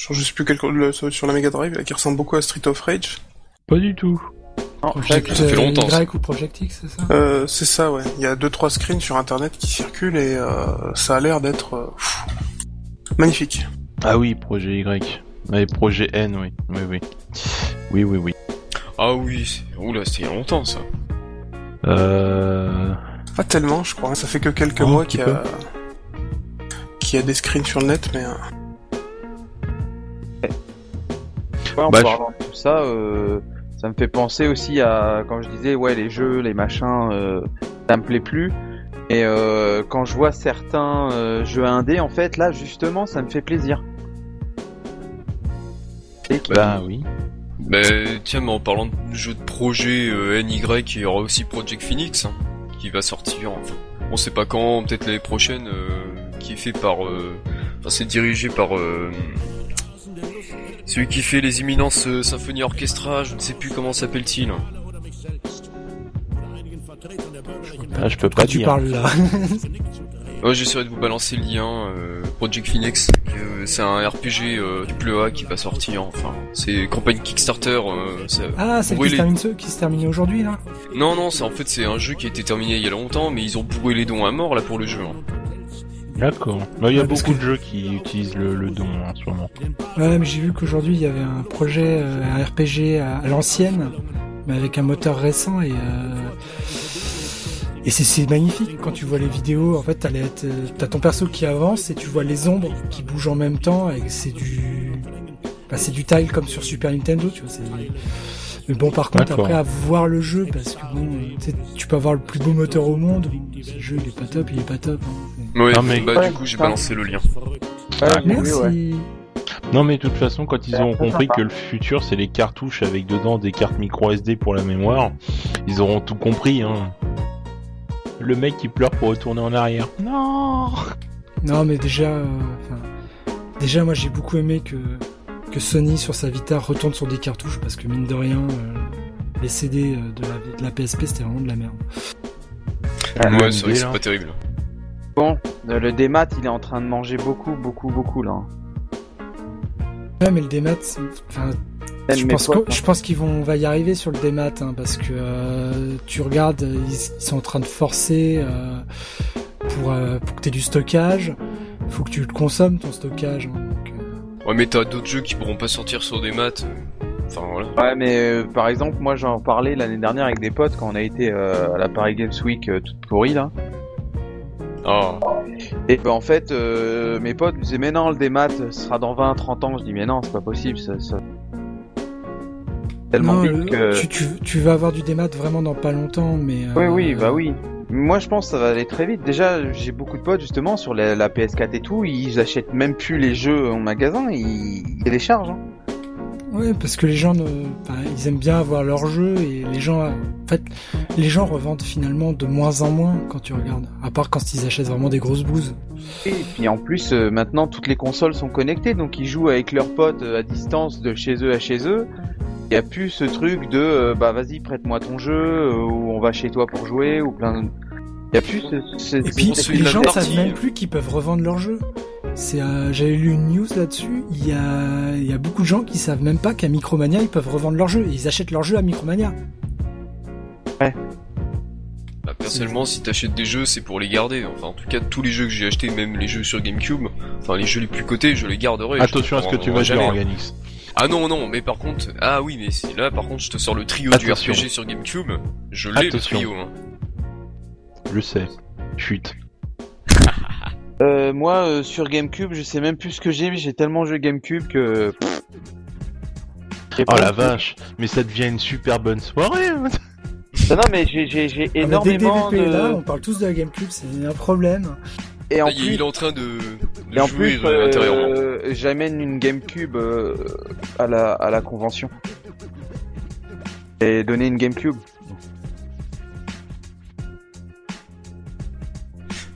sur je sais plus quel, le- sur la Mega Drive, là, qui ressemble beaucoup à Street of Rage. Pas du tout. Project ça fait euh, longtemps, Y ça. ou Project X, c'est ça? Euh, c'est ça, ouais. Il y a deux trois screens sur internet qui circulent et euh, ça a l'air d'être euh, magnifique. Ah oui, projet Y. Ouais, projet N, oui. Oui, oui. Oui, oui, oui. Ah oui, c'est... oula, c'était il y a longtemps ça. Euh... Pas tellement, je crois. Ça fait que quelques Oh, mois qu'il y a qu'il y a des screens sur le net, mais Ouais, en Bah, je- parlant de tout ça, euh, ça me fait penser aussi à quand je disais ouais les jeux, les machins, euh, ça me plaît plus. Et euh, quand je vois certains euh, jeux indés, en fait, là justement, ça me fait plaisir. Et qui- Bah oui. Bah tiens, mais en parlant de jeu de projet euh, NY, il y aura aussi Project Phoenix hein, qui va sortir. Enfin, on sait pas quand, peut-être l'année prochaine, euh, qui est fait par. euh, Enfin, c'est dirigé par. Euh, celui qui fait les imminences euh, symphonies orchestra, je ne sais plus comment s'appelle-t-il. Ah, je peux pas tu dire. parles là. <laughs> Ouais, j'essaierai de vous balancer le lien. euh, Project Phoenix, euh, c'est un RPG euh, triple A qui va sortir. Enfin, c'est campagne Kickstarter. euh, ça- ah, c'est le qui brûlé. se termine, ce- qui se termine aujourd'hui là? Non, non, c'est en fait c'est un jeu qui a été terminé il y a longtemps, mais ils ont bourré les dons à mort là pour le jeu. hein. D'accord. Bah, il y a Ouais, beaucoup que- de jeux qui utilisent le, le don en ce moment. Ouais, mais j'ai vu qu'aujourd'hui il y avait un projet, euh, un RPG à, à l'ancienne, mais avec un moteur récent et euh, et c'est- magnifique quand tu vois les vidéos. En fait, t'as ton perso qui avance et tu vois les ombres qui bougent en même temps et c'est du, bah, c'est du tile comme sur Super Nintendo, tu vois. Mais bon, par contre, après à voir le jeu parce que bon, tu peux avoir le plus beau moteur au monde, si le jeu il est pas top, il est pas top. hein. Ouais, Non, mais- bah du coup j'ai balancé le lien. Vu, Merci. ouais. Non, mais de toute façon, quand ils auront compris sympa. que le futur, c'est les cartouches avec dedans des cartes micro SD pour la mémoire, ils auront tout compris, hein. Le mec qui pleure pour retourner en arrière. Non Non, mais déjà, euh, déjà, moi, j'ai beaucoup aimé que que Sony sur sa Vita retourne sur des cartouches parce que mine de rien, euh, les CD euh, de la, de la PSP c'était vraiment de la merde. Ah, ouais, c'est vrai que idée, c'est pas terrible. Bon, euh, le démat, il est en train de manger beaucoup, beaucoup, beaucoup là. Ouais, mais le démat, c'est- enfin, je pense, je pense qu'ils vont, on va y arriver sur le démat hein, parce que euh, tu regardes, ils, ils sont en train de forcer euh, pour euh, pour que t'aies du stockage. Faut que tu le consommes ton stockage. hein, donc, euh, Ouais, mais t'as d'autres jeux qui pourront pas sortir sur des maths. euh, Enfin voilà. Ouais, mais euh, par exemple, moi j'en parlais l'année dernière avec des potes quand on a été euh, à la Paris Games Week euh, toute pourrie là. Ah, Et ben, en fait, euh, mes potes me disaient, mais non, le démat ce sera dans 20, 30 ans. Je dis, mais non, c'est pas possible, ça. ça... Tellement non, vite que. tu, tu, tu vas avoir du démat vraiment dans pas longtemps, mais Oui, oui, bah oui. Moi, je pense que ça va aller très vite. Déjà, j'ai beaucoup de potes justement sur la, la PS4 et tout. Ils achètent même plus les jeux en magasin, ils, ils téléchargent. hein. Ouais, parce que les gens, ne... enfin, ils aiment bien avoir leur jeu et les gens, en fait, les gens revendent finalement de moins en moins quand tu regardes. À part quand ils achètent vraiment des grosses bouses. Et puis en plus, euh, maintenant toutes les consoles sont connectées, donc ils jouent avec leurs potes euh, à distance de chez eux à chez eux. Il y a plus ce truc de euh, bah vas-y prête-moi ton jeu euh, ou on va chez toi pour jouer ou plein. de- Il y a plus ce, ce- Et puis les gens savent même plus qu'ils peuvent revendre leur jeu. C'est, euh, j'avais lu une news là-dessus. Il y a, il y a beaucoup de gens qui savent même pas qu'à Micromania ils peuvent revendre leur jeu. Et ils achètent leur jeu à Micromania. Bah, personnellement, si t'achètes des jeux, c'est pour les garder. Enfin, en tout cas, tous les jeux que j'ai achetés, même les jeux sur GameCube, enfin les jeux les plus cotés, je les garderai. Attention à Je ce les que tu vas dire. Organix. Ah non, non, mais par contre, ah oui, mais c'est là, par contre, je te sors le trio Attention. du RPG sur GameCube. Je l'ai le Attention. trio. Hein. Je sais. Chut. <laughs> Euh, moi euh, sur GameCube, je sais même plus ce que j'ai, j'ai tellement joué GameCube que. pff, j'ai Oh pas- la vache, mais ça devient une super bonne soirée. hein. Non, non, mais j'ai j'ai j'ai Ah, mais énormément dès que DVP est là, de. on parle tous de la GameCube, c'est un problème. Et en Là, il plus, est en train de, de et en jouer plus, euh, intérieurement. j'amène une GameCube euh, à la à la convention. Et donner une GameCube.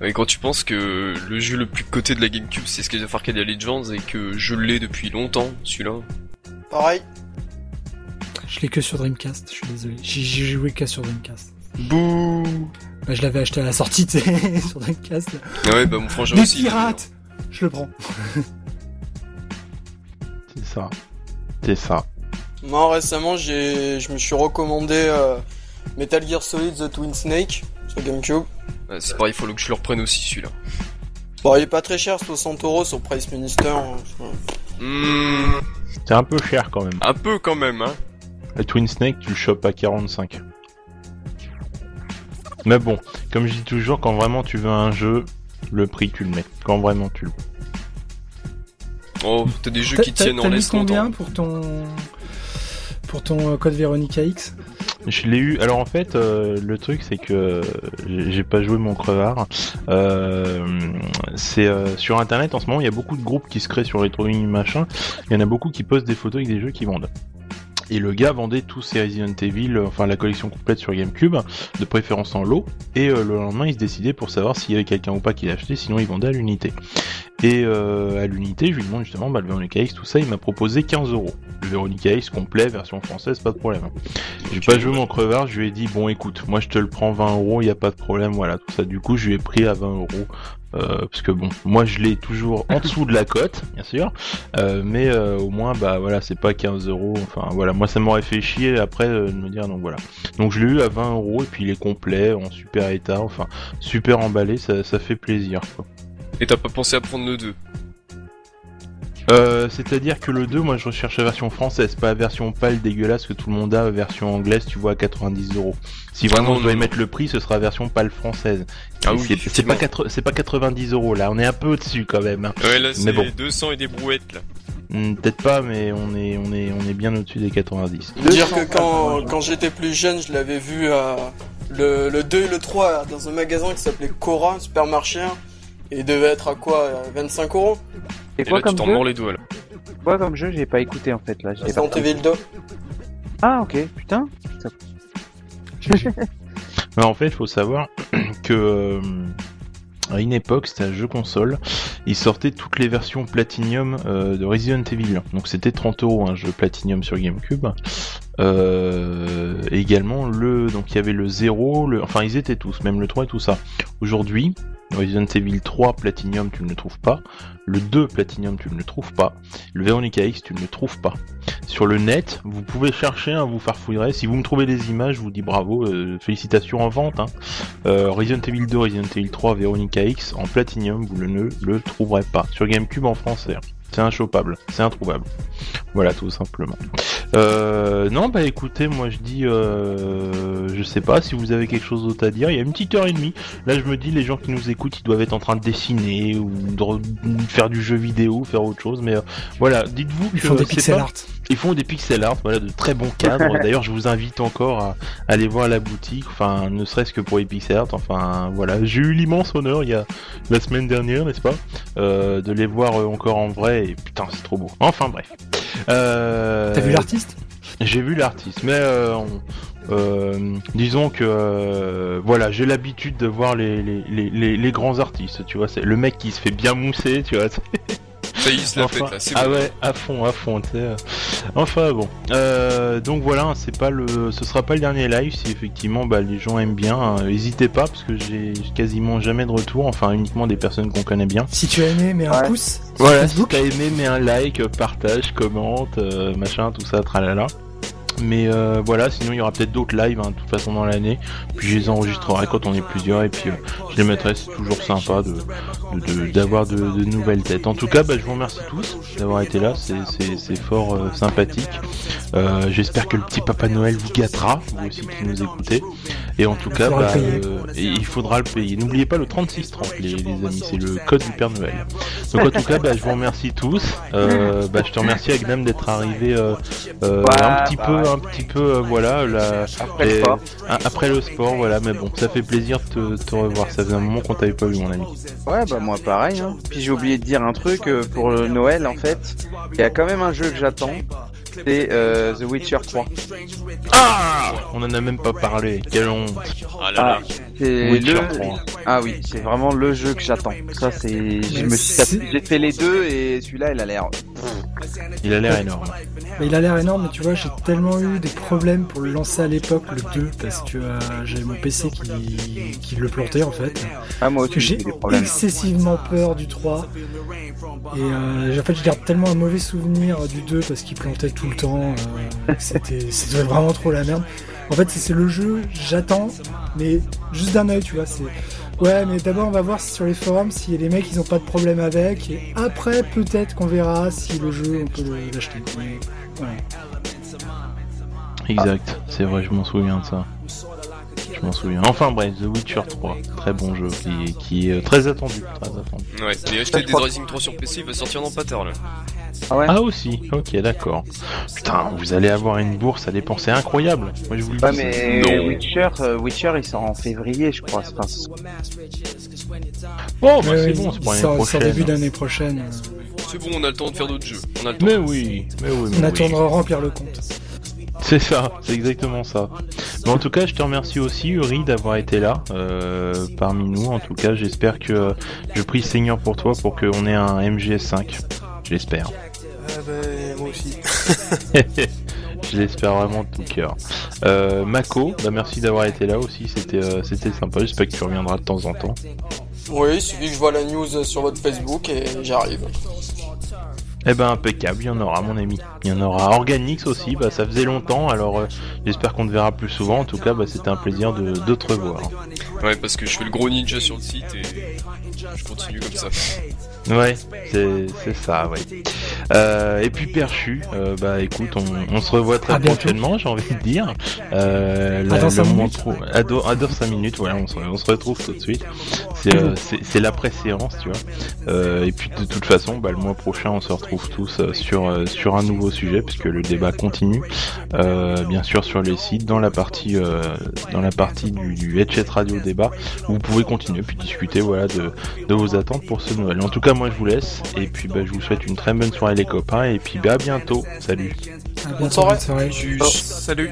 Et quand tu penses que le jeu le plus coté de la GameCube, c'est Skies of Arcadia Legends et que je l'ai depuis longtemps, celui-là? Pareil. Je l'ai que sur Dreamcast, je suis désolé. J'ai j'ai joué que sur Dreamcast. Bouh Bah, je l'avais acheté à la sortie, tu sais, <laughs> sur Dreamcast. Ah ouais, bah mon frangin aussi. pirates Je le prends. C'est ça. C'est ça. Moi récemment j'ai je me suis recommandé euh, Metal Gear Solid The Twin Snake sur GameCube. Ouais, c'est pareil, il faut que je le reprenne aussi celui-là. Bon il est pas très cher, 60 euros sur Price Minister. hein. Hmm, C'est un peu cher quand même. un peu quand même, hein. Le Twin Snake, tu le chopes à 45. Mais bon, comme je dis toujours, quand vraiment tu veux un jeu, le prix tu le mets. Quand vraiment tu le Oh, t'as des jeux qui tiennent en laisse combien longtemps. pour ton pour ton euh, code Veronica X? Je l'ai eu. Alors en fait, euh, le truc c'est que j'ai j'ai pas joué mon crevard. Euh, c'est euh, sur internet en ce moment, il y a beaucoup de groupes qui se créent sur Retro Gaming machin. Il y en a beaucoup qui postent des photos avec des jeux qui vendent. Et le gars vendait tous ses Resident Evil, euh, enfin la collection complète sur GameCube, de préférence en lot. Et euh, le lendemain, il se décidait pour savoir s'il y avait quelqu'un ou pas qui l'achetait, sinon il vendait à l'unité. Et euh, à l'unité, je lui demande justement bah, le Veronica X, tout ça, il m'a proposé 15 euros. Le Veronica X complet, version française, pas de problème. J'ai pas joué mon crevard, je lui ai dit bon écoute, moi je te le prends 20 euros, y a pas de problème, voilà tout ça. Du coup je lui ai pris à 20 euros. Euh, parce que bon, moi je l'ai toujours en <laughs> dessous de la cote, bien sûr, euh, mais euh, au moins bah voilà c'est pas 15 euros. Enfin voilà, moi ça m'aurait fait chier après euh, de me dire donc voilà. Donc je l'ai eu à 20 euros et puis il est complet, en super état, enfin super emballé, ça, ça fait plaisir. Quoi. Et t'as pas pensé à prendre le 2 Euh, C'est-à-dire que le 2, moi je recherche la version française, pas la version pâle dégueulasse que tout le monde a, version anglaise, tu vois, à 90 euros. Si vraiment non, je dois y mettre le prix, ce sera la version pâle française. Ah oui, c'est- pas, quatre- c'est pas 90 euros là, on est un peu au-dessus quand même. hein. Ouais, là c'est bon. 200 et des brouettes là. Hmm, Peut-être pas, mais on est, on est, on est bien au-dessus des 90. Dire que quand, quand j'étais plus jeune, je l'avais vu à le, le 2 et le 3 dans un magasin qui s'appelait Cora, un supermarché. Il devait être à quoi à 25 euros Et quoi là tu comme t'en jeu les doigts là. Quoi comme jeu J'ai pas écouté en fait là. Resident Evil 2. Ah ok, putain. Mais <laughs> en fait, il faut savoir <clears throat> que euh, à une époque, c'était un jeu console. Il sortait toutes les versions Platinum euh, de Resident Evil. Donc c'était 30 euros un jeu Platinum sur GameCube. Euh, également le, donc il y avait le 0, le, enfin ils étaient tous, même le 3 et tout ça. Aujourd'hui, Resident Evil 3 Platinum, tu ne le trouves pas. Le 2 Platinum, tu ne le trouves pas. Le Veronica X, tu ne le trouves pas. Sur le net, vous pouvez chercher, hein, vous farfouillerez. Si vous me trouvez des images, je vous dis bravo, euh, félicitations en vente. Hein. Euh, Resident Evil 2, Resident Evil 3, Veronica X en Platinum, vous ne le trouverez pas. Sur GameCube en français, hein. C'est inchopable, c'est introuvable. Voilà, tout simplement. Euh, non, bah écoutez, moi je dis, euh, je sais pas si vous avez quelque chose d'autre à dire. Il y a une petite heure et demie. Là, je me dis, les gens qui nous écoutent, ils doivent être en train de dessiner ou de re- faire du jeu vidéo, faire autre chose. Mais euh, voilà, dites-vous que Ils font des c'est pixel pas- art. Ils font des pixel art, voilà, de très bons cadres. <laughs> D'ailleurs, je vous invite encore à aller voir la boutique, enfin, ne serait-ce que pour les pixel art. Enfin, voilà, j'ai eu l'immense honneur il y a la semaine dernière, n'est-ce pas, euh, de les voir euh, encore en vrai. Et putain, c'est trop beau. Enfin, bref. Euh, T'as vu l'artiste? J'ai vu l'artiste, mais euh, on- euh, disons que euh, voilà, j'ai l'habitude de voir les, les, les, les- les grands artistes, tu vois, c'est le mec qui se fait bien mousser, tu vois. Ça y est, il se la Enfin, pète là, c'est ah bon. ouais, à fond, à fond, tu sais. euh. Enfin bon, Euh, donc voilà, c'est pas le, ce sera pas le dernier live si effectivement bah, les gens aiment bien. hein. N'hésitez pas parce que j'ai quasiment jamais de retour, enfin uniquement des personnes qu'on connaît bien. Si tu as aimé, mets un Ouais. pouce Voilà, si Facebook. t'as aimé, mets un like, partage, commente, euh, machin, tout ça, tralala. Mais euh, voilà, sinon il y aura peut-être d'autres lives hein, de toute façon dans l'année. Puis je les enregistrerai quand on est plusieurs et puis euh, je les mettrai. C'est toujours sympa de de- de- d'avoir de, de nouvelles têtes. En tout cas, bah, je vous remercie tous d'avoir été là. C'est c'est- c'est fort euh, sympathique. Euh, J'espère que le petit Papa Noël vous gâtera, vous aussi qui nous écoutez. Et en tout cas, bah, euh, et il faudra le payer. N'oubliez pas le 3630 les, les amis, c'est le code du Père Noël. Donc en tout cas, bah, je vous remercie tous. Euh, bah, je te remercie Agnam d'être arrivé euh, euh, un petit bah peu. Un petit peu, euh, voilà, la- Après le sport. un- après le sport, voilà. Mais bon, ça fait plaisir de te, te revoir. Ça faisait un moment qu'on t'avait pas vu, mon ami. Ouais, bah moi pareil. Hein. Puis j'ai oublié de dire un truc euh, pour le Noël en fait. Il y a quand même un jeu que j'attends. C'est euh, The Witcher 3. Ah On en a même pas parlé. Quelle honte. Ah là là. C'est Witcher le... 3. Ah oui, c'est vraiment le jeu que j'attends. Ça c'est, je me suis c'est- tapé- j'ai fait les deux et celui-là il a l'air. Il a l'air énorme. Mais il a l'air énorme, mais tu vois, j'ai tellement eu des problèmes pour le lancer à l'époque, le 2, parce que euh, j'avais mon PC qui, qui le plantait en fait. Ah moi Que aussi j'ai j'ai des problèmes. excessivement peur du 3. Et euh, en fait, je garde tellement un mauvais souvenir du 2 parce qu'il plantait tout le temps. euh, c'était vraiment trop la merde. En fait, c'est le jeu, j'attends, mais juste d'un œil, tu vois. C'est ouais, mais d'abord on va voir sur les forums si les mecs ils ont pas de problème avec, et après peut-être qu'on verra si le jeu on peut l'acheter. Exact. C'est vrai, je m'en souviens de ça. Je m'en souviens. Enfin bref, The Witcher 3, très bon jeu qui, qui est très attendu, très attendu. Ouais, j'ai acheté Dead Rising 3 sur PC, il va sortir dans pas tard là. Ah ouais. Ah aussi, ok d'accord. Putain, vous allez avoir une bourse à dépenser incroyable. Moi je vous le dis. Ouais mais Non. Witcher, euh, Witcher il sort en février je crois. Enfin, c'est- Bon, bah c'est bon, c'est pour l'année prochaine. début d'année prochaine. euh, C'est bon, on a le temps de faire d'autres jeux. On a le temps. Mais oui, mais oui, mais On oui. attendra remplir le compte. <laughs> C'est ça, c'est exactement ça. Mais en tout cas, je te remercie aussi, Uri, d'avoir été là euh, parmi nous. En tout cas, j'espère que je prie Seigneur pour toi pour qu'on ait un MGS5. J'espère. Ah ben, moi aussi. <laughs> je l'espère vraiment de tout cœur. Euh, Mako, bah merci d'avoir été là aussi. C'était euh, c'était sympa. J'espère que tu reviendras de temps en temps. Oui, il suffit que je vois la news sur votre Facebook et j'arrive. Eh ben impeccable, il y en aura mon ami. Il y en aura Organix aussi, bah ça faisait longtemps, alors euh, j'espère qu'on te verra plus souvent. En tout cas, bah, c'était un plaisir de, de te revoir. Ouais, parce que je fais le gros ninja sur le site et je continue comme ça. Ouais, c'est c'est ça, ouais. Euh, et puis Perchu, euh, bah écoute, on, on se revoit très À prochainement, j'ai envie de dire. Euh, la- cinq moment minutes. trop- à dans- à dans cinq minutes, voilà, on se, on se retrouve tout de suite. C'est euh, l'après-séance, tu vois. Euh, et puis de toute façon, bah, le mois prochain, on se retrouve tous euh, sur sur un nouveau sujet, puisque le débat continue. Euh, bien sûr sur les sites, dans la partie euh, dans la partie du, du Headset Radio débat, où vous pouvez continuer puis discuter, voilà, de de vos attentes pour ce Noël. En tout cas, moi je vous laisse et puis bah, je vous souhaite une très bonne soirée les copains et puis bah, à bientôt. Salut. À bientôt, soirée. bonne soirée. Salut.